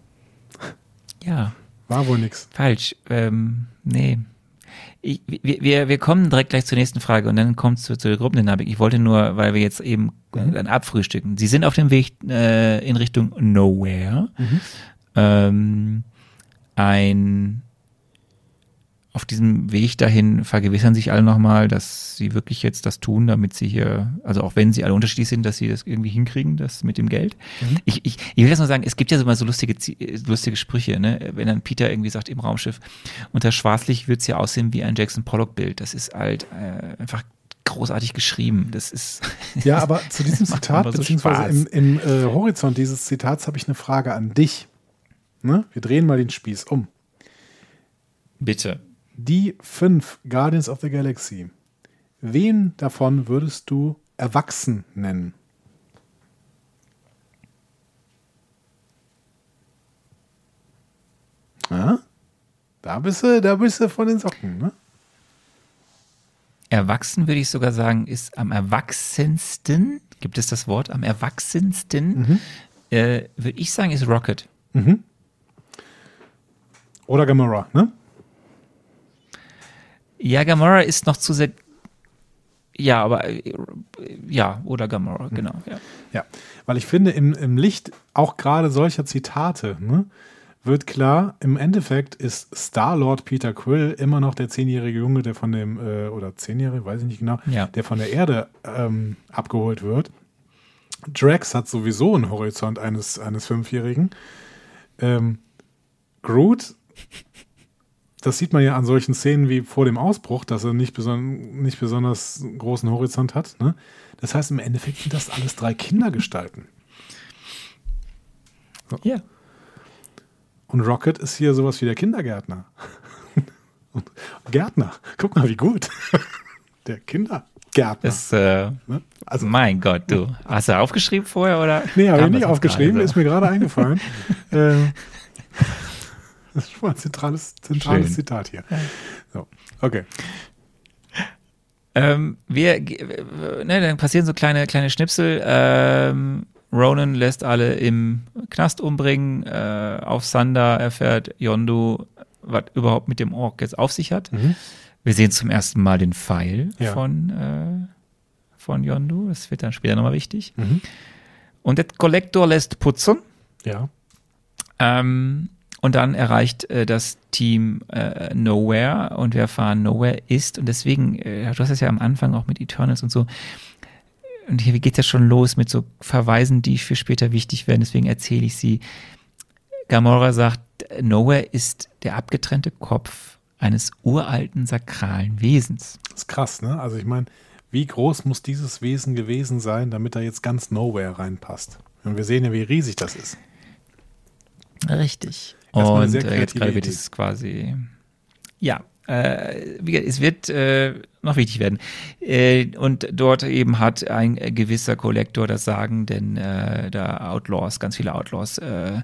Ja, war wohl nix. falsch. Ähm, nee. Ich, wir, wir, wir kommen direkt gleich zur nächsten Frage und dann kommt es zu, zu der Gruppendynamik. Ich wollte nur, weil wir jetzt eben Mhm. dann abfrühstücken. Sie sind auf dem Weg äh, in Richtung Nowhere. Mhm. Ähm, ein auf diesem Weg dahin vergewissern sich alle nochmal, dass sie wirklich jetzt das tun, damit sie hier, also auch wenn sie alle unterschiedlich sind, dass sie das irgendwie hinkriegen, das mit dem Geld. Ich, ich, ich will das nur sagen, es gibt ja so mal so lustige, lustige Sprüche, ne? wenn dann Peter irgendwie sagt im Raumschiff, unter Schwarzlicht wird es ja aussehen wie ein Jackson Pollock-Bild. Das ist halt äh, einfach großartig geschrieben. Das ist Ja, aber zu diesem Zitat, so beziehungsweise Spaß. im, im äh, Horizont dieses Zitats, habe ich eine Frage an dich. Ne? Wir drehen mal den Spieß um. bitte. Die fünf Guardians of the Galaxy. Wen davon würdest du erwachsen nennen? Ja? Da bist du, da bist du von den Socken, ne? Erwachsen würde ich sogar sagen, ist am erwachsensten, gibt es das Wort, am erwachsensten, äh, würde ich sagen, ist Rocket. Oder Gamora, ne? Ja, Gamora ist noch zu sehr. Ja, aber äh, ja, oder Gamora, genau. Ja. Ja, weil ich finde, im, im Licht auch gerade solcher Zitate ne, wird klar, im Endeffekt ist Star-Lord Peter Quill immer noch der zehnjährige Junge, der von dem, äh, oder zehnjährige, weiß ich nicht genau, Ja. der von der Erde ähm, abgeholt wird. Drax hat sowieso einen Horizont eines, eines Fünfjährigen. Ähm, Groot, das sieht man ja an solchen Szenen wie vor dem Ausbruch, dass er nicht, beson nicht besonders großen Horizont hat. Ne? Das heißt, im Endeffekt sind das alles drei Kindergestalten. ja. Und Rocket ist hier sowas wie der Kindergärtner. Und Gärtner. Guck mal, wie gut. Der Kindergärtner. Das, äh, ne? Also, mein Gott, du. Hast du aufgeschrieben vorher oder? nee, habe ich nicht aufgeschrieben, ist mir gerade eingefallen. Ähm, das ist schon mal ein zentrales, zentrales Schön. Zitat hier. So, okay. Ähm, wir, ne, dann passieren so kleine, kleine Schnipsel. Ähm, Ronan lässt alle im Knast umbringen. Äh, auf Sander erfährt Yondu, was überhaupt mit dem Ork jetzt auf sich hat. Wir sehen zum ersten Mal den Pfeil Ja. von, äh, von Yondu. Das wird dann später nochmal wichtig. Mhm. Und der Kollektor lässt putzen. Ja. Ähm, und dann erreicht äh, das Team äh, Nowhere und wir erfahren, Nowhere ist und deswegen, äh, du hast es ja am Anfang auch mit Eternals und so. Und hier geht es ja schon los mit so Verweisen, die für später wichtig werden, deswegen erzähle ich sie. Gamora sagt, Nowhere ist der abgetrennte Kopf eines uralten sakralen Wesens. Das ist krass, ne? Also ich meine, wie groß muss dieses Wesen gewesen sein, damit da jetzt ganz Nowhere reinpasst? Und wir sehen ja, wie riesig das ist. Richtig. Erstmal Und äh, jetzt gerade wird es quasi, ja, äh, es wird äh, noch wichtig werden. Äh, und dort eben hat ein gewisser Kollektor das Sagen, denn äh, da Outlaws, ganz viele Outlaws, äh,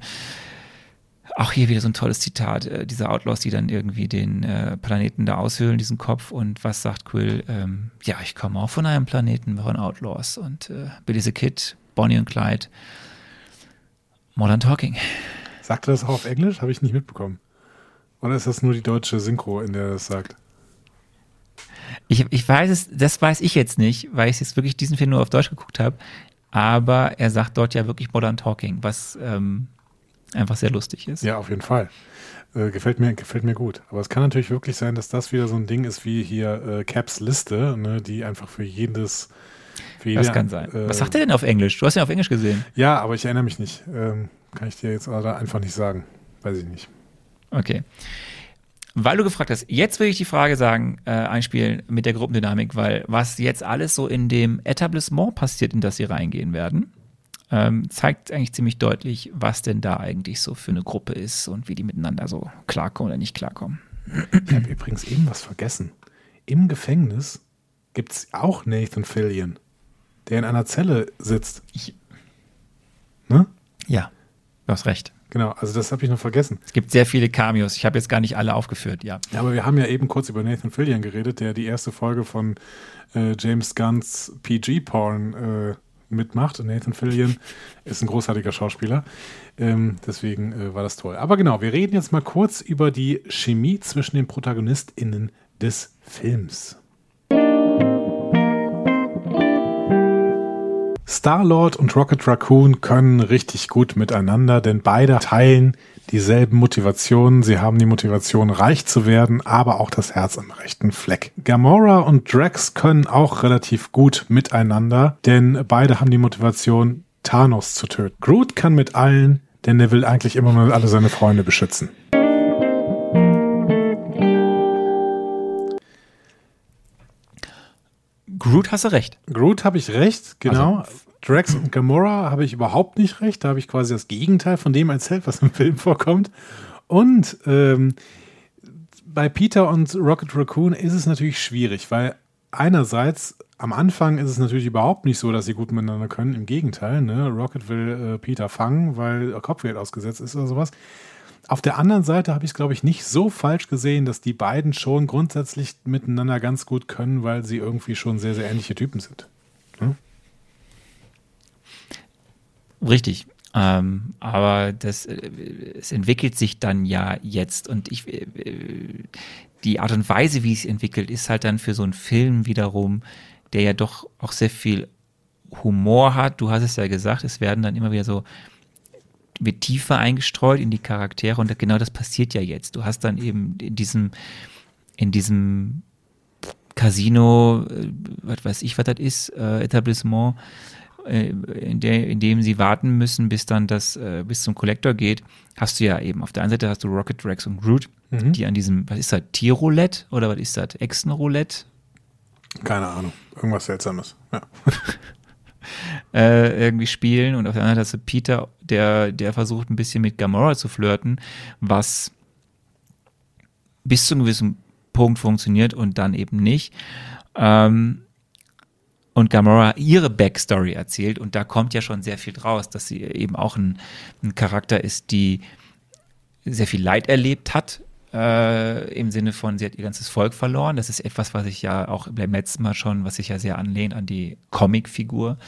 auch hier wieder so ein tolles Zitat, äh, diese Outlaws, die dann irgendwie den Planeten da aushöhlen, diesen Kopf. Und was sagt Quill? Ähm, ja, ich komme auch von einem Planeten von Outlaws. Und Billy the Kid, Bonnie und Clyde, Modern Talking. Sagt er das auch auf Englisch? Habe ich nicht mitbekommen. Oder ist das nur die deutsche Synchro, in der er das sagt? Ich, ich weiß es, das weiß ich jetzt nicht, weil ich jetzt wirklich diesen Film nur auf Deutsch geguckt habe. Aber er sagt dort ja wirklich Modern Talking, was ähm, einfach sehr lustig ist. Ja, auf jeden Fall. Äh, gefällt, mir, gefällt mir gut. Aber es kann natürlich wirklich sein, dass das wieder so ein Ding ist wie hier äh, Caps Liste, ne, die einfach für jedes. Für das jede, kann sein. äh, was sagt er denn auf Englisch? Du hast ihn auf Englisch gesehen. Ja, aber ich erinnere mich nicht. Ähm, kann ich dir jetzt einfach nicht sagen. Weiß ich nicht. Okay. Weil du gefragt hast, jetzt will ich die Frage sagen, äh, einspielen mit der Gruppendynamik, weil was jetzt alles so in dem Etablissement passiert, in das sie reingehen werden, ähm, zeigt eigentlich ziemlich deutlich, was denn da eigentlich so für eine Gruppe ist und wie die miteinander so klarkommen oder nicht klarkommen. Ich habe übrigens eben was vergessen. Im Gefängnis gibt es auch Nathan Fillion, der in einer Zelle sitzt. Ich- Ne? Ja. Du hast recht. Genau, also das habe ich noch vergessen. Es gibt sehr viele Cameos. Ich habe jetzt gar nicht alle aufgeführt, ja. Ja, aber wir haben ja eben kurz über Nathan Fillion geredet, der die erste Folge von äh, James Gunns PG-Porn äh, mitmacht. Und Nathan Fillion ist ein großartiger Schauspieler. Ähm, deswegen äh, war das toll. Aber genau, wir reden jetzt mal kurz über die Chemie zwischen den ProtagonistInnen des Films. Star-Lord und Rocket Raccoon können richtig gut miteinander, denn beide teilen dieselben Motivationen. Sie haben die Motivation, reich zu werden, aber auch das Herz am rechten Fleck. Gamora und Drax können auch relativ gut miteinander, denn beide haben die Motivation, Thanos zu töten. Groot kann mit allen, denn er will eigentlich immer nur alle seine Freunde beschützen. Groot hast du recht. Groot habe ich recht, genau. Drax und Gamora habe ich überhaupt nicht recht. Da habe ich quasi das Gegenteil von dem erzählt, was im Film vorkommt. Und ähm, bei Peter und Rocket Raccoon ist es natürlich schwierig, weil einerseits am Anfang ist es natürlich überhaupt nicht so, dass sie gut miteinander können. Im Gegenteil, ne? Rocket will äh, Peter fangen, weil er Kopfgeld ausgesetzt ist oder sowas. Auf der anderen Seite habe ich es, glaube ich, nicht so falsch gesehen, dass die beiden schon grundsätzlich miteinander ganz gut können, weil sie irgendwie schon sehr, sehr ähnliche Typen sind. Hm? Richtig. Ähm, aber das, äh, es entwickelt sich dann ja jetzt und ich, äh, die Art und Weise, wie es entwickelt, ist halt dann für so einen Film wiederum, der ja doch auch sehr viel Humor hat. Du hast es ja gesagt, es werden dann immer wieder so wird tiefer eingestreut in die Charaktere und genau das passiert ja jetzt. Du hast dann eben in diesem, in diesem Casino, äh, was weiß ich, was das ist, äh, Etablissement, äh, in, der, in dem sie warten müssen, bis dann das äh, bis zum Kollektor geht, hast du ja eben auf der einen Seite hast du Rocket Rex und Groot, Mhm. die an diesem, was ist das, Tierroulette oder was ist das, Echsenroulette Keine Ahnung. Irgendwas Seltsames. Ja. äh, irgendwie spielen und auf der anderen Seite Peter, der, der versucht ein bisschen mit Gamora zu flirten, was bis zu einem gewissen Punkt funktioniert und dann eben nicht. Ähm, und Gamora ihre Backstory erzählt und da kommt ja schon sehr viel draus, dass sie eben auch ein, ein Charakter ist, die sehr viel Leid erlebt hat, äh, im Sinne von, sie hat ihr ganzes Volk verloren. Das ist etwas, was ich ja auch beim letzten Mal schon, was sich ja sehr anlehnt an die Comicfigur,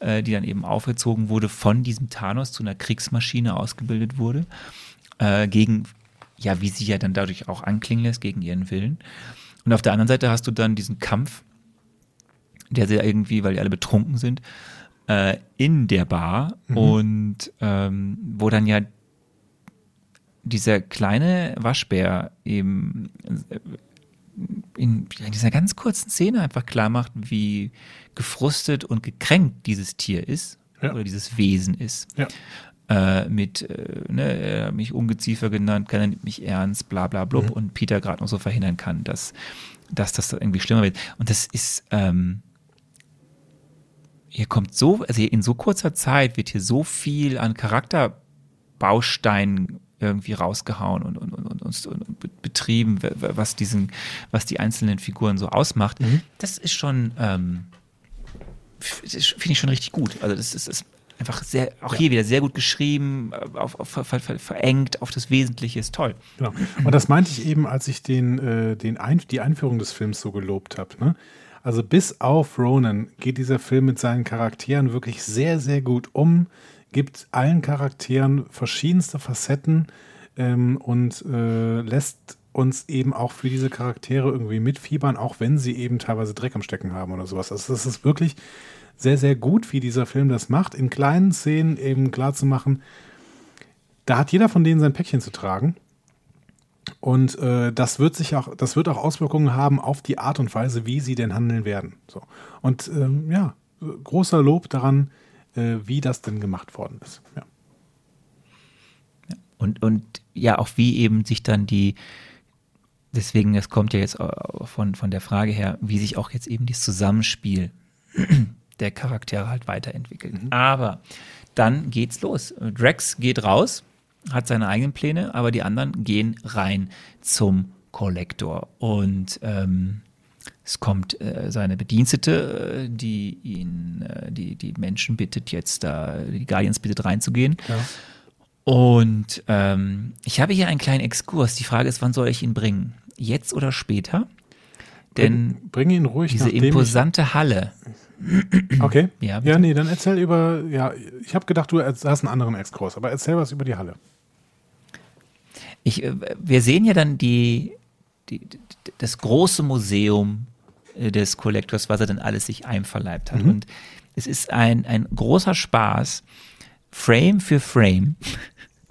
äh, die dann eben aufgezogen wurde, von diesem Thanos zu einer Kriegsmaschine ausgebildet wurde, äh, gegen, ja, wie sie ja dann dadurch auch anklingen lässt, gegen ihren Willen. Und auf der anderen Seite hast du dann diesen Kampf, der sehr irgendwie, weil die alle betrunken sind, äh, in der Bar und ähm, wo dann ja dieser kleine Waschbär eben äh, in, dieser ganz kurzen Szene einfach klar macht, wie gefrustet und gekränkt dieses Tier ist Ja. oder dieses Wesen ist. Ja. Äh, mit, äh, ne, er hat mich Ungeziefer genannt, keiner nimmt mich ernst, bla bla blub und Peter gerade noch so verhindern kann, dass, dass das irgendwie schlimmer wird. Und das ist, ähm, hier kommt so, also in so kurzer Zeit wird hier so viel an Charakterbausteinen irgendwie rausgehauen und, und, und, und, und, und be- betrieben, was diesen, was die einzelnen Figuren so ausmacht. Das ist schon, ähm, finde ich schon richtig gut. Also das ist, ist einfach sehr, auch hier wieder sehr gut geschrieben, äh, auf, auf, ver, ver, verengt auf das Wesentliche, ist toll. Genau. Und das meinte ich eben, als ich den, äh, den Ein die Einführung des Films so gelobt habe. Ne? Also bis auf Ronan geht dieser Film mit seinen Charakteren wirklich sehr, sehr gut um, gibt allen Charakteren verschiedenste Facetten ähm, und äh, lässt uns eben auch für diese Charaktere irgendwie mitfiebern, auch wenn sie eben teilweise Dreck am Stecken haben oder sowas. Also das ist wirklich sehr, sehr gut, wie dieser Film das macht, in kleinen Szenen eben klar zu machen, da hat jeder von denen sein Päckchen zu tragen. Und äh, das wird sich auch, das wird auch Auswirkungen haben auf die Art und Weise, wie sie denn handeln werden. So. Und ähm, ja, großer Lob daran, äh, wie das denn gemacht worden ist. Ja. Und, und ja, auch wie eben sich dann die, deswegen, das kommt ja jetzt auch von, von der Frage her, wie sich auch jetzt eben das Zusammenspiel der Charaktere halt weiterentwickelt. Aber dann geht's los. Drax geht raus, hat seine eigenen Pläne, aber die anderen gehen rein zum Kollektor. Und ähm, es kommt äh, seine Bedienstete, äh, die ihn, äh, die, die Menschen bittet jetzt da, die Guardians bittet reinzugehen. Ja. Und ähm, ich habe hier einen kleinen Exkurs. Die Frage ist, wann soll ich ihn bringen? Jetzt oder später? Denn Bring ihn ruhig diese imposante Halle. Okay. Ja, Ja, nee, dann erzähl über, ja, ich habe gedacht, du hast einen anderen Exkurs, aber erzähl was über die Halle. Ich, äh, wir sehen ja dann die, die, das große Museum des Collectors, was er dann alles sich einverleibt hat. Und es ist ein, ein großer Spaß, Frame für Frame,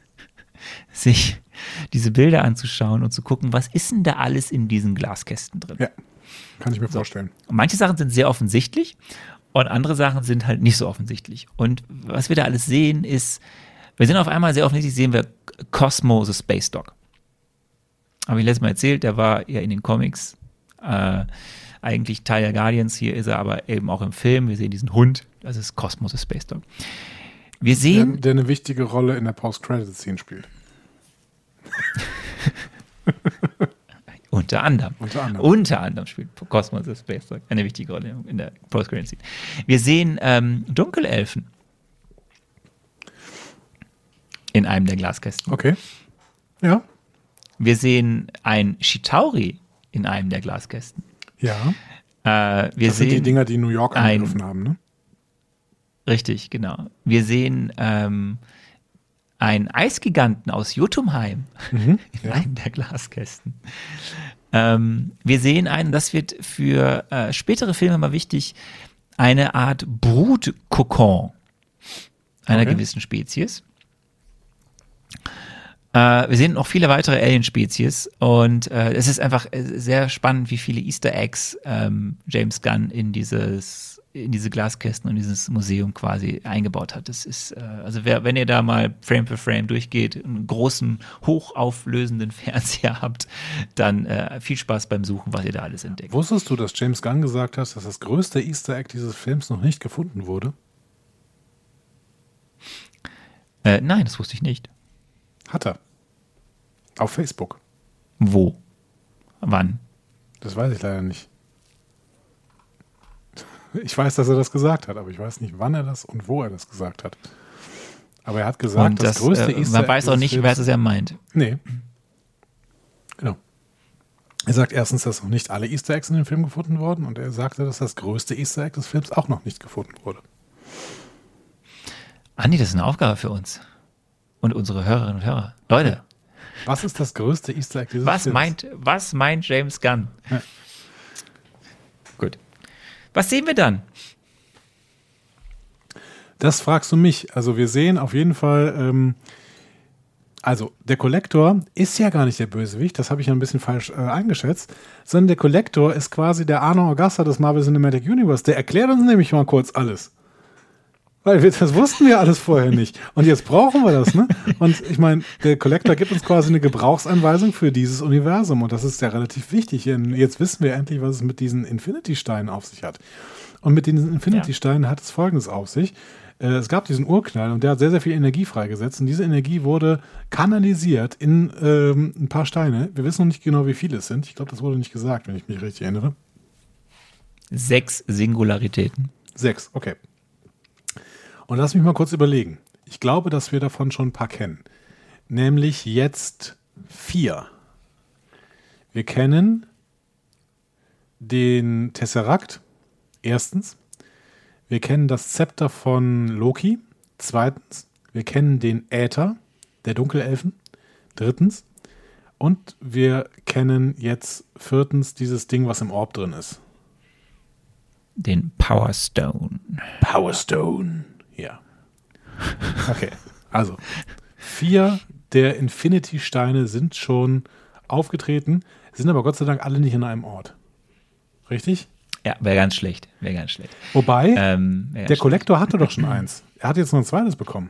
sich diese Bilder anzuschauen und zu gucken, was ist denn da alles in diesen Glaskästen drin. Ja, kann ich mir vorstellen. Und manche Sachen sind sehr offensichtlich und andere Sachen sind halt nicht so offensichtlich. Und was wir da alles sehen, ist, wir sind auf einmal sehr offensichtlich, sehen wir Cosmo, the Space Dog. Habe ich letztes Mal erzählt, der war ja in den Comics äh, eigentlich Teil der Guardians. Hier ist er aber eben auch im Film. Wir sehen diesen Hund, das ist Cosmo, the Space Dog. Wir Der, sehen, der eine wichtige Rolle in der Post-Credit-Scene spielt. Unter anderem. Unter anderem. Unter anderem spielt Cosmos the Space Dog eine wichtige Rolle in der post scene Wir sehen ähm, Dunkelelfen in einem der Glaskästen. Okay. Ja. Wir sehen ein Shitauri in einem der Glaskästen. Ja. Äh, wir Das sind sehen die Dinger, die New York ein- angegriffen haben, ne? richtig, genau. Wir sehen ähm, einen Eisgiganten aus Jotunheim in ja. einem der Glaskästen. Ähm, wir sehen einen, das wird für äh, spätere Filme mal wichtig, eine Art Brutkokon einer Okay. gewissen Spezies. Äh, wir sehen noch viele weitere Alien-Spezies und äh, es ist einfach äh, sehr spannend, wie viele Easter Eggs ähm, James Gunn in dieses in diese Glaskästen und dieses Museum quasi eingebaut hat. Das ist, äh, also wer, wenn ihr da mal Frame für Frame durchgeht, einen großen, hochauflösenden Fernseher habt, dann äh, viel Spaß beim Suchen, was ihr da alles entdeckt. Wusstest du, dass James Gunn gesagt hat, dass das größte Easter Egg dieses Films noch nicht gefunden wurde? Äh, nein, das wusste ich nicht. Hat er. Auf Facebook. Wo? Wann? Das weiß ich leider nicht. Ich weiß, dass er das gesagt hat, aber ich weiß nicht, wann er das und wo er das gesagt hat. Aber er hat gesagt, Und das, das, größte äh, Easter man weiß auch nicht, wer es er meint. Nee. Genau. Er sagt erstens, dass noch nicht alle Easter Eggs in dem Film gefunden wurden und er sagte, dass das größte Easter Egg des Films auch noch nicht gefunden wurde. Andi, das ist eine Aufgabe für uns. Und unsere Hörerinnen und Hörer. Leute, Was ist das größte Easter Egg dieses was Films? meint, was meint James Gunn? Ja. Gut. Was sehen wir dann? Das fragst du mich. Also wir sehen auf jeden Fall, ähm, also der Kollektor ist ja gar nicht der Bösewicht, das habe ich ja ein bisschen falsch äh, eingeschätzt, sondern der Kollektor ist quasi der Arno Augusta des Marvel Cinematic Universe. Der erklärt uns nämlich mal kurz alles. Weil wir, das wussten wir alles vorher nicht. Und jetzt brauchen wir das, ne? Und ich meine, der Collector gibt uns quasi eine Gebrauchsanweisung für dieses Universum. Und das ist ja relativ wichtig. Denn Jetzt wissen wir endlich, was es mit diesen Infinity-Steinen auf sich hat. Und mit diesen Infinity-Steinen hat es Folgendes auf sich. Äh, Es gab diesen Urknall und der hat sehr, sehr viel Energie freigesetzt. Und diese Energie wurde kanalisiert in ähm, ein paar Steine. Wir wissen noch nicht genau, wie viele es sind. Ich glaube, das wurde nicht gesagt, wenn ich mich richtig erinnere. Sechs Singularitäten. Sechs, okay. Und lass mich mal kurz überlegen. Ich glaube, dass wir davon schon ein paar kennen. Nämlich jetzt vier. Wir kennen den Tesseract, erstens. Wir kennen das Zepter von Loki, zweitens. Wir kennen den Äther der Dunkelelfen, drittens. Und wir kennen jetzt viertens dieses Ding, was im Orb drin ist. Den Power Stone. Power Stone. Ja. Okay. Also, vier der Infinity-Steine sind schon aufgetreten, sind aber Gott sei Dank alle nicht in einem Ort. Richtig? Ja, wäre ganz schlecht. Wäre ganz schlecht. Wobei, Ähm, der. Kollektor hatte doch schon eins. Er hat jetzt noch ein zweites bekommen.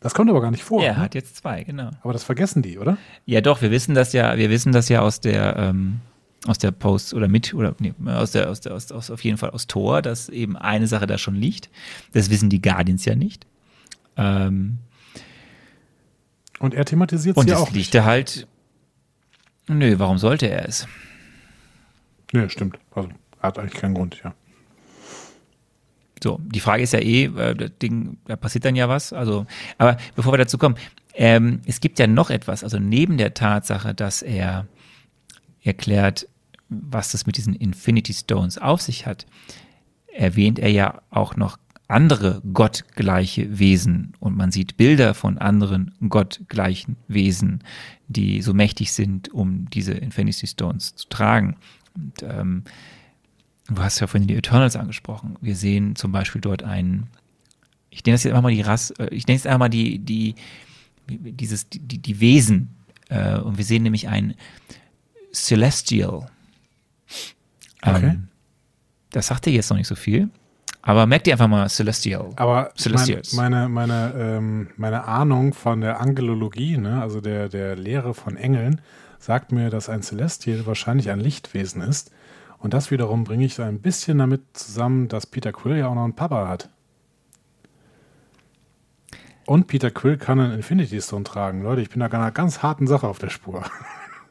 Das kommt aber gar nicht vor. Er ne? hat jetzt zwei, genau. Aber das vergessen die, oder? Ja, doch, wir wissen das ja, wir wissen das ja aus der, ähm, aus der Post oder mit, oder nee, aus der, aus der, aus, aus, auf jeden Fall aus Tor, dass eben eine Sache da schon liegt. Das wissen die Guardians ja nicht. Ähm, Und er thematisiert es und ja auch liegt nicht. er halt. Nö, warum sollte er es? Nee, stimmt. Also, er hat eigentlich keinen Grund, ja. So, die Frage ist ja eh, äh, das Ding, da passiert dann ja was. Also, aber bevor wir dazu kommen, ähm, es gibt ja noch etwas, also neben der Tatsache, dass er erklärt, was das mit diesen Infinity Stones auf sich hat, erwähnt er ja auch noch andere gottgleiche Wesen und man sieht Bilder von anderen gottgleichen Wesen, die so mächtig sind, um diese Infinity Stones zu tragen. Und ähm, du hast ja vorhin die Eternals angesprochen. Wir sehen zum Beispiel dort einen, ich nenne das jetzt einfach mal die Rasse, äh, ich nenne es einfach mal die, die, dieses, die, die Wesen. Äh, und wir sehen nämlich ein Celestial. Okay. Ähm, das sagt dir jetzt noch nicht so viel. Aber merkt ihr einfach mal Celestial. Aber mein, Celestials. meine, meine, ähm, meine Ahnung von der Angelologie, ne, also der, der Lehre von Engeln, sagt mir, dass ein Celestial wahrscheinlich ein Lichtwesen ist. Und das wiederum bringe ich so ein bisschen damit zusammen, dass Peter Quill ja auch noch einen Papa hat. Und Peter Quill kann einen Infinity Stone tragen. Leute, ich bin da einer ganz harten Sache auf der Spur.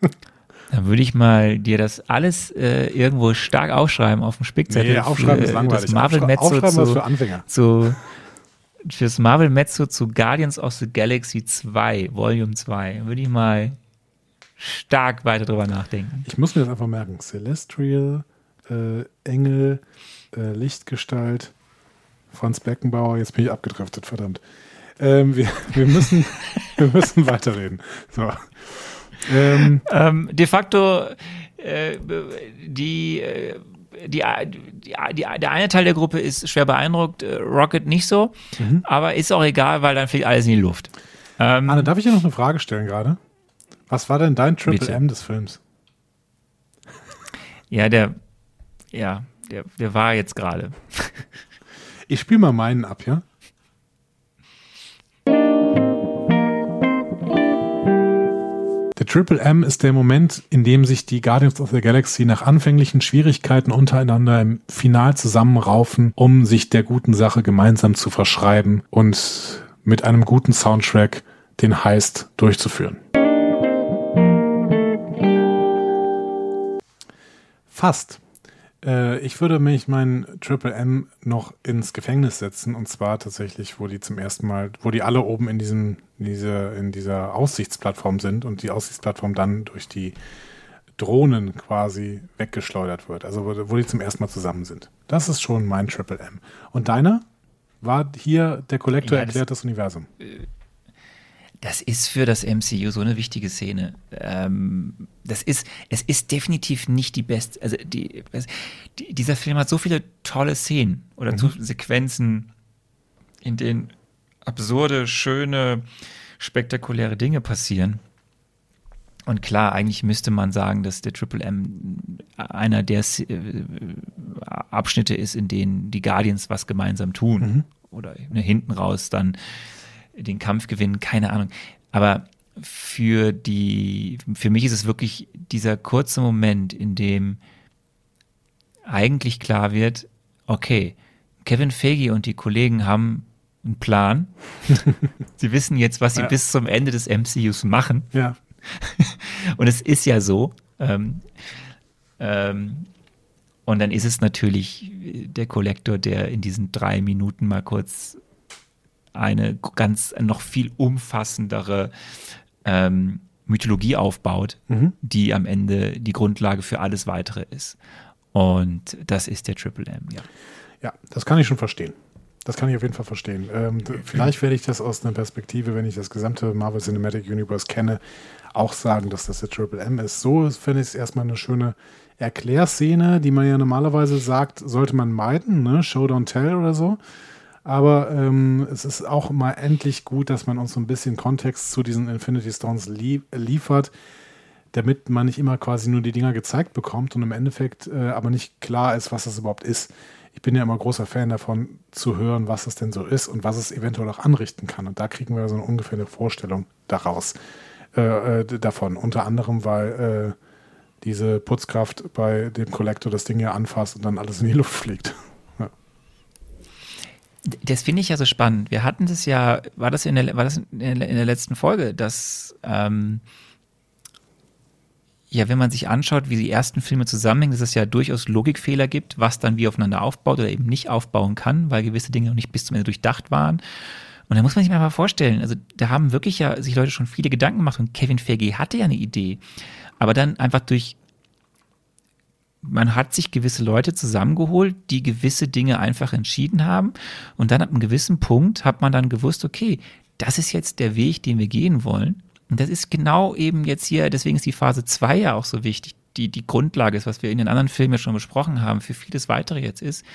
Dann würde ich mal dir das alles äh, irgendwo stark aufschreiben auf dem Spickzettel. Nee, aufschreiben für, ist äh, langweilig. Das Marvel Aufschrei- Mezzo aufschreiben ist zu, für Anfänger. zu fürs Marvel Mezzo zu Guardians of the Galaxy 2, Volume 2. Würde ich mal stark weiter drüber nachdenken. Ich muss mir das einfach merken. Celestial, äh, Engel, äh, Lichtgestalt, Franz Beckenbauer. Jetzt bin ich abgedriftet, verdammt. Ähm, wir, wir, müssen, wir müssen weiterreden. So. Ähm, Ähm, de facto, äh, die, äh, die, die, die, der eine Teil der Gruppe ist schwer beeindruckt, äh, Rocket nicht so, aber ist auch egal, weil dann fliegt alles in die Luft. Ähm, Anne, darf ich dir noch eine Frage stellen gerade? Was war denn dein Triple Bitte. M des Films? ja, der, ja, der, der war jetzt gerade. Ich spiele mal meinen ab, ja? Triple M ist der Moment, in dem sich die Guardians of the Galaxy nach anfänglichen Schwierigkeiten untereinander im Final zusammenraufen, um sich der guten Sache gemeinsam zu verschreiben und mit einem guten Soundtrack den Heist durchzuführen. Fast. Äh, ich würde mich meinen Triple M noch ins Gefängnis setzen und zwar tatsächlich, wo die zum ersten Mal, wo die alle oben in diesem, in dieser, in dieser Aussichtsplattform sind und die Aussichtsplattform dann durch die Drohnen quasi weggeschleudert wird. Also wo, wo die zum ersten Mal zusammen sind. Das ist schon mein Triple M. Und deiner? War hier der Kollektor Ja, das- erklärt das Universum? Das ist für das MCU so eine wichtige Szene. Ähm, das ist, es ist definitiv nicht die beste. Also die, die, dieser Film hat so viele tolle Szenen oder so viele Sequenzen, in denen absurde, schöne, spektakuläre Dinge passieren. Und klar, eigentlich müsste man sagen, dass der Triple M einer der äh, Abschnitte ist, in denen die Guardians was gemeinsam tun. Oder ne, hinten raus dann den Kampf gewinnen, keine Ahnung. Aber für die, für mich ist es wirklich dieser kurze Moment, in dem eigentlich klar wird, okay, Kevin Feige und die Kollegen haben einen Plan. sie wissen jetzt, was sie Ja. bis zum Ende des MCUs machen. Ja. Und es ist ja so. Ähm, ähm, und dann ist es natürlich der Kollektor, der in diesen drei Minuten mal kurz eine ganz noch viel umfassendere ähm, Mythologie aufbaut, die am Ende die Grundlage für alles weitere ist. Und das ist der Triple M, ja. Ja, das kann ich schon verstehen. Das kann ich auf jeden Fall verstehen. Ähm, vielleicht werde ich das aus einer Perspektive, wenn ich das gesamte Marvel Cinematic Universe kenne, auch sagen, dass das der Triple M ist. So finde ich es erstmal eine schöne Erklärszene, die man ja normalerweise sagt, sollte man meiden, ne? Show don't tell oder so. Aber ähm, es ist auch mal endlich gut, dass man uns so ein bisschen Kontext zu diesen Infinity Stones lie liefert, damit man nicht immer quasi nur die Dinger gezeigt bekommt und im Endeffekt äh, aber nicht klar ist, was das überhaupt ist. Ich bin ja immer großer Fan davon, zu hören, was es denn so ist und was es eventuell auch anrichten kann. Und da kriegen wir so eine ungefähr eine Vorstellung daraus, äh, äh, davon. Unter anderem, weil äh, diese Putzkraft bei dem Kollektor das Ding ja anfasst und dann alles in die Luft fliegt. Das finde ich ja so spannend. Wir hatten das ja, war das in der, war das in der, letzten Folge, dass ähm, ja, wenn man sich anschaut, wie die ersten Filme zusammenhängen, dass es ja durchaus Logikfehler gibt, was dann wie aufeinander aufbaut oder eben nicht aufbauen kann, weil gewisse Dinge noch nicht bis zum Ende durchdacht waren. Und da muss man sich mal vorstellen, also da haben wirklich ja sich Leute schon viele Gedanken gemacht und Kevin Feige hatte ja eine Idee. Aber dann einfach durch, man hat sich gewisse Leute zusammengeholt, die gewisse Dinge einfach entschieden haben. Und dann ab einem gewissen Punkt hat man dann gewusst, okay, das ist jetzt der Weg, den wir gehen wollen. Und das ist genau eben jetzt hier, deswegen ist die Phase 2 ja auch so wichtig, die die Grundlage ist, was wir in den anderen Filmen ja schon besprochen haben, für vieles weitere jetzt ist.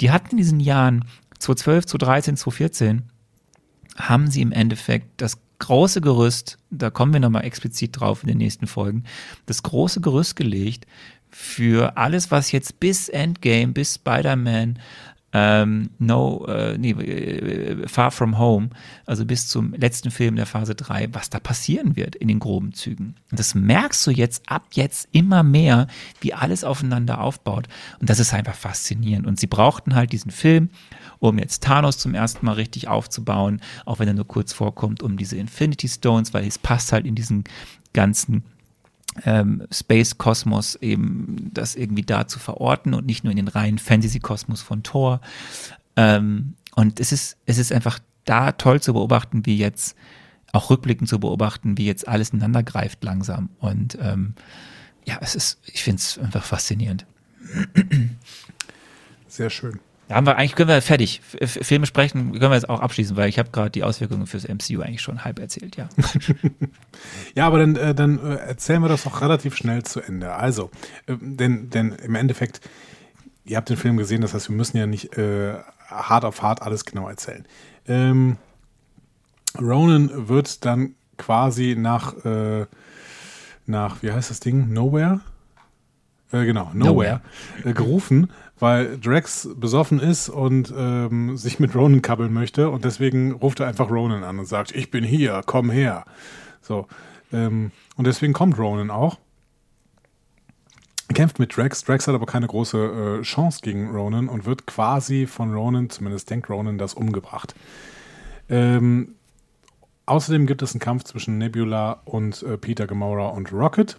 Die hatten in diesen Jahren 2012, 2013, 2014 haben sie im Endeffekt das große Gerüst, da kommen wir nochmal explizit drauf in den nächsten Folgen, das große Gerüst gelegt für alles, was jetzt bis Endgame, bis Spider-Man, ähm, No, äh, nee, äh, Far From Home, also bis zum letzten Film der Phase 3, was da passieren wird in den groben Zügen. Und das merkst du jetzt ab jetzt immer mehr, wie alles aufeinander aufbaut. Und das ist einfach faszinierend. Und sie brauchten halt diesen Film, um jetzt Thanos zum ersten Mal richtig aufzubauen, auch wenn er nur kurz vorkommt, um diese Infinity Stones, weil es passt halt in diesen ganzen ähm, Space-Kosmos eben das irgendwie da zu verorten und nicht nur in den reinen Fantasy-Kosmos von Thor. Ähm, und es ist, es ist einfach da toll zu beobachten, wie jetzt, auch rückblickend zu beobachten, wie jetzt alles ineinander greift langsam. Und ähm, ja, es ist, ich finde es einfach faszinierend. Sehr schön. Da haben wir eigentlich, können wir fertig. F Filme sprechen, können wir jetzt auch abschließen, weil ich habe gerade die Auswirkungen fürs MCU eigentlich schon halb erzählt, ja. ja, aber dann, äh, dann äh, erzählen wir das auch relativ schnell zu Ende. Also, äh, denn, denn im Endeffekt, ihr habt den Film gesehen, das heißt, wir müssen ja nicht äh, hart auf hart alles genau erzählen. Ähm, Ronan wird dann quasi nach, äh, nach, wie heißt das Ding? Nowhere? Äh, genau, Nowhere, Nowhere. gerufen weil Drax besoffen ist und ähm, sich mit Ronan kabbeln möchte und deswegen ruft er einfach Ronan an und sagt, ich bin hier, komm her. So. Ähm, und deswegen kommt Ronan auch. Kämpft mit Drax. Drax hat aber keine große äh, Chance gegen Ronan und wird quasi von Ronan, zumindest denkt Ronan, das umgebracht. Ähm, außerdem gibt es einen Kampf zwischen Nebula und äh, Peter Gamora und Rocket.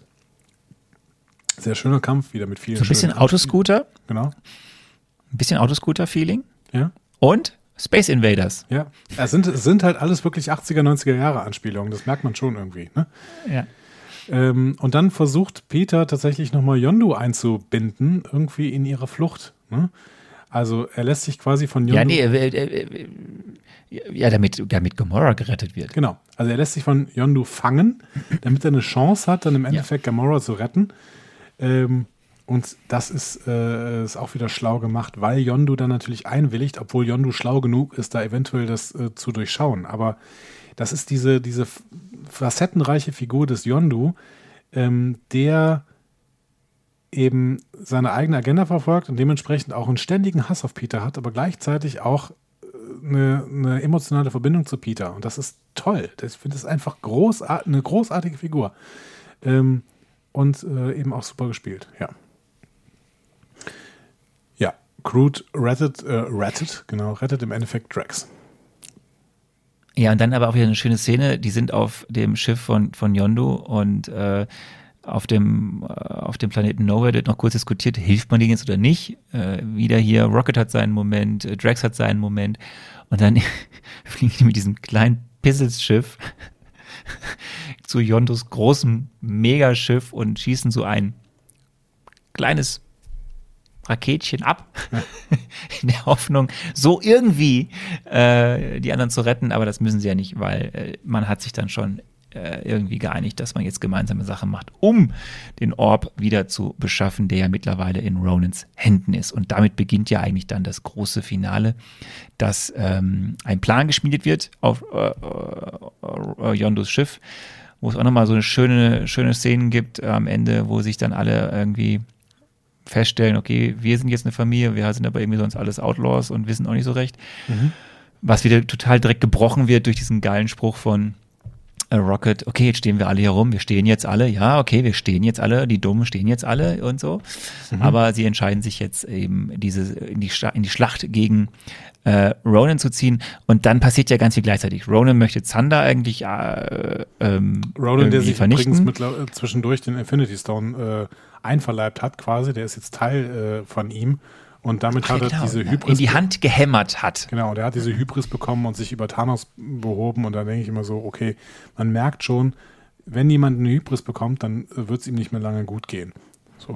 Sehr schöner Kampf, wieder mit vielen. So ein bisschen Autoscooter. Genau. Ein bisschen Autoscooter-Feeling. Ja. Und Space Invaders. Ja. Es sind, sind halt alles wirklich 80er, 90er Jahre Anspielungen. Das merkt man schon irgendwie. Ne? Ja. Ähm, und dann versucht Peter tatsächlich nochmal Yondu einzubinden, irgendwie in ihre Flucht. Ne? Also er lässt sich quasi von Yondu. Ja, nee, äh, ja, damit, damit Gamora gerettet wird. Genau. Also er lässt sich von Yondu fangen, damit er eine Chance hat, dann im Endeffekt ja. Gamora zu retten. Ähm, und das ist, äh, ist auch wieder schlau gemacht, weil Yondu dann natürlich einwilligt, obwohl Yondu schlau genug ist, da eventuell das äh, zu durchschauen. Aber das ist diese, diese facettenreiche Figur des Yondu, ähm, der eben seine eigene Agenda verfolgt und dementsprechend auch einen ständigen Hass auf Peter hat, aber gleichzeitig auch äh, eine, eine emotionale Verbindung zu Peter. Und das ist toll. Ich finde es einfach großart eine großartige Figur. Ähm, und äh, eben auch super gespielt, ja. Ja, Groot rettet, äh, rettet, genau, rettet im Endeffekt Drax. Ja, und dann aber auch wieder eine schöne Szene, die sind auf dem Schiff von, von Yondu und äh, auf dem, äh, auf dem Planeten Nowhere wird noch kurz diskutiert, hilft man denen jetzt oder nicht. Äh, wieder hier, Rocket hat seinen Moment, äh, Drax hat seinen Moment und dann fliegen die mit diesem kleinen Pisselsschiff zu Yondos großem Megaschiff und schießen so ein kleines Raketchen ab, in der Hoffnung, so irgendwie äh, die anderen zu retten, aber das müssen sie ja nicht, weil äh, man hat sich dann schon äh, irgendwie geeinigt, dass man jetzt gemeinsame Sachen macht, um den Orb wieder zu beschaffen, der ja mittlerweile in Ronans Händen ist. Und damit beginnt ja eigentlich dann das große Finale, dass ähm, ein Plan geschmiedet wird auf äh, äh, Yondos Schiff, wo es auch nochmal so eine schöne, schöne Szenen gibt äh, am Ende, wo sich dann alle irgendwie feststellen, okay, wir sind jetzt eine Familie, wir sind aber irgendwie sonst alles Outlaws und wissen auch nicht so recht. Mhm. Was wieder total direkt gebrochen wird durch diesen geilen Spruch von äh, Rocket, okay, jetzt stehen wir alle hier rum, wir stehen jetzt alle, ja, okay, wir stehen jetzt alle, die Dummen stehen jetzt alle und so. Mhm. Aber sie entscheiden sich jetzt eben diese in die, in die Schlacht gegen äh, Ronan zu ziehen und dann passiert ja ganz viel gleichzeitig. Ronan möchte Zander eigentlich äh, ähm, Roland, der sich vernichten. übrigens mittler- äh, zwischendurch den Infinity Stone äh, einverleibt hat, quasi, der ist jetzt Teil äh, von ihm. Und damit hat er Genau, diese Hybris. in die Hand gehämmert hat. Genau, der hat diese Hybris bekommen und sich über Thanos behoben. Und da denke ich immer so, okay, man merkt schon, wenn jemand eine Hybris bekommt, dann wird es ihm nicht mehr lange gut gehen. So.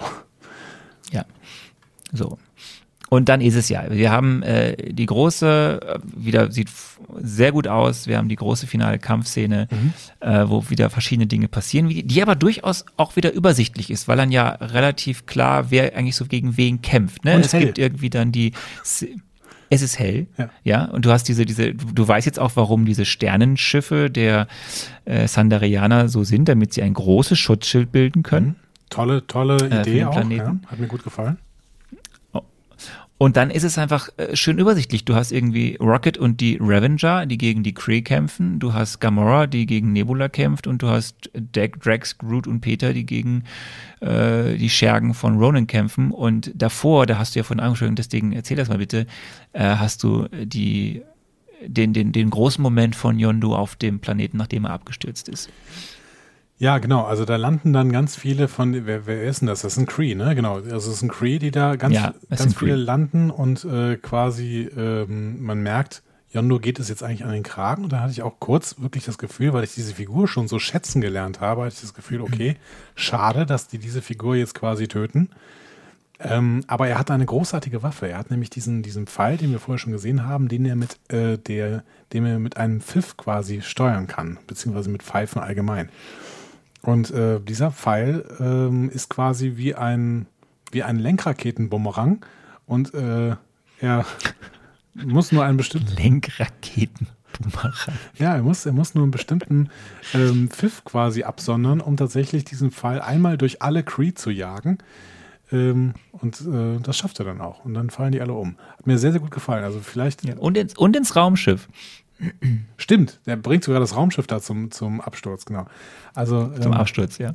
Ja. So. Und dann ist es ja. Wir haben äh, die große, äh, wieder sieht sehr gut aus. Wir haben die große finale Kampfszene, äh, wo wieder verschiedene Dinge passieren, die aber durchaus auch wieder übersichtlich ist, weil dann ja relativ klar, wer eigentlich so gegen wen kämpft. Ne? Und es hell. gibt irgendwie dann die. Es ist hell, Ja. ja. und du hast diese, diese, du weißt jetzt auch, warum diese Sternenschiffe der äh, Sandarianer so sind, damit sie ein großes Schutzschild bilden können. Tolle, tolle Äh, Idee den auch. Ja, hat mir gut gefallen. Und dann ist es einfach äh, schön übersichtlich. Du hast irgendwie Rocket und die Revenger, die gegen die Kree kämpfen. Du hast Gamora, die gegen Nebula kämpft. Und du hast Deck, Drax, Groot und Peter, die gegen äh, die Schergen von Ronan kämpfen. Und davor, da hast du ja von angesprochen, deswegen erzähl das mal bitte, äh, hast du die, den, den, den großen Moment von Yondu auf dem Planeten, nachdem er abgestürzt ist. Ja, genau. Also da landen dann ganz viele von, wer, wer ist denn das? Das sind Cree, ne? Genau. Also es sind Cree, die da ganz, Ja, ganz viele Kree. landen und äh, quasi ähm, man merkt, Yondo geht es jetzt eigentlich an den Kragen. Und da hatte ich auch kurz wirklich das Gefühl, weil ich diese Figur schon so schätzen gelernt habe, hatte ich das Gefühl, okay, schade, dass die diese Figur jetzt quasi töten. Ähm, aber er hat eine großartige Waffe. Er hat nämlich diesen, diesen Pfeil, den wir vorher schon gesehen haben, den er mit äh, der, den er mit einem Pfiff quasi steuern kann, beziehungsweise mit Pfeifen allgemein. Und äh, dieser Pfeil ähm, ist quasi wie ein, wie ein Lenkraketenbumerang und äh, er muss nur einen bestimmten, Lenkraketen. Ja, er muss, er muss nur einen bestimmten ähm, Pfiff quasi absondern, um tatsächlich diesen Pfeil einmal durch alle Cree zu jagen. Ähm, und äh, das schafft er dann auch. Und dann fallen die alle um. Hat mir sehr, sehr gut gefallen. Also vielleicht, Und ins, und ins Raumschiff. Stimmt, der bringt sogar das Raumschiff da zum, zum Absturz, genau. Also Zum ähm, Absturz, ja.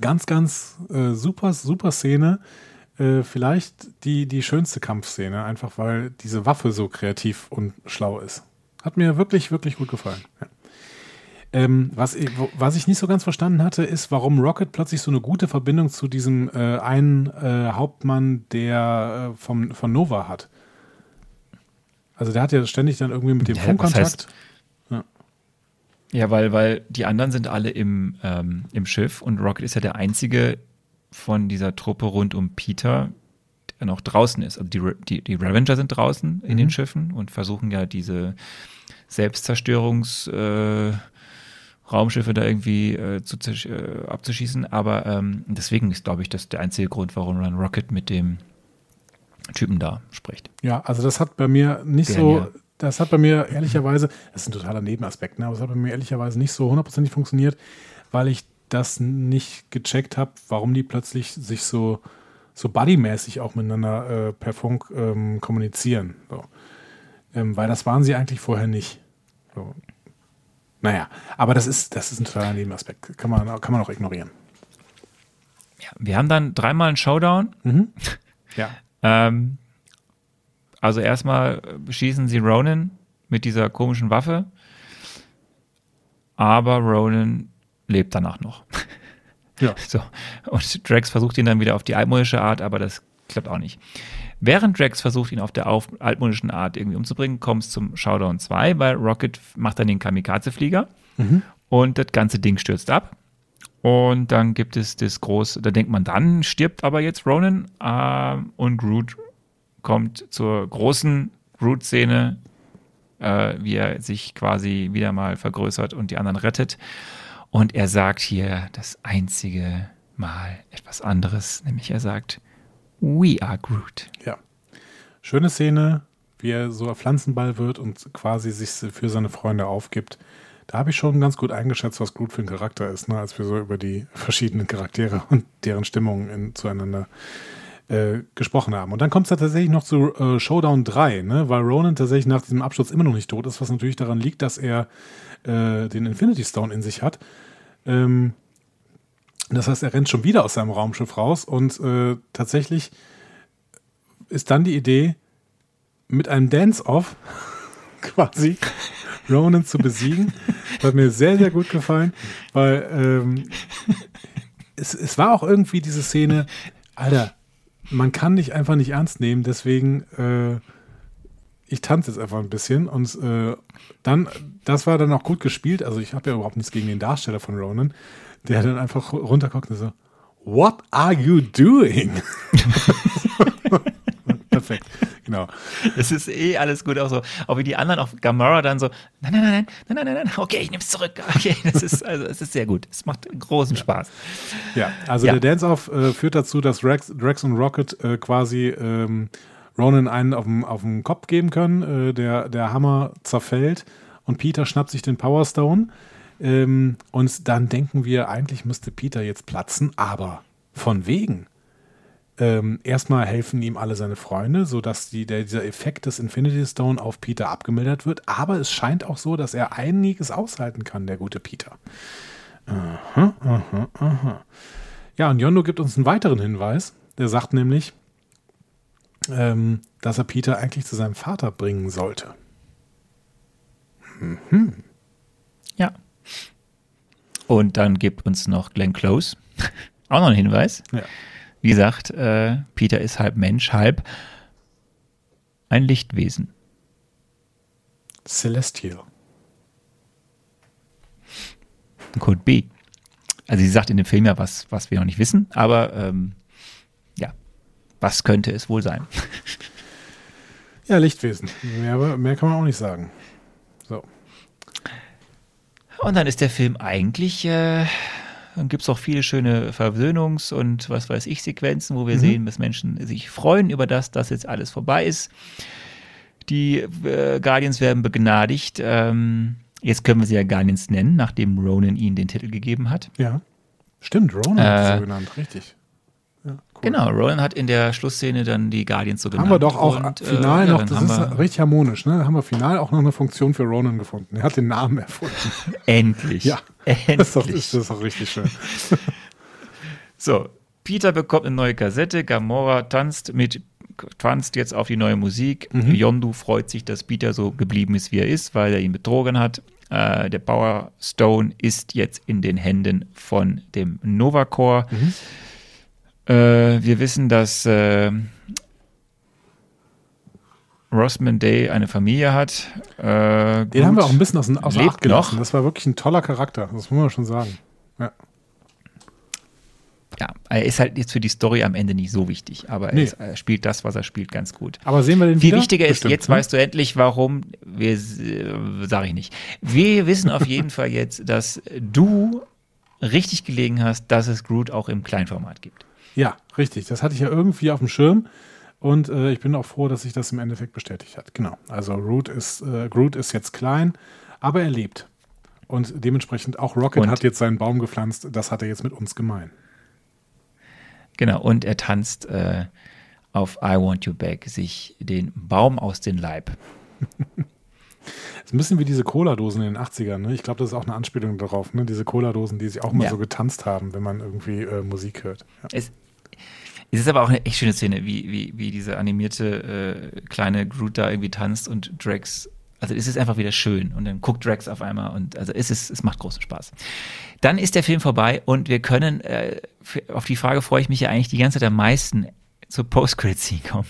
ganz, ganz äh, super, super Szene. Äh, vielleicht die, die schönste Kampfszene, einfach weil diese Waffe so kreativ und schlau ist. Hat mir wirklich, wirklich gut gefallen. Ja. Ähm, was, was ich nicht so ganz verstanden hatte, ist, warum Rocket plötzlich so eine gute Verbindung zu diesem äh, einen äh, Hauptmann, der äh, vom, von Nova hat. Also der hat ja ständig dann irgendwie mit dem Ja, Funkkontakt. heißt- Ja, weil, weil die anderen sind alle im, ähm, im Schiff und Rocket ist ja der einzige von dieser Truppe rund um Peter, der noch draußen ist. Also die, die, die Revenger sind draußen in den Schiffen und versuchen ja diese Selbstzerstörungs äh, Raumschiffe da irgendwie äh, zu, äh, abzuschießen. Aber ähm, deswegen ist, glaube ich, das der einzige Grund, warum dann Rocket mit dem Typen da spricht. Ja, also das hat bei mir nicht Der so, ja. das hat bei mir ehrlicherweise, das ist ein totaler Nebenaspekt, ne, aber es hat bei mir ehrlicherweise nicht so hundertprozentig funktioniert, weil ich das nicht gecheckt habe, warum die plötzlich sich so, so buddymäßig auch miteinander äh, per Funk ähm, kommunizieren. So. Ähm, weil das waren sie eigentlich vorher nicht. So. Naja, aber das ist, das ist ein totaler Nebenaspekt. Kann man, kann man auch ignorieren. Ja, wir haben dann dreimal einen Showdown. Ja. Ähm, also erstmal beschießen sie Ronan mit dieser komischen Waffe, aber Ronan lebt danach noch. Ja. So. Und Drax versucht ihn dann wieder auf die altmodische Art, aber das klappt auch nicht. Während Drax versucht, ihn auf der auf altmodischen Art irgendwie umzubringen, kommt es zum Showdown 2, weil Rocket macht dann den Kamikaze-Flieger und das ganze Ding stürzt ab. Und dann gibt es das große, da denkt man, dann stirbt aber jetzt Ronan ähm, und Groot kommt zur großen Groot-Szene, äh, wie er sich quasi wieder mal vergrößert und die anderen rettet. Und er sagt hier das einzige Mal etwas anderes, nämlich er sagt, We are Groot. Ja. Schöne Szene, wie er so ein Pflanzenball wird und quasi sich für seine Freunde aufgibt. Da habe ich schon ganz gut eingeschätzt, was Groot für ein Charakter ist, ne, als wir so über die verschiedenen Charaktere und deren Stimmungen in, zueinander äh, gesprochen haben. Und dann kommt es tatsächlich noch zu äh, Showdown 3, ne? weil Ronan tatsächlich nach diesem Absturz immer noch nicht tot ist, was natürlich daran liegt, dass er äh, den Infinity Stone in sich hat. Ähm, das heißt, er rennt schon wieder aus seinem Raumschiff raus und äh, tatsächlich ist dann die Idee, mit einem Dance-Off quasi Ronan zu besiegen. Das hat mir sehr, sehr gut gefallen, weil ähm, es, es war auch irgendwie diese Szene, Alter, man kann dich einfach nicht ernst nehmen, deswegen äh, ich tanze jetzt einfach ein bisschen und äh, dann, das war dann auch gut gespielt, also ich habe ja überhaupt nichts gegen den Darsteller von Ronan, der dann einfach runterguckt und so, What are you doing? Perfekt, genau. Es ist eh alles gut, auch so, auch wie die anderen auf Gamora dann so, nein, nein, nein, nein, nein, nein, nein, okay, ich nehme es zurück. Okay, das ist, also, es ist sehr gut. Es macht großen Spaß. Ja, also Ja. der Dance-Off äh, führt dazu, dass Rex, Drax und Rocket äh, quasi ähm, Ronan einen auf den auf den Kopf geben können. Äh, der, der Hammer zerfällt und Peter schnappt sich den Power Stone. Ähm, und dann denken wir, eigentlich müsste Peter jetzt platzen, aber von wegen. Ähm, erstmal helfen ihm alle seine Freunde, sodass die, der, dieser Effekt des Infinity Stone auf Peter abgemildert wird. Aber es scheint auch so, dass er einiges aushalten kann, der gute Peter. Aha, aha, aha. Ja, und Yondo gibt uns einen weiteren Hinweis. Der sagt nämlich, ähm, dass er Peter eigentlich zu seinem Vater bringen sollte. Ja. Und dann gibt uns noch Glenn Close auch noch einen Hinweis. Ja. Wie gesagt, äh, Peter ist halb Mensch, halb ein Lichtwesen. Celestial. Could be. Also sie sagt in dem Film ja was, was wir noch nicht wissen, aber ähm, ja, was könnte es wohl sein? Ja, Lichtwesen. Mehr, mehr kann man auch nicht sagen. So. Und dann ist der Film eigentlich, äh, dann gibt es auch viele schöne Versöhnungs- und was weiß ich Sequenzen, wo wir sehen, dass Menschen sich freuen über das, dass jetzt alles vorbei ist. Die äh, Guardians werden begnadigt. Ähm, jetzt können wir sie ja Guardians nennen, nachdem Ronan ihnen den Titel gegeben hat. Ja. Stimmt, Ronan hat Äh, es so genannt, richtig. Ja, cool. Genau, Ronan hat in der Schlussszene dann die Guardians so genannt. Haben wir doch auch Und, äh, final ja, noch, dann das ist richtig harmonisch, ne? Da haben wir final auch noch eine Funktion für Ronan gefunden. Er hat den Namen erfunden. endlich. Ja. endlich. Das ist doch, das ist doch richtig schön. So, Peter bekommt eine neue Kassette, Gamora tanzt mit tanzt jetzt auf die neue Musik. Yondu freut sich, dass Peter so geblieben ist, wie er ist, weil er ihn betrogen hat. Äh, der Power Stone ist jetzt in den Händen von dem Nova Corps. Äh, wir wissen, dass äh, Rossman Day eine Familie hat. Äh, Den haben wir auch ein bisschen aus, Lebt Acht gelassen. noch. Das war wirklich ein toller Charakter, das muss man schon sagen. Ja. Ja, er ist halt jetzt für die Story am Ende nicht so wichtig, aber er, Nee. ist, er spielt das, was er spielt, ganz gut. Aber sehen wir den Viel wieder? wichtiger ist, Bestimmt, jetzt ne? weißt du endlich, warum, wir, äh, sage ich nicht. Wir wissen auf jeden Fall jetzt, dass du richtig gelegen hast, dass es Groot auch im Kleinformat gibt. Ja, richtig. Das hatte ich ja irgendwie auf dem Schirm. Und äh, ich bin auch froh, dass sich das im Endeffekt bestätigt hat. Genau. Also Groot ist, äh, Groot ist jetzt klein, aber er lebt. Und dementsprechend auch Rocket Und? hat jetzt seinen Baum gepflanzt. Das hat er jetzt mit uns gemein. Genau, und er tanzt äh, auf I Want You Back sich den Baum aus den Leib. Ist ein bisschen wie diese Cola-Dosen in den 80ern. Ne? Ich glaube, das ist auch eine Anspielung darauf. Ne? Diese Cola-Dosen, die sich auch mal Ja. so getanzt haben, wenn man irgendwie äh, Musik hört. Ja. Es, es ist aber auch eine echt schöne Szene, wie, wie, wie diese animierte äh, kleine Groot da irgendwie tanzt und Drax. Also es ist einfach wieder schön und dann guckt Drax auf einmal und also es ist, es macht großen Spaß. Dann ist der Film vorbei und wir können, äh, für, auf die Frage freue ich mich ja eigentlich die ganze Zeit am meisten zur Post-Credit-Scene kommen,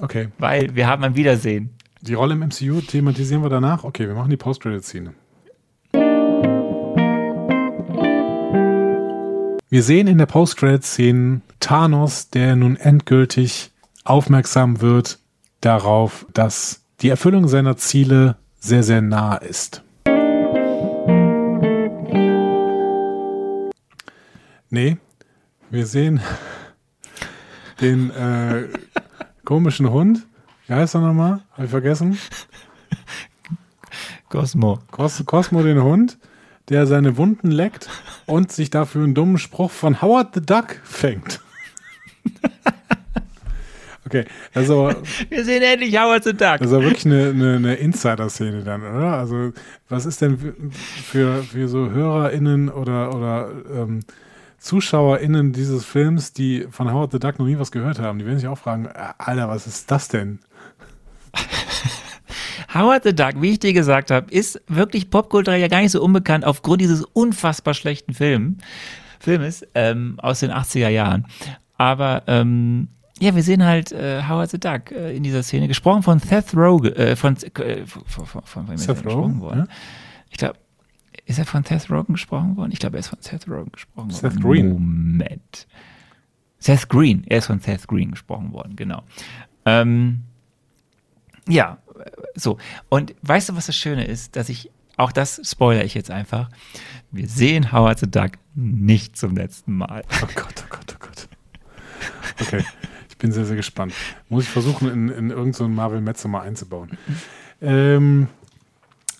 Okay. weil wir haben ein Wiedersehen. Die Rolle im MCU thematisieren wir danach. Okay, wir machen die Post-Credit-Szene. Wir sehen in der Post-Credit-Szene Thanos, der nun endgültig aufmerksam wird darauf, dass die Erfüllung seiner Ziele sehr, sehr nah ist. Nee, wir sehen den äh, komischen Hund. Wie heißt er nochmal? Habe ich vergessen? Cosmo. Cos Cosmo den Hund, der seine Wunden leckt und sich dafür einen dummen Spruch von Howard the Duck fängt. Okay, also. Wir sehen endlich Howard the Duck. Das ist wirklich eine, eine, eine Insider-Szene dann, oder? Also, was ist denn für, für so HörerInnen oder, oder ähm, ZuschauerInnen dieses Films, die von Howard the Duck noch nie was gehört haben, die werden sich auch fragen, Alter, was ist das denn? Howard the Duck, wie ich dir gesagt habe, ist wirklich popkulturell ja gar nicht so unbekannt aufgrund dieses unfassbar schlechten Film, Filmes ähm, aus den 80er Jahren. Aber ähm, ja, wir sehen halt äh, Howard the Duck äh, in dieser Szene, gesprochen von Seth Rogen, äh, von, äh, von, von, von, von Seth Rogen, worden. Ja? Ich glaube, ist er von Seth Rogen gesprochen worden? Ich glaube, er ist von Seth Rogen gesprochen Seth worden. Seth Green. Moment. Seth Green, er ist von Seth Green gesprochen worden, genau. Ähm, ja, so. Und weißt du, was das Schöne ist, dass ich, auch das spoilere ich jetzt einfach, wir sehen Howard the Duck nicht zum letzten Mal. Oh Gott, oh Gott, oh Gott. Okay bin sehr, sehr gespannt. Muss ich versuchen, in, in irgendeinen so Marvel Metze mal einzubauen. Ähm,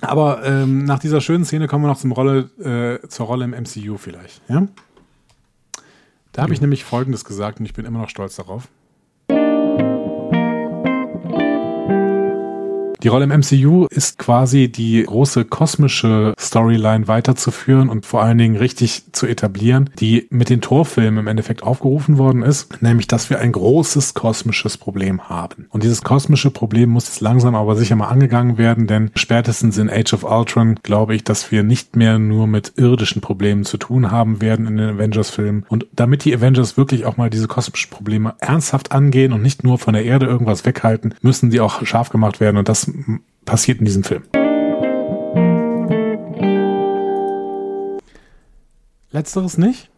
aber ähm, nach dieser schönen Szene kommen wir noch zum Rolle, äh, zur Rolle im MCU vielleicht. Ja? Da habe ich nämlich Folgendes gesagt und ich bin immer noch stolz darauf. Die Rolle im MCU ist quasi die große kosmische Storyline weiterzuführen und vor allen Dingen richtig zu etablieren, die mit den Torfilmen im Endeffekt aufgerufen worden ist, nämlich dass wir ein großes kosmisches Problem haben. Und dieses kosmische Problem muss jetzt langsam aber sicher mal angegangen werden, denn spätestens in Age of Ultron glaube ich, dass wir nicht mehr nur mit irdischen Problemen zu tun haben werden in den Avengers-Filmen. Und damit die Avengers wirklich auch mal diese kosmischen Probleme ernsthaft angehen und nicht nur von der Erde irgendwas weghalten, müssen die auch scharf gemacht werden. Und das passiert in diesem Film. Letzteres nicht,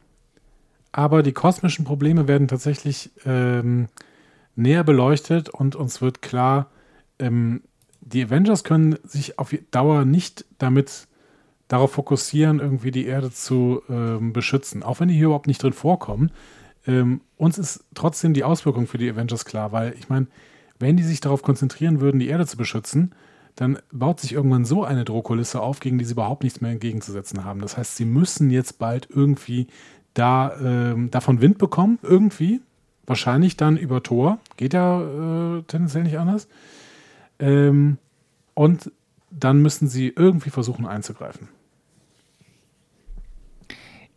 aber die kosmischen Probleme werden tatsächlich ähm, näher beleuchtet und uns wird klar, ähm, die Avengers können sich auf Dauer nicht damit darauf fokussieren, irgendwie die Erde zu ähm, beschützen. Auch wenn die hier überhaupt nicht drin vorkommen. Ähm, uns ist trotzdem die Auswirkung für die Avengers klar, weil ich meine, wenn die sich darauf konzentrieren würden, die Erde zu beschützen, dann baut sich irgendwann so eine Drohkulisse auf, gegen die sie überhaupt nichts mehr entgegenzusetzen haben. Das heißt, sie müssen jetzt bald irgendwie da ähm, davon Wind bekommen, irgendwie. Wahrscheinlich dann über Tor. Geht ja äh, tendenziell nicht anders. Ähm, und dann müssen sie irgendwie versuchen einzugreifen.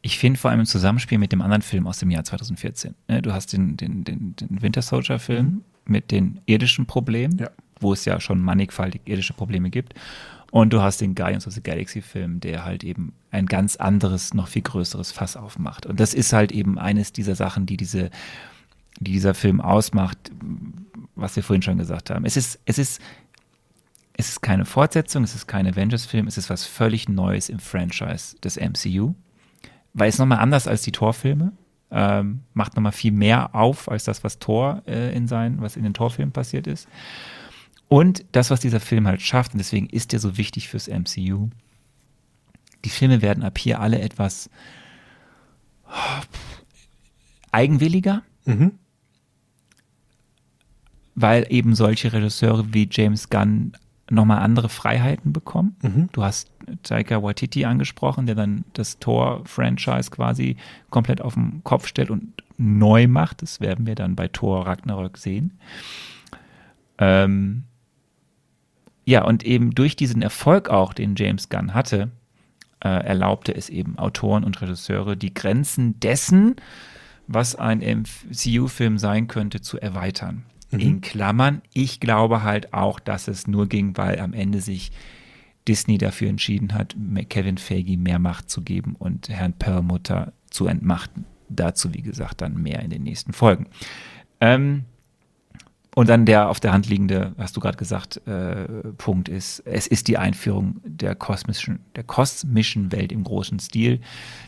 Ich finde vor allem im Zusammenspiel mit dem anderen Film aus dem Jahr 2014. Ne, du hast den, den, den, den Winter Soldier-Film mhm. Mit den irdischen Problemen. Ja wo es ja schon mannigfaltig irdische Probleme gibt. Und du hast den Guardians of the Galaxy-Film, der halt eben ein ganz anderes, noch viel größeres Fass aufmacht. Und das ist halt eben eines dieser Sachen, die diese, die dieser Film ausmacht, was wir vorhin schon gesagt haben. Es ist, es ist, es ist keine Fortsetzung, es ist kein Avengers-Film, es ist was völlig Neues im Franchise des MCU. Weil es nochmal anders als die Torfilme. Ähm, macht nochmal viel mehr auf als das, was Thor äh, in seinen, was in den Torfilmen passiert ist. Und das, was dieser Film halt schafft, und deswegen ist der so wichtig fürs MCU, die Filme werden ab hier alle etwas eigenwilliger, mhm. weil eben solche Regisseure wie James Gunn nochmal andere Freiheiten bekommen. Mhm. Du hast Taika Waititi angesprochen, der dann das Thor-Franchise quasi komplett auf den Kopf stellt und neu macht. Das werden wir dann bei Thor Ragnarök sehen. Ähm, ja, und eben durch diesen Erfolg auch, den James Gunn hatte, äh, erlaubte es eben Autoren und Regisseure, die Grenzen dessen, was ein MCU-Film sein könnte, zu erweitern. Mhm. In Klammern, ich glaube halt auch, dass es nur ging, weil am Ende sich Disney dafür entschieden hat, Kevin Feige mehr Macht zu geben und Herrn Perlmutter zu entmachten. Dazu, wie gesagt, dann mehr in den nächsten Folgen. Ähm, und dann der auf der Hand liegende, hast du gerade gesagt, äh, Punkt ist, es ist die Einführung der kosmischen, der kosmischen Welt im großen Stil.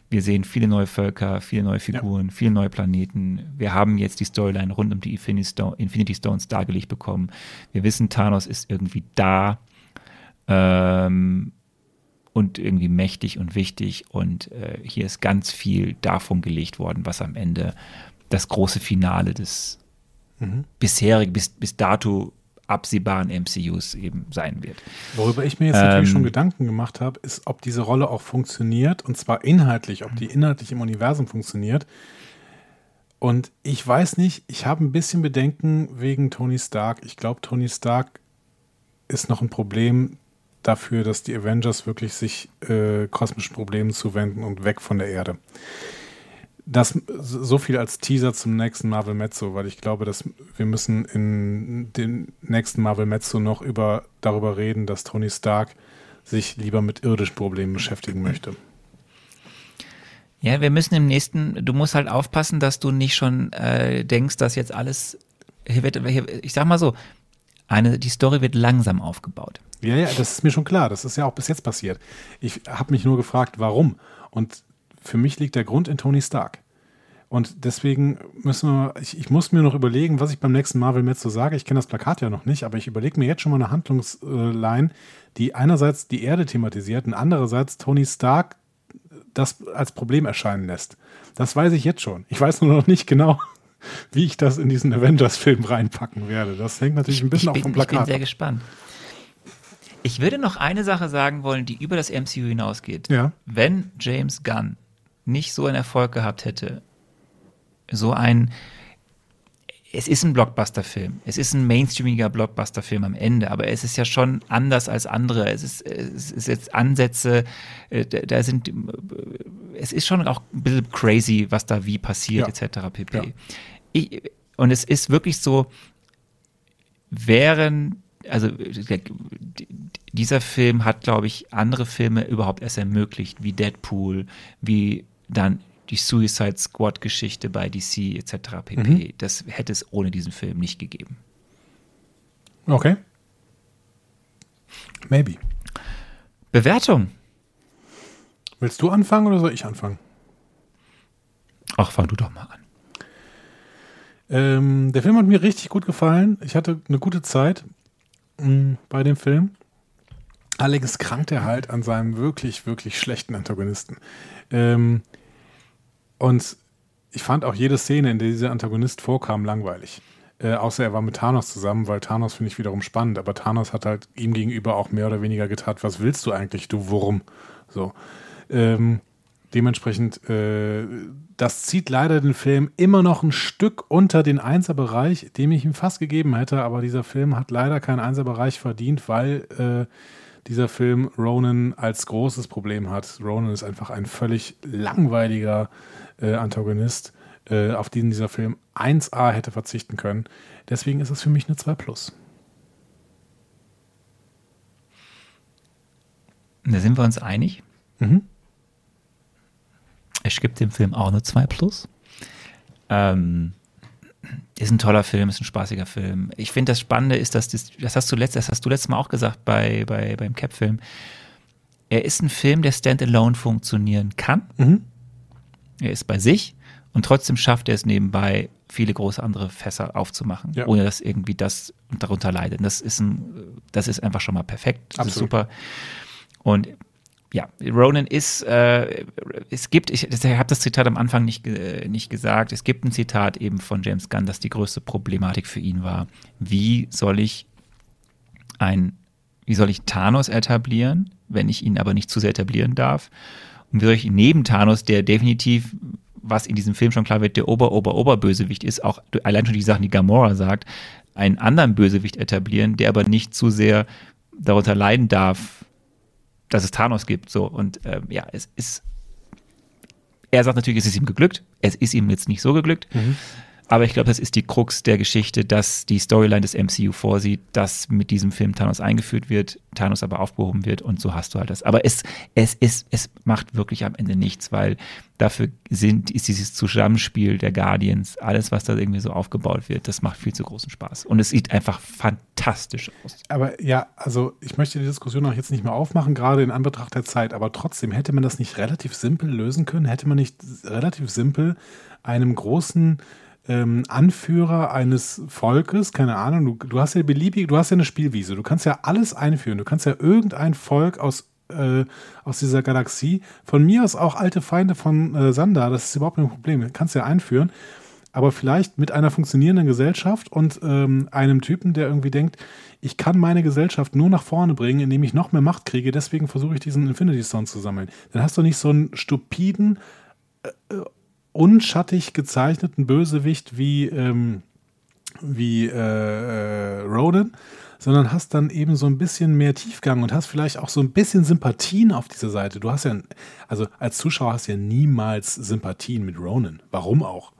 Wir sehen viele neue Völker, viele neue Figuren, ja. viele neue Planeten. Wir haben jetzt die Storyline rund um die Infinity, Stone, Infinity Stones dargelegt bekommen. Wir wissen, Thanos ist irgendwie da ähm, und irgendwie mächtig und wichtig. Und äh, hier ist ganz viel davon gelegt worden, was am Ende das große Finale des mhm. bisherig, bis, bis dato absehbaren MCUs eben sein wird. Worüber ich mir jetzt natürlich Ähm, schon Gedanken gemacht habe, ist, ob diese Rolle auch funktioniert und zwar inhaltlich, ob die inhaltlich im Universum funktioniert. Und ich weiß nicht, ich habe ein bisschen Bedenken wegen Tony Stark. Ich glaube, Tony Stark ist noch ein Problem dafür, dass die Avengers wirklich sich äh, kosmischen Problemen zuwenden und weg von der Erde. Das so viel als Teaser zum nächsten Marvel Mezzo, weil ich glaube, dass wir müssen in dem nächsten Marvel Mezzo noch über, darüber reden, dass Tony Stark sich lieber mit irdischen Problemen beschäftigen möchte. Ja, wir müssen im nächsten, du musst halt aufpassen, dass du nicht schon äh, denkst, dass jetzt alles, hier wird, hier, ich sag mal so, eine, die Story wird langsam aufgebaut. Ja, ja, das ist mir schon klar. Das ist ja auch bis jetzt passiert. Ich habe mich nur gefragt, warum. Und für mich liegt der Grund in Tony Stark. Und deswegen müssen wir, ich, ich muss mir noch überlegen, was ich beim nächsten Marvel Mezzo sage. Ich kenne das Plakat ja noch nicht, aber ich überlege mir jetzt schon mal eine Handlungsline, die einerseits die Erde thematisiert und andererseits Tony Stark das als Problem erscheinen lässt. Das weiß ich jetzt schon. Ich weiß nur noch nicht genau, wie ich das in diesen Avengers-Film reinpacken werde. Das hängt natürlich ein bisschen ich bin, auch vom Ich bin Plakat sehr ab. gespannt. Ich würde noch eine Sache sagen wollen, die über das MCU hinausgeht. Ja. Wenn James Gunn nicht so einen Erfolg gehabt hätte, so ein, es ist ein Blockbuster-Film, es ist ein mainstreamiger Blockbuster-Film am Ende, aber es ist ja schon anders als andere. Es ist, es ist jetzt Ansätze, äh, da sind, äh, es ist schon auch ein bisschen crazy, was da wie passiert, Ja. etc. pp. Ja. Ich, und es ist wirklich so, während, also der, dieser Film hat, glaube ich, andere Filme überhaupt erst ermöglicht, wie Deadpool, wie dann die Suicide Squad Geschichte bei DC etc. pp. Das hätte es ohne diesen Film nicht gegeben. Okay. Maybe. Bewertung. Willst du anfangen oder soll ich anfangen? Ach, fang du doch mal an. Ähm, der Film hat mir richtig gut gefallen. Ich hatte eine gute Zeit mh, bei dem Film. Allerdings krankt er halt an seinem wirklich, wirklich schlechten Antagonisten. Ähm, und ich fand auch jede Szene, in der dieser Antagonist vorkam, langweilig. Äh, außer er war mit Thanos zusammen, weil Thanos finde ich wiederum spannend. Aber Thanos hat halt ihm gegenüber auch mehr oder weniger getan, was willst du eigentlich, du Wurm? So. Ähm, dementsprechend, äh, das zieht leider den Film immer noch ein Stück unter den Einserbereich, dem ich ihm fast gegeben hätte. Aber dieser Film hat leider keinen Einserbereich verdient, weil äh, dieser Film Ronan als großes Problem hat. Ronan ist einfach ein völlig langweiliger äh, Antagonist, äh, auf den dieser Film 1A hätte verzichten können. Deswegen ist es für mich eine 2 Plus. Da sind wir uns einig. Mhm. Es gibt dem Film auch eine 2 Plus. Ähm, ist ein toller Film, ist ein spaßiger Film. Ich finde, das Spannende ist, dass das, das hast du letzt, das hast du letztes Mal auch gesagt bei, bei, beim Cap-Film. Er ist ein Film, der standalone funktionieren kann. Mhm. Er ist bei sich und trotzdem schafft er es nebenbei, viele große andere Fässer aufzumachen, Ja. ohne dass irgendwie das darunter leidet. Das ist ein, das ist einfach schon mal perfekt. Das ist Absolut. super. Und ja, Ronan ist, äh, es gibt, ich, ich habe das Zitat am Anfang nicht, ge- nicht gesagt, es gibt ein Zitat eben von James Gunn, dass die größte Problematik für ihn war, wie soll ich ein, wie soll ich Thanos etablieren, wenn ich ihn aber nicht zu sehr etablieren darf? Und wie soll ich neben Thanos, der definitiv, was in diesem Film schon klar wird, der Ober-Ober-Oberbösewicht ist, auch allein schon die Sachen, die Gamora sagt, einen anderen Bösewicht etablieren, der aber nicht zu sehr darunter leiden darf, dass es Thanos gibt. So und ähm, ja, es ist. Er sagt natürlich, es ist ihm geglückt. Es ist ihm jetzt nicht so geglückt. Aber ich glaube, das ist die Krux der Geschichte, dass die Storyline des MCU vorsieht, dass mit diesem Film Thanos eingeführt wird, Thanos aber aufgehoben wird und so hast du halt das. Aber es, es ist, es macht wirklich am Ende nichts, weil dafür sind, ist dieses Zusammenspiel der Guardians, alles, was da irgendwie so aufgebaut wird, das macht viel zu großen Spaß. Und es sieht einfach fantastisch aus. Aber ja, also ich möchte die Diskussion auch jetzt nicht mehr aufmachen, gerade in Anbetracht der Zeit, aber trotzdem hätte man das nicht relativ simpel lösen können? Hätte man nicht relativ simpel einem großen ähm, Anführer eines Volkes, keine Ahnung, du, du hast ja beliebig, du hast ja eine Spielwiese, du kannst ja alles einführen, du kannst ja irgendein Volk aus äh, aus dieser Galaxie, von mir aus auch alte Feinde von äh, Sanda, das ist überhaupt kein Problem, kannst ja einführen. aber vielleicht mit einer funktionierenden Gesellschaft und ähm, einem Typen, der irgendwie denkt, ich kann meine Gesellschaft nur nach vorne bringen, indem ich noch mehr Macht kriege, deswegen versuche ich diesen Infinity Stone zu sammeln. Dann hast du nicht so einen stupiden, äh, äh unschattig gezeichneten Bösewicht wie, ähm, wie äh, äh, Ronan, sondern hast dann eben so ein bisschen mehr Tiefgang und hast vielleicht auch so ein bisschen Sympathien auf dieser Seite. Du hast ja, also als Zuschauer hast du ja niemals Sympathien mit Ronan. Warum auch?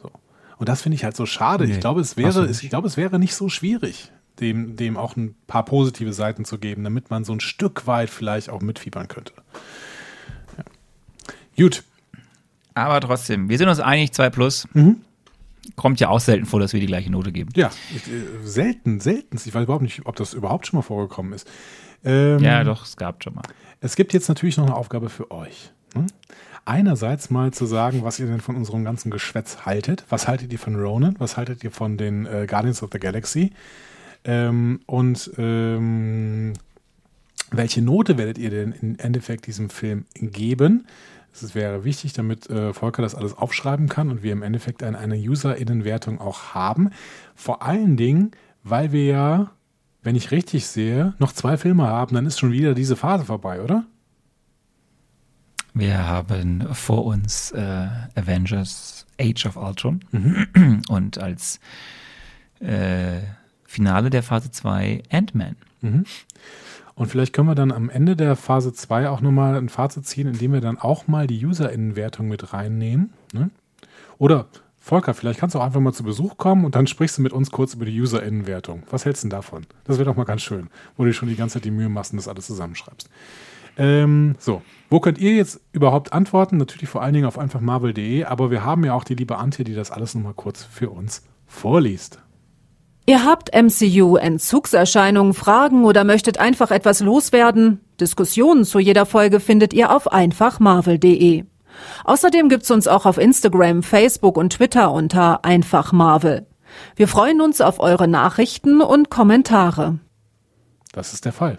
So. Und das finde ich halt so schade. Nee, ich glaube, es wäre, ich glaube, es wäre nicht so schwierig, dem, dem auch ein paar positive Seiten zu geben, damit man so ein Stück weit vielleicht auch mitfiebern könnte. Ja. Gut. Aber trotzdem, wir sind uns einig, 2 plus. Mhm kommt ja auch selten vor, dass wir die gleiche Note geben. Ja, äh, selten, selten. Ich weiß überhaupt nicht, ob das überhaupt schon mal vorgekommen ist. Ähm, ja, doch, es gab schon mal. Es gibt jetzt natürlich noch eine Aufgabe für euch. Hm? Einerseits mal zu sagen, was ihr denn von unserem ganzen Geschwätz haltet. Was haltet ihr von Ronan? Was haltet ihr von den äh, Guardians of the Galaxy? Ähm, und ähm, welche Note werdet ihr denn im Endeffekt diesem Film geben? Es wäre wichtig, damit äh, Volker das alles aufschreiben kann und wir im Endeffekt eine, eine User-Innenwertung auch haben. Vor allen Dingen, weil wir ja, wenn ich richtig sehe, noch zwei Filme haben, dann ist schon wieder diese Phase vorbei, oder? Wir haben vor uns äh, Avengers Age of Ultron mhm. und als äh, Finale der Phase 2 Ant-Man. Mhm. Und vielleicht können wir dann am Ende der Phase 2 auch nochmal ein Fazit ziehen, indem wir dann auch mal die User-Innenwertung mit reinnehmen. Ne? Oder Volker, vielleicht kannst du auch einfach mal zu Besuch kommen und dann sprichst du mit uns kurz über die User-Innenwertung. Was hältst du denn davon? Das wäre doch mal ganz schön, wo du schon die ganze Zeit die Mühe machst und das alles zusammenschreibst. Ähm, so, wo könnt ihr jetzt überhaupt antworten? Natürlich vor allen Dingen auf einfach marvel.de, aber wir haben ja auch die liebe Antje, die das alles nochmal kurz für uns vorliest. Ihr habt MCU-Entzugserscheinungen, Fragen oder möchtet einfach etwas loswerden? Diskussionen zu jeder Folge findet ihr auf einfachmarvel.de. Außerdem gibt's uns auch auf Instagram, Facebook und Twitter unter einfachmarvel. Wir freuen uns auf eure Nachrichten und Kommentare. Das ist der Fall.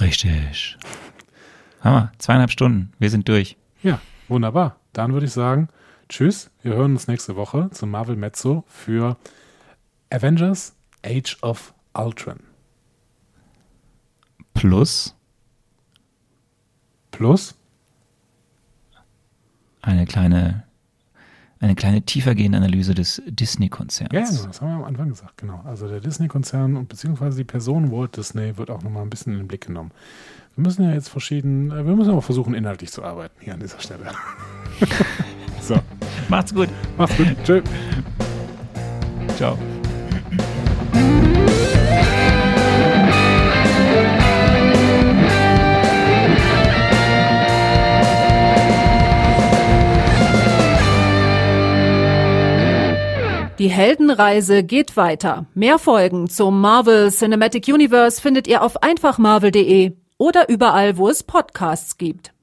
Richtig. Hammer, zweieinhalb Stunden. Wir sind durch. Ja, wunderbar. Dann würde ich sagen, Tschüss, wir hören uns nächste Woche zum Marvel Mezzo für Avengers Age of Ultron. Plus. Plus. Eine kleine, eine kleine tiefergehende Analyse des Disney-Konzerns. Ja, genau, das haben wir am Anfang gesagt, genau. Also der Disney-Konzern und beziehungsweise die Person Walt Disney wird auch nochmal ein bisschen in den Blick genommen. Wir müssen ja jetzt verschieden, äh, wir müssen aber versuchen, inhaltlich zu arbeiten hier an dieser Stelle. so. Macht's gut. Macht's gut. Tschö. Ciao. Die Heldenreise geht weiter. Mehr Folgen zum Marvel Cinematic Universe findet ihr auf einfachmarvel.de oder überall, wo es Podcasts gibt.